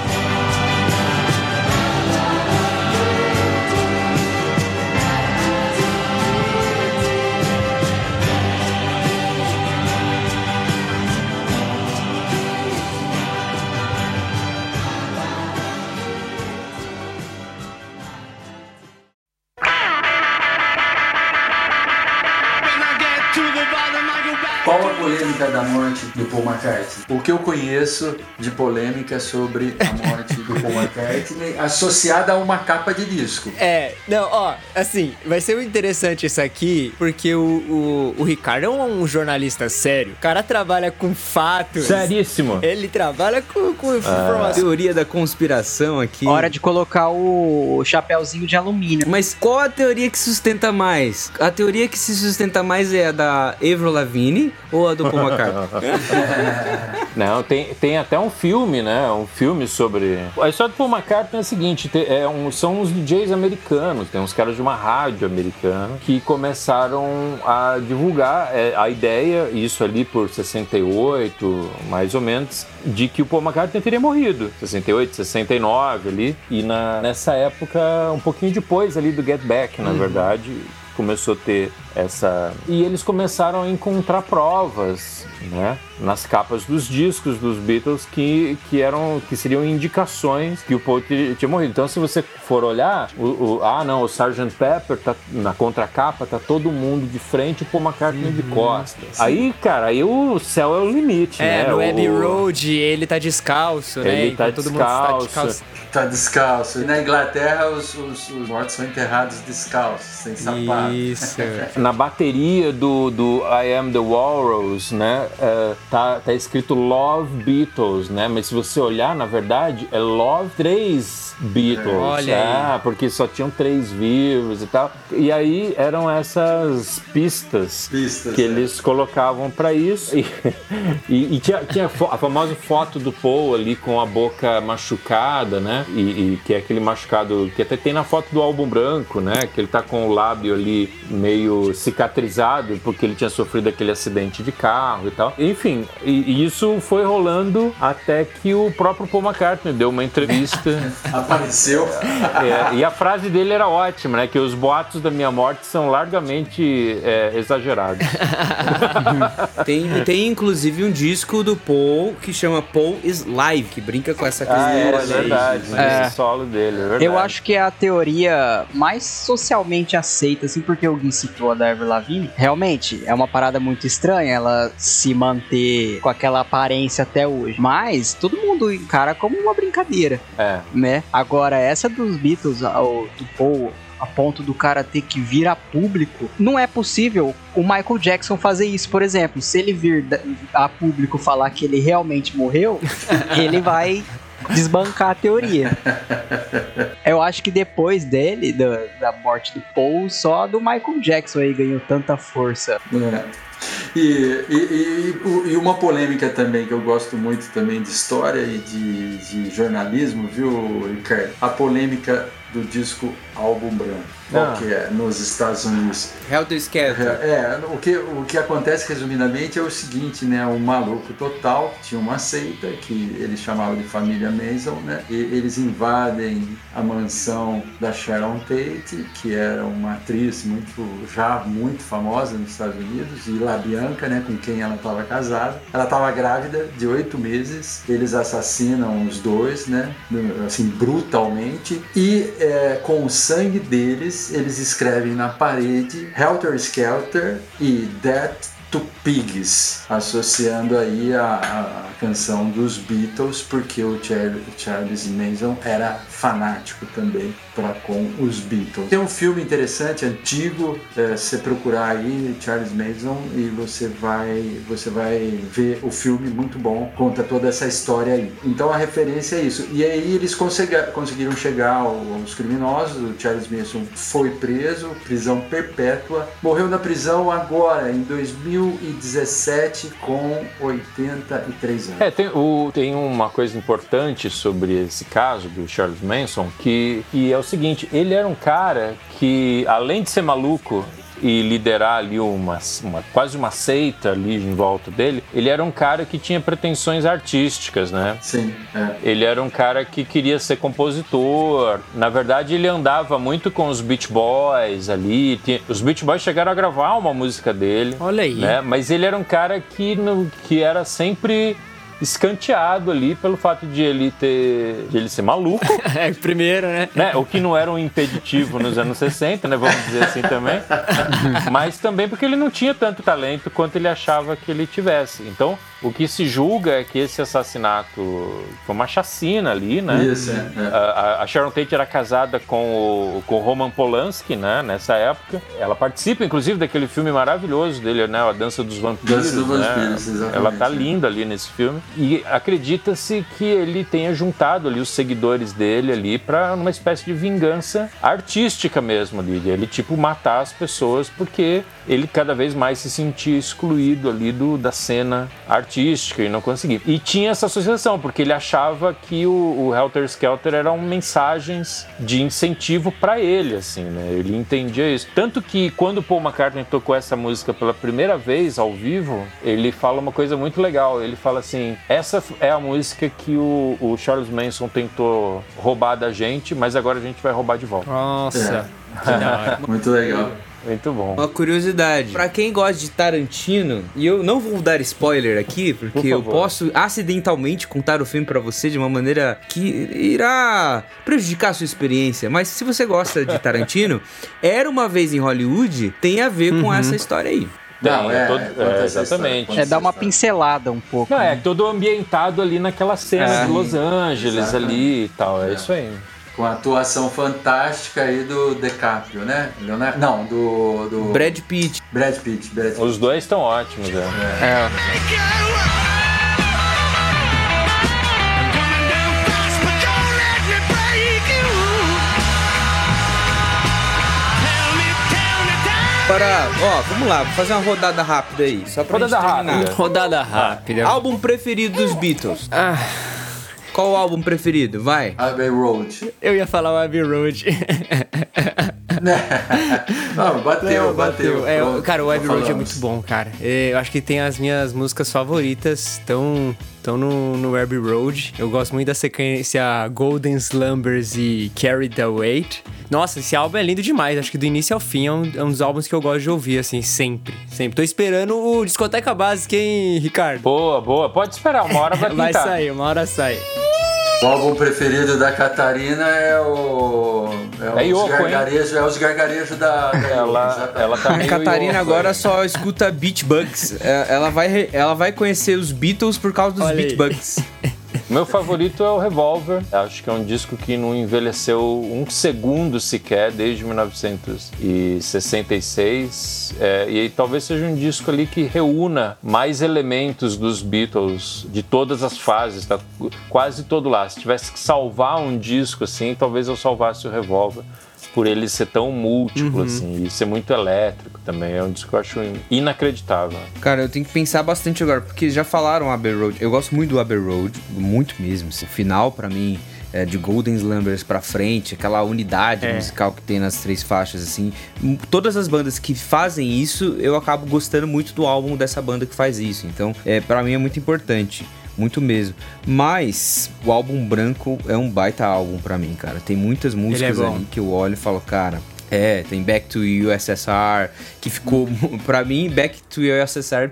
Do Paul McCartney? O que eu conheço de polêmica sobre a morte do Paul McCartney associada a uma capa de disco. É, não, ó, assim, vai ser interessante isso aqui, porque o, o, o Ricardo é um, jornalista sério. O cara trabalha com fatos. Seríssimo. Ele trabalha com, com informação. Teoria da conspiração aqui. Hora de colocar o chapéuzinho de alumínio. Mas qual a teoria que sustenta mais? A teoria que se sustenta mais é a da Avril Lavigne ou a do Paul McCartney? Não, tem, tem até um filme, né? Um filme sobre. A história do Paul McCartney é a seguinte: te- é um- são uns DJs americanos, tem uns caras de uma rádio americana que começaram a divulgar é, a ideia, isso ali por 68, mais ou menos, de que o Paul McCartney teria morrido. 68, 69 ali. E na, nessa época, um pouquinho depois ali do Get Back, na verdade, começou a ter essa. E eles começaram a encontrar provas, né? Nas capas dos discos dos Beatles que, que eram que seriam indicações que o Paul tinha morrido. Então, se você for olhar, o, o- ah, não, o Sgt. Pepper tá na contracapa, tá todo mundo de frente, o Paul McCartney de costas. Aí, cara, aí o céu é o limite, É, né? no O- Abbey Road ele tá descalço, né? Ele tá todo mundo tá descalço. descalço. Tá descalço. E na Inglaterra os, os- os mortos são enterrados descalços, sem sapato. Isso. na bateria do, do I Am The Walrus, né, é, tá, tá escrito Love Beatles, né, mas se você olhar, na verdade, é Love 3 Beatles, Olha é, porque só tinham três vivos e tal, e aí eram essas pistas, Pistas, que é. eles colocavam pra isso, e, e- e tinha, tinha a famosa foto do Paul ali com a boca machucada, né, e, e que é aquele machucado que até tem na foto do álbum branco, né, que ele tá com o lábio ali meio cicatrizado porque ele tinha sofrido aquele acidente de carro e tal. Enfim, e, e isso foi rolando até que o próprio Paul McCartney deu uma entrevista. Apareceu. É, e a frase dele era ótima, né? Que os boatos da minha morte são largamente é, exagerados. tem, tem inclusive um disco do Paul que chama Paul is Live, que brinca com essa coisa. Ah, é, é verdade. É. Esse solo dele, é verdade. Eu acho que é a teoria mais socialmente aceita, assim, porque o Gui citou a da Avril Lavigne. Realmente, é uma parada muito estranha ela se manter com aquela aparência até hoje. Mas todo mundo encara como uma brincadeira, É. né? Agora, essa dos Beatles, a- o- do Paul, a ponto do cara ter que vir a público, não é possível o Michael Jackson fazer isso, por exemplo. Se ele vir a público falar que ele realmente morreu, ele vai desbancar a teoria. Eu acho que depois dele, da, da morte do Paul, só do Michael Jackson aí ganhou tanta força. É. E, e, e, e, uma polêmica também que eu gosto muito também de história e de, de jornalismo, viu, Ricardo? A polêmica do disco Álbum Branco. Ah. que é? Nos Estados Unidos. Helter Skelter. É, o que, o que acontece resumidamente é o seguinte, né? Um maluco total, tinha uma seita que eles chamavam de família Mason, né? E eles invadem a mansão da Sharon Tate, que era uma atriz muito, já muito famosa nos Estados Unidos, e La Bianca, né? Com quem ela estava casada. Ela estava grávida de oito meses, eles assassinam os dois, né? Assim, brutalmente. E é, com o sangue deles, eles escrevem na parede Helter Skelter e Death to Pigs, associando aí a, a canção dos Beatles, porque o Char- Charles Manson era fanático também para com os Beatles. Tem um filme interessante, antigo, é, você procurar aí Charles Manson e você vai você vai ver o filme muito bom, conta toda essa história aí. Então a referência é isso. E aí eles conseguiram chegar ao- aos criminosos, o Charles Manson foi preso, prisão perpétua, morreu na prisão agora em 2017 com 83 anos. É, tem, o- tem uma coisa importante sobre esse caso do Charles Manson, que, que é o seguinte, ele era um cara que, além de ser maluco e liderar ali uma, uma- quase uma seita ali em volta dele, ele era um cara que tinha pretensões artísticas, né? Sim, é. Ele era um cara que queria ser compositor. Na verdade, ele andava muito com os Beach Boys ali. Tinha- Os Beach Boys chegaram a gravar uma música dele. Olha aí. Né? Mas ele era um cara que, não- que era sempre escanteado ali pelo fato de ele ter de ele ser maluco, É, primeiro, né? né? O que não era um impeditivo nos anos 60, né? Vamos dizer assim também. Mas também porque ele não tinha tanto talento quanto ele achava que ele tivesse. Então, o que se julga é que esse assassinato foi uma chacina ali, né? Isso, é, é. A, a- Sharon Tate era casada com o, com o Roman Polanski, né? Nessa época. Ela participa, inclusive, daquele filme maravilhoso dele, né? A Dança dos Vampiros. Dança dos né? Vampiros, exatamente, Ela tá linda ali nesse filme. E acredita-se que ele tenha juntado ali os seguidores dele ali para uma espécie de vingança artística mesmo ali. Ele, tipo, matar as pessoas porque ele cada vez mais se sentia excluído ali do, da cena artística e não conseguia. E tinha essa associação, porque ele achava que o, o Helter Skelter eram mensagens de incentivo para ele, assim, né? Ele entendia isso. Tanto que quando o Paul McCartney tocou essa música pela primeira vez ao vivo, ele fala uma coisa muito legal. Ele fala assim: essa é a música que o, o Charles Manson tentou roubar da gente, mas agora a gente vai roubar de volta. Nossa, hora. Muito legal. Muito bom. Uma curiosidade, pra quem gosta de Tarantino, e eu não vou dar spoiler aqui, porque Por eu posso acidentalmente contar o filme pra você de uma maneira que irá prejudicar a sua experiência, mas se você gosta de Tarantino, Era uma vez em Hollywood tem a ver com essa história aí. Não, Tem, é, todo- conta é, exatamente. história, É dar uma pincelada um pouco. Não, é né? todo ambientado ali naquela cena É. de Los Angeles Exatamente. ali e tal. É, É. isso aí. Com a atuação fantástica aí do DiCaprio, né? Leonardo? Não, do, do Brad Pitt. Brad Pitt. Brad Pitt. Os dois estão ótimos, né? É. Agora, ó, vamos lá, vou fazer uma rodada rápida aí, só pra Rodada rápida. Rodada rápida. Álbum preferido dos Beatles? Ah, Qual o álbum preferido? Vai. Abbey Road. eu ia falar o Abbey Road. Não, bateu, Não, bateu. É, Pronto, cara, o Abbey Road é muito bom, cara. É, Eu acho que tem as minhas músicas favoritas, estão estão no, no Abbey Road. Eu gosto muito da sequência Golden Slumbers e Carried Away. Nossa, esse álbum é lindo demais. Acho que do início ao fim é um, é um dos álbuns que eu gosto de ouvir, assim, sempre. Sempre. Tô esperando o Discoteca Básica, hein, Ricardo? Boa, boa. Pode esperar, uma hora vai pintar. Vai sair, uma hora sai. O álbum preferido da Catarina é o. É, É os Yoko, hein? gargarejos, é os gargarejos da. da Yoko, Ela, ela tá A meio Catarina louca. agora só escuta Beat Bugs. É, Ela vai, ela vai conhecer os Beatles por causa dos Olha Beat aí. Bugs. Meu favorito é o Revolver. Acho que é um disco que não envelheceu um segundo sequer desde 1966. É, e talvez seja um disco ali que reúna mais elementos dos Beatles de todas as fases, tá quase todo lá. Se tivesse que salvar um disco assim, talvez eu salvasse o Revolver por ele ser tão múltiplo, Uhum. assim, e ser muito elétrico também. É um disco que eu acho inacreditável. Cara, eu tenho que pensar bastante agora, porque já falaram Abbey Road. Eu gosto muito do Abbey Road, muito mesmo. assim. O final, pra mim, é, de Golden Slumbers pra frente, aquela unidade É. musical que tem nas três faixas, assim. Todas as bandas que fazem isso, eu acabo gostando muito do álbum dessa banda que faz isso. Então, é, para mim é muito importante. Muito mesmo. Mas o álbum branco é um baita álbum pra mim, cara. Tem muitas músicas bom. ali que eu olho e falo, cara, é, tem Back to USSR, que ficou, pra mim, Back to USSR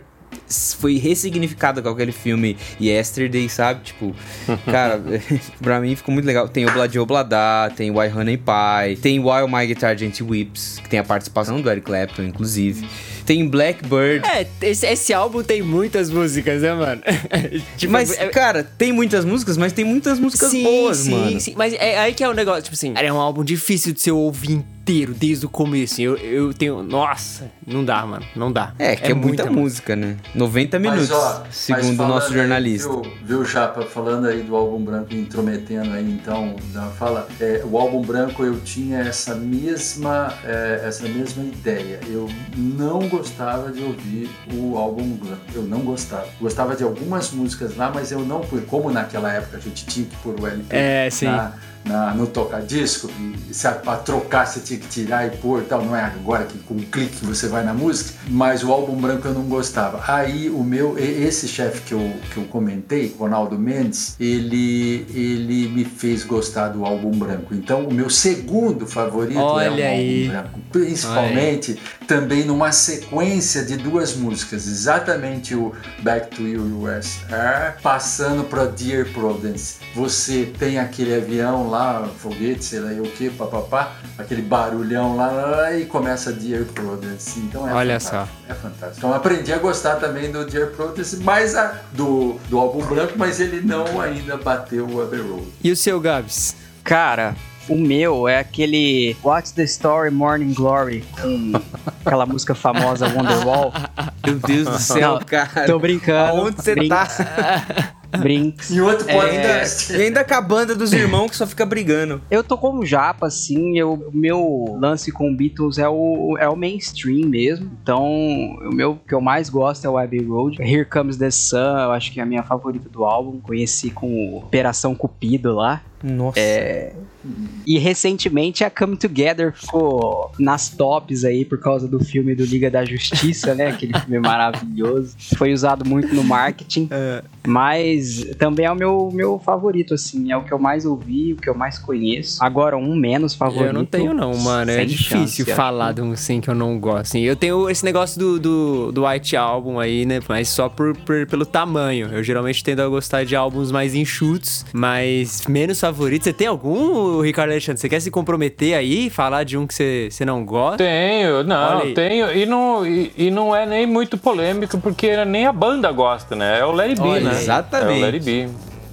foi ressignificado com aquele filme Yesterday, sabe? Tipo, cara, pra mim ficou muito legal. Tem Obladi Oblada, tem Why Honey Pie, tem While My Guitar Gently Weeps, que tem a participação do Eric Clapton, inclusive. Tem Blackbird. É, esse, esse álbum tem muitas músicas, né, mano? Tipo, mas, é- cara, tem muitas músicas, mas tem muitas músicas sim, boas, sim, mano. Sim, mas é aí que é o negócio, tipo assim, é um álbum difícil de você ouvir inteiro, desde o começo. Eu, eu tenho. Nossa, não dá, mano. Não dá. É, que é, muita, música, né? 90 minutos, Mas, ó, segundo o nosso aí, jornalista. viu, viu, Chapa, falando aí do álbum branco, intrometendo aí, então, da fala, é, o álbum branco eu tinha essa mesma, é, essa mesma ideia. Eu não gostava de ouvir o álbum branco. Eu não gostava. Gostava de algumas músicas lá, mas eu não, fui como naquela época a gente tinha que pôr o LP É, na, na- no toca-disco, pra trocar você tinha que tirar e pôr tal, não é agora que com um clique você vai na música, mas o álbum branco eu não gostava. Aí o meu, esse chefe que eu, que eu comentei, Ronaldo Mendes, ele, ele me fez gostar do álbum branco. Então o meu segundo favorito é o Olha aí. álbum branco, principalmente também numa sequência de duas músicas, exatamente o Back to USR, passando para Dear Prudence. Você tem aquele avião lá, foguete, sei lá e o que, papapá, aquele barulhão lá, e começa Dear Prudence. Então é Olha fantástico, É fantástico. Então aprendi a gostar também do Dear Prudence, mais a, do, do álbum branco, mas ele não ainda bateu o Abbey Road. E o seu, Gabs? Cara, o meu é aquele What's the Story Morning Glory com aquela música famosa Wonderwall. Meu Deus do céu, Não, cara. Tô brincando. Aonde você Brin- tá? Brinks. Em outro É, podcast. E ainda com a banda dos irmãos que só fica brigando. Eu tô como japa, assim, eu, o meu lance com Beatles é o, é o mainstream mesmo. Então, o meu que eu mais gosto é o Abbey Road. Here Comes the Sun, eu acho que é a minha favorita do álbum. Conheci com o Operação Cupido lá. Nossa. É, E recentemente a Come Together ficou nas tops aí por causa do filme do Liga da Justiça, né? Aquele filme maravilhoso. Foi usado muito no marketing. Mas também é o meu, meu favorito, assim. É o que eu mais ouvi, o que eu mais conheço. Agora, um menos favorito. Eu não tenho, não, mano. É difícil chance, falar de um assim que eu não gosto. Assim, eu tenho esse negócio do, do, do White Album aí, né? Mas só por, por- pelo tamanho. Eu geralmente tendo a gostar de álbuns mais enxutos, mas menos favoritos. Você tem algum, Ricardo Alexandre? Você quer se comprometer aí e falar de um que você, você não gosta? Tenho, não, tenho. E não, e, e não é nem muito polêmico, porque nem a banda gosta, né? É o Larry B, né? Exatamente. É o Larry B.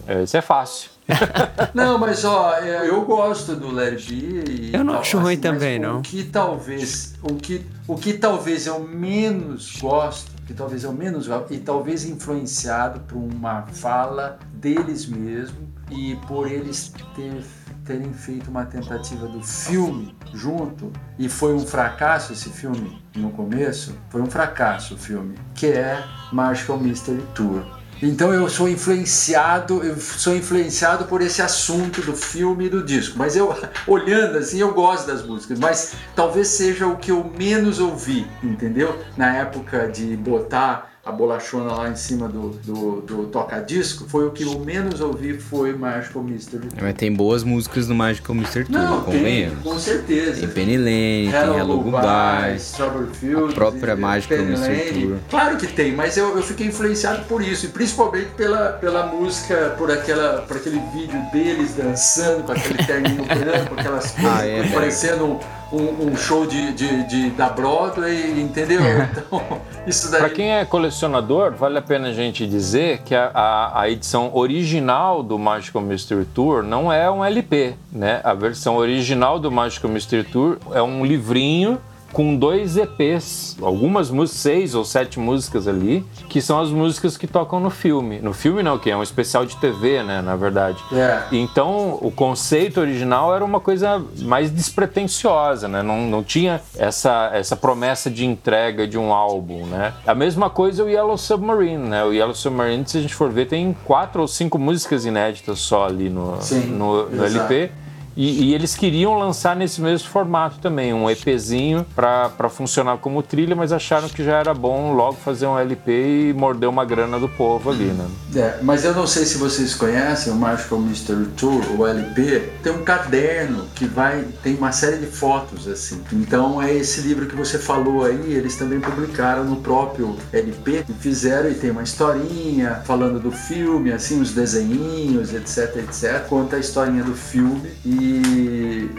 É, Esse é fácil. Não, mas ó, é, eu gosto do Larry B. e Eu não tal, acho ruim mas também, não. O que talvez, o que, o que talvez eu menos gosto, que talvez eu menos gosto, e talvez influenciado por uma fala deles mesmo e por eles ter, terem feito uma tentativa do filme junto e foi um fracasso esse filme no começo, foi um fracasso o filme, que é Marshall Mystery Tour. Então eu sou influenciado, eu sou influenciado por esse assunto do filme e do disco. Mas eu, olhando assim, eu gosto das músicas. Mas talvez seja o que eu menos ouvi, entendeu? Na época de botar a bolachona lá em cima do, do, do toca-disco, foi o que eu menos ouvi foi Magical Mystery. Mas tem boas músicas no Magical Mr. Tour, Não, tem, convenhamos. com certeza. Tem Penny Lane, tem Hello Goodbye. Strawberry Fields, a própria e- Magical Penny Mystery Lane. Tour. Claro que tem, mas eu, eu fiquei influenciado por isso, e principalmente pela, pela música, por, aquela, por aquele vídeo deles dançando com aquele terninho branco, aquelas coisas, Ah, é, parecendo um, um, um show de, de, de- da Broadway, entendeu? Então, isso daí. Para quem é colecionador, vale a pena a gente dizer que a, a- a edição original do Magical Mystery Tour não é um LP, né? A versão original do Magical Mystery Tour é um livrinho com dois EPs, algumas músicas, seis ou sete músicas ali, que são as músicas que tocam no filme. No filme não, que é um especial de TV, né, na verdade. É. Então, o conceito original era uma coisa mais despretensiosa, né? Não, não tinha essa, essa promessa de entrega de um álbum, né? A mesma coisa o Yellow Submarine, né? O Yellow Submarine, se a gente for ver, tem quatro ou cinco músicas inéditas só ali no, Sim, no, no. LP. E, e eles queriam lançar nesse mesmo formato também, um EPzinho para funcionar como trilha, mas acharam que já era bom logo fazer um LP e morder uma grana do povo ali, né? É, mas eu não sei se vocês conhecem o Magical Mystery Tour, o LP, tem um caderno que vai tem uma série de fotos assim. Então é esse livro que você falou aí, eles também publicaram no próprio LP e fizeram e tem uma historinha falando do filme, assim, os desenhinhos, etc, etc. Conta a historinha do filme e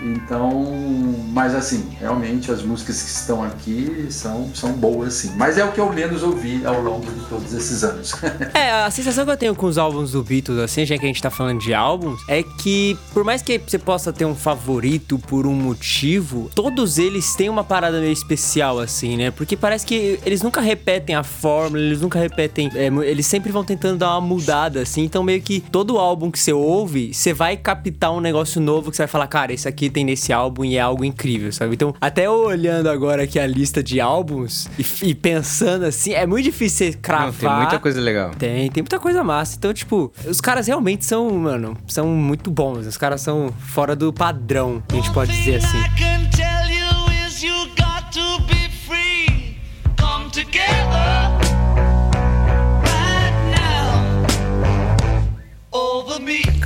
então, mas assim, realmente as músicas que estão aqui são são boas sim. Mas é o que eu menos ouvi ao longo de todos esses anos. É, a sensação que eu tenho com os álbuns do Beatles, assim, já que a gente tá falando de álbuns, é que por mais que você possa ter um favorito por um motivo, todos eles têm uma parada meio especial, assim, né? Porque parece que eles nunca repetem a fórmula, eles nunca repetem. é, eles sempre vão tentando dar uma mudada, assim. Então, meio que todo álbum que você ouve, você vai captar um negócio novo que você vai falar, cara, isso aqui tem nesse álbum e é algo incrível, sabe? Então, até olhando agora aqui a lista de álbuns e, e pensando assim, é muito difícil você cravar. Não, tem muita coisa legal. Tem, tem muita coisa massa. Então, tipo, os caras realmente são, mano, são muito bons. Os caras são fora do padrão, a gente pode dizer assim.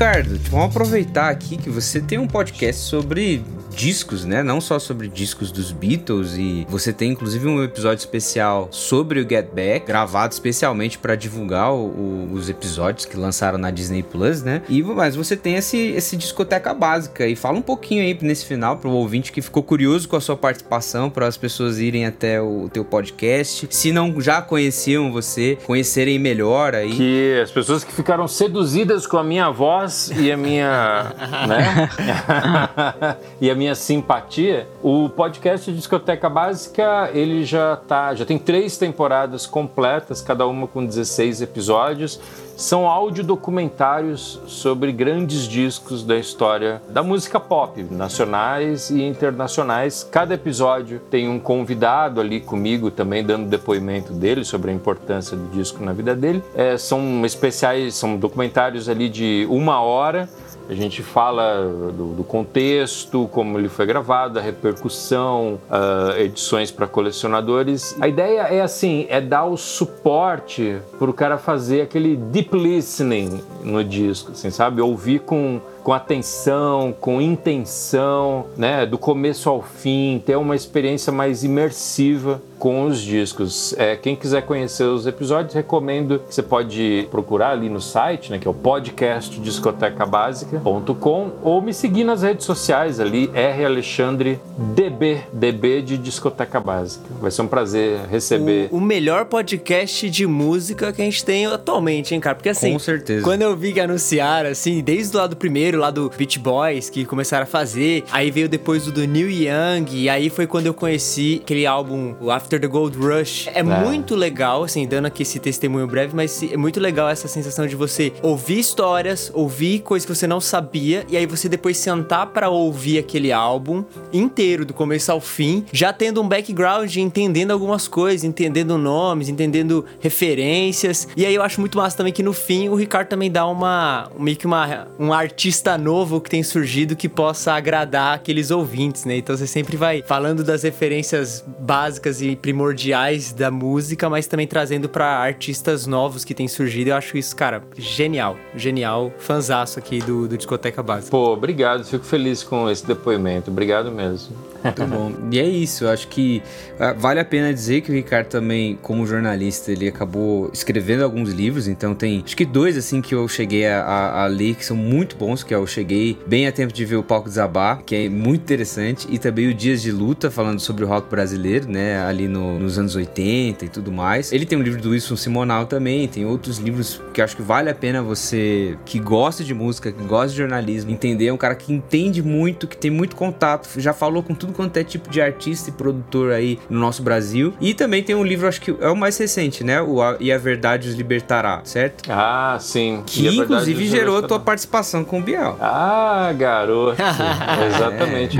Ricardo, vamos aproveitar aqui que você tem um podcast sobre discos, né? Não só sobre discos dos Beatles e você tem inclusive um episódio especial sobre o Get Back, gravado especialmente para divulgar o- o- os episódios que lançaram na Disney Plus, né? E mas você tem esse esse discoteca básica e fala um pouquinho aí nesse final pro ouvinte que ficou curioso com a sua participação, para as pessoas irem até o teu podcast, se não já conheciam você, conhecerem melhor aí. Que as pessoas que ficaram seduzidas com a minha voz e a minha, né? e a minha simpatia, o podcast Discoteca Básica, ele já tá, já tem três temporadas completas, cada uma com 16 episódios. São audiodocumentários sobre grandes discos da história da música pop, nacionais e internacionais. Cada episódio tem um convidado ali comigo também dando depoimento dele sobre a importância do disco na vida dele. É, são especiais, são documentários ali de uma hora. A gente fala do, do contexto, como ele foi gravado, a repercussão, ah, edições para colecionadores. A ideia é assim, é dar o suporte para o cara fazer aquele deep listening no disco, assim, sabe? Ouvir com com atenção, com intenção, né, do começo ao fim, ter uma experiência mais imersiva com os discos. É, quem quiser conhecer os episódios, recomendo que você pode procurar ali no site, né, que é o podcastdiscotecabásica.com ou me seguir nas redes sociais ali, R Alexandre DB, DB de Discoteca Básica. Vai ser um prazer receber. O, o melhor podcast de música que a gente tem atualmente, hein, cara? Porque assim, Com certeza. quando eu vi que anunciaram, assim, desde lá do primeiro, lá do Beach Boys, que começaram a fazer, aí veio depois o do Neil Young, e aí foi quando eu conheci aquele álbum, o After the Gold Rush. É, muito legal, assim, dando aqui esse testemunho breve, mas é muito legal essa sensação de você ouvir histórias, ouvir coisas que você não sabia, e aí você depois sentar pra ouvir aquele álbum inteiro, do começo ao fim, já tendo um background, entendendo algumas coisas, entendendo nomes, entendendo referências. E aí eu acho muito massa também que no fim o Ricardo também dá uma meio que uma um artista novo que tem surgido que possa agradar aqueles ouvintes, né? Então você sempre vai falando das referências básicas e primordiais da música, mas também trazendo pra artistas novos que têm surgido. Eu acho isso, cara, genial, genial, fanzaço aqui do, do Discoteca Básica. Pô, obrigado, fico feliz com esse depoimento. Obrigado mesmo. Muito bom. E é isso, eu acho que ah, vale a pena dizer que o Ricardo também, como jornalista, ele acabou escrevendo alguns livros, então tem acho que dois assim que eu cheguei a, a- ler que são muito bons, que é o Cheguei bem a tempo de ver o palco desabar, que é muito interessante, e também o Dias de Luta, falando sobre o rock brasileiro, né, ali no- nos anos 80 e tudo mais. Ele tem um livro do Wilson Simonal também, tem outros livros que eu acho que vale a pena você que gosta de música, que gosta de jornalismo, entender. É um cara que entende muito, que tem muito contato, já falou com tudo quanto é tipo de artista e produtor aí no nosso Brasil. E também tem um livro, acho que é o mais recente, né? O A- E a Verdade os Libertará, certo? Ah, sim. Que E inclusive gerou a tua participação com o Biel. Ah, garoto. Exatamente.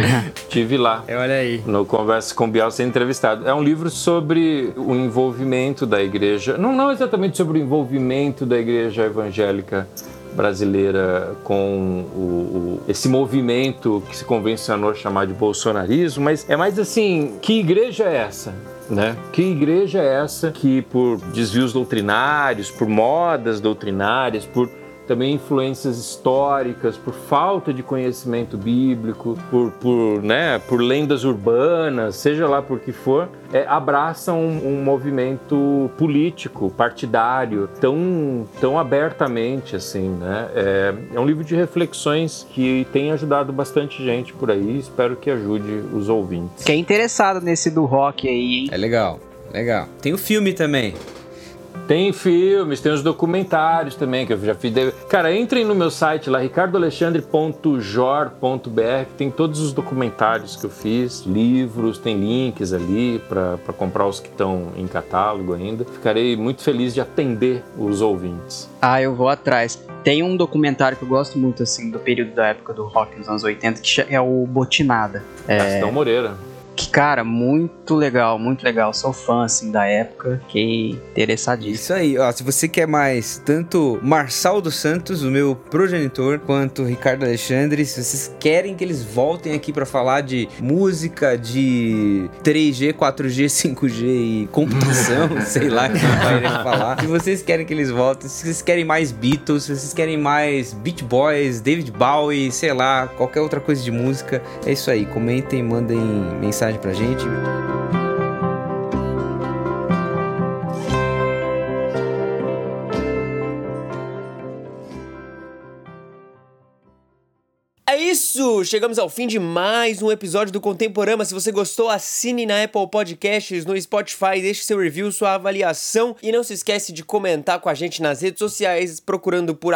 Tive lá. É, olha aí. No Conversa com Biel ser entrevistado. É um livro sobre o envolvimento da igreja. Não, não exatamente sobre o envolvimento da igreja evangélica brasileira com o, o- esse movimento que se convencionou chamar de bolsonarismo, mas é mais assim, que igreja é essa? Né? Que igreja é essa que por desvios doutrinários, por modas doutrinárias, por também influências históricas, por falta de conhecimento bíblico, por, por, né, por lendas urbanas, seja lá por que for, é, abraçam um, um movimento político, partidário, tão, tão abertamente assim, né? É, é um livro de reflexões que tem ajudado bastante gente por aí, espero que ajude os ouvintes. Quem é interessado nesse do rock aí, hein? É legal, legal. Tem o filme também. Tem filmes, tem os documentários também que eu já fiz. Cara, entrem no meu site lá, ricardoalexandre.jor.br, que tem todos os documentários que eu fiz, livros, tem links ali para comprar os que estão em catálogo ainda. Ficarei muito feliz de atender os ouvintes. Ah, eu vou atrás. Tem um documentário que eu gosto muito, assim, do período da época do rock nos anos 80, que é o Botinada. É, Gastão Moreira. Que, cara, muito legal, muito legal. Sou fã, assim, da época. Fiquei interessadíssimo. Isso aí, ó. Se você quer mais tanto Marçal dos Santos, o meu progenitor, quanto Ricardo Alexandre, se vocês querem que eles voltem aqui pra falar de música, de 3G, 4G, 5G e computação, sei lá o que vai falar. Se vocês querem que eles voltem, se vocês querem mais Beatles, se vocês querem mais Beach Boys, David Bowie, sei lá, qualquer outra coisa de música, é isso aí. Comentem, mandem mensagem pra gente. Isso! Chegamos ao fim de mais um episódio do Contemporama. Se você gostou, assine na Apple Podcasts, no Spotify, deixe seu review, sua avaliação e não se esquece de comentar com a gente nas redes sociais, procurando por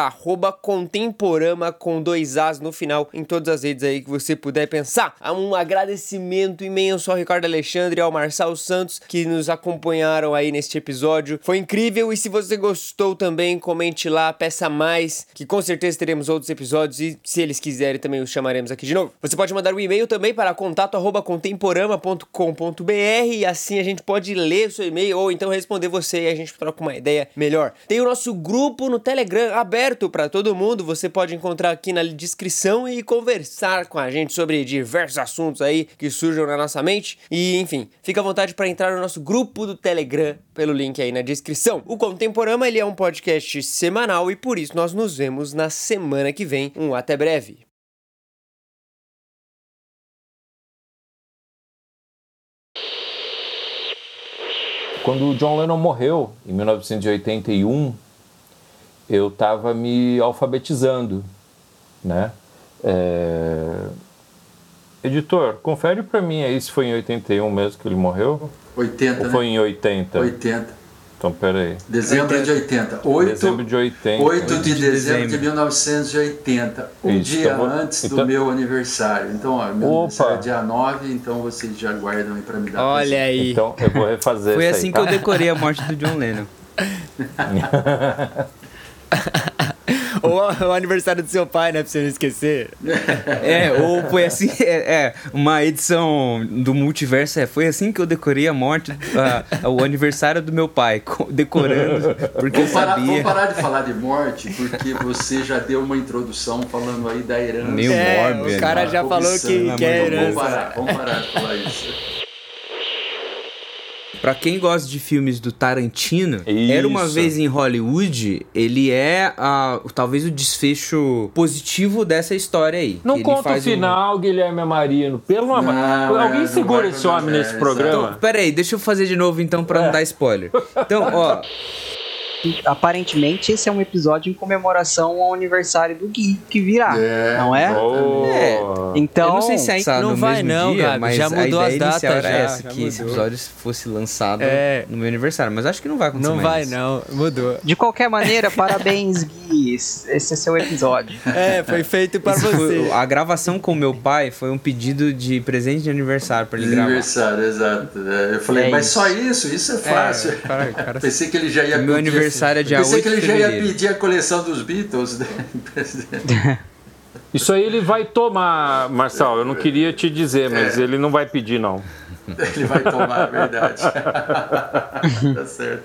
Contemporama com dois As no final, em todas as redes aí que você puder pensar. Um agradecimento imenso ao Ricardo Alexandre e ao Marçal Santos que nos acompanharam aí neste episódio. Foi incrível e se você gostou também, comente lá, peça mais, que com certeza teremos outros episódios e se eles quiserem também os chamaremos aqui de novo. Você pode mandar um e-mail também para contato@contemporama.com.br e assim a gente pode ler o seu e-mail ou então responder você e a gente troca uma ideia melhor. Tem o nosso grupo no Telegram aberto para todo mundo, você pode encontrar aqui na descrição e conversar com a gente sobre diversos assuntos aí que surjam na nossa mente. E enfim, fica à vontade para entrar no nosso grupo do Telegram pelo link aí na descrição. O Contemporama ele é um podcast semanal e por isso nós nos vemos na semana que vem. Um até breve. Quando o John Lennon morreu, em 1981, eu estava me alfabetizando, né? É, Editor, confere para mim aí se foi em 81 mesmo que ele morreu 80, ou né? foi em 80? 80. Então, peraí. Dezembro de 80. 8, Dezembro de 80. 8 de de dezembro de dezembro. 1980. Um Isso, dia então antes do então- meu aniversário. Então, ó, meu Opa. aniversário é dia 9, então vocês já guardam aí pra me dar Olha aí. Então, eu vou refazer Foi assim aí, que eu tá? decorei a morte do John Lennon. Ou o aniversário do seu pai, né? Pra você não esquecer. É, ou foi assim, é, é, uma edição do multiverso, é, foi assim que eu decorei a morte, a- o aniversário do meu pai, co- decorando, porque eu Vamos parar, vamos sabia. parar de falar de morte, porque você já deu uma introdução falando aí da herança. Meio É, o cara já falou que, que é Vamos herança. parar, vamos parar de falar isso. Pra quem gosta de filmes do Tarantino, Era Uma Isso. Vez em Hollywood, ele é a, talvez o desfecho positivo dessa história aí. Não conta o faz um- final, Guilherme Marino. Pelo amor. Alguém é, segura não vai esse homem nesse programa? Então, peraí, deixa eu fazer de novo então pra não dar spoiler. Então, ó. Aparentemente esse é um episódio em comemoração ao aniversário do Gui que virá, É. não é? Oh. É. Então, eu não sei se ainda não vai não, dia, Gabi, mas já a mudou as datas, já, essa, já que esse mudou. episódio fosse lançado É. no meu aniversário, mas acho que não vai acontecer Não mais vai isso. não, mudou. de qualquer maneira, parabéns, Gui. Esse é seu episódio. É, foi feito para você. foi- a gravação com meu pai foi um pedido de presente de aniversário pra ele gravar. Aniversário, exato. É, Eu falei, É mas isso. só isso? Isso é fácil. É, cara, cara, Pensei que ele já ia meu pedir- aniversário é dia Pensei 8 que ele já ia pedir a coleção dos Beatles. né? Isso aí ele vai tomar, Marçal. Eu não queria te dizer, mas É. ele não vai pedir, não. ele vai tomar, é verdade. tá certo.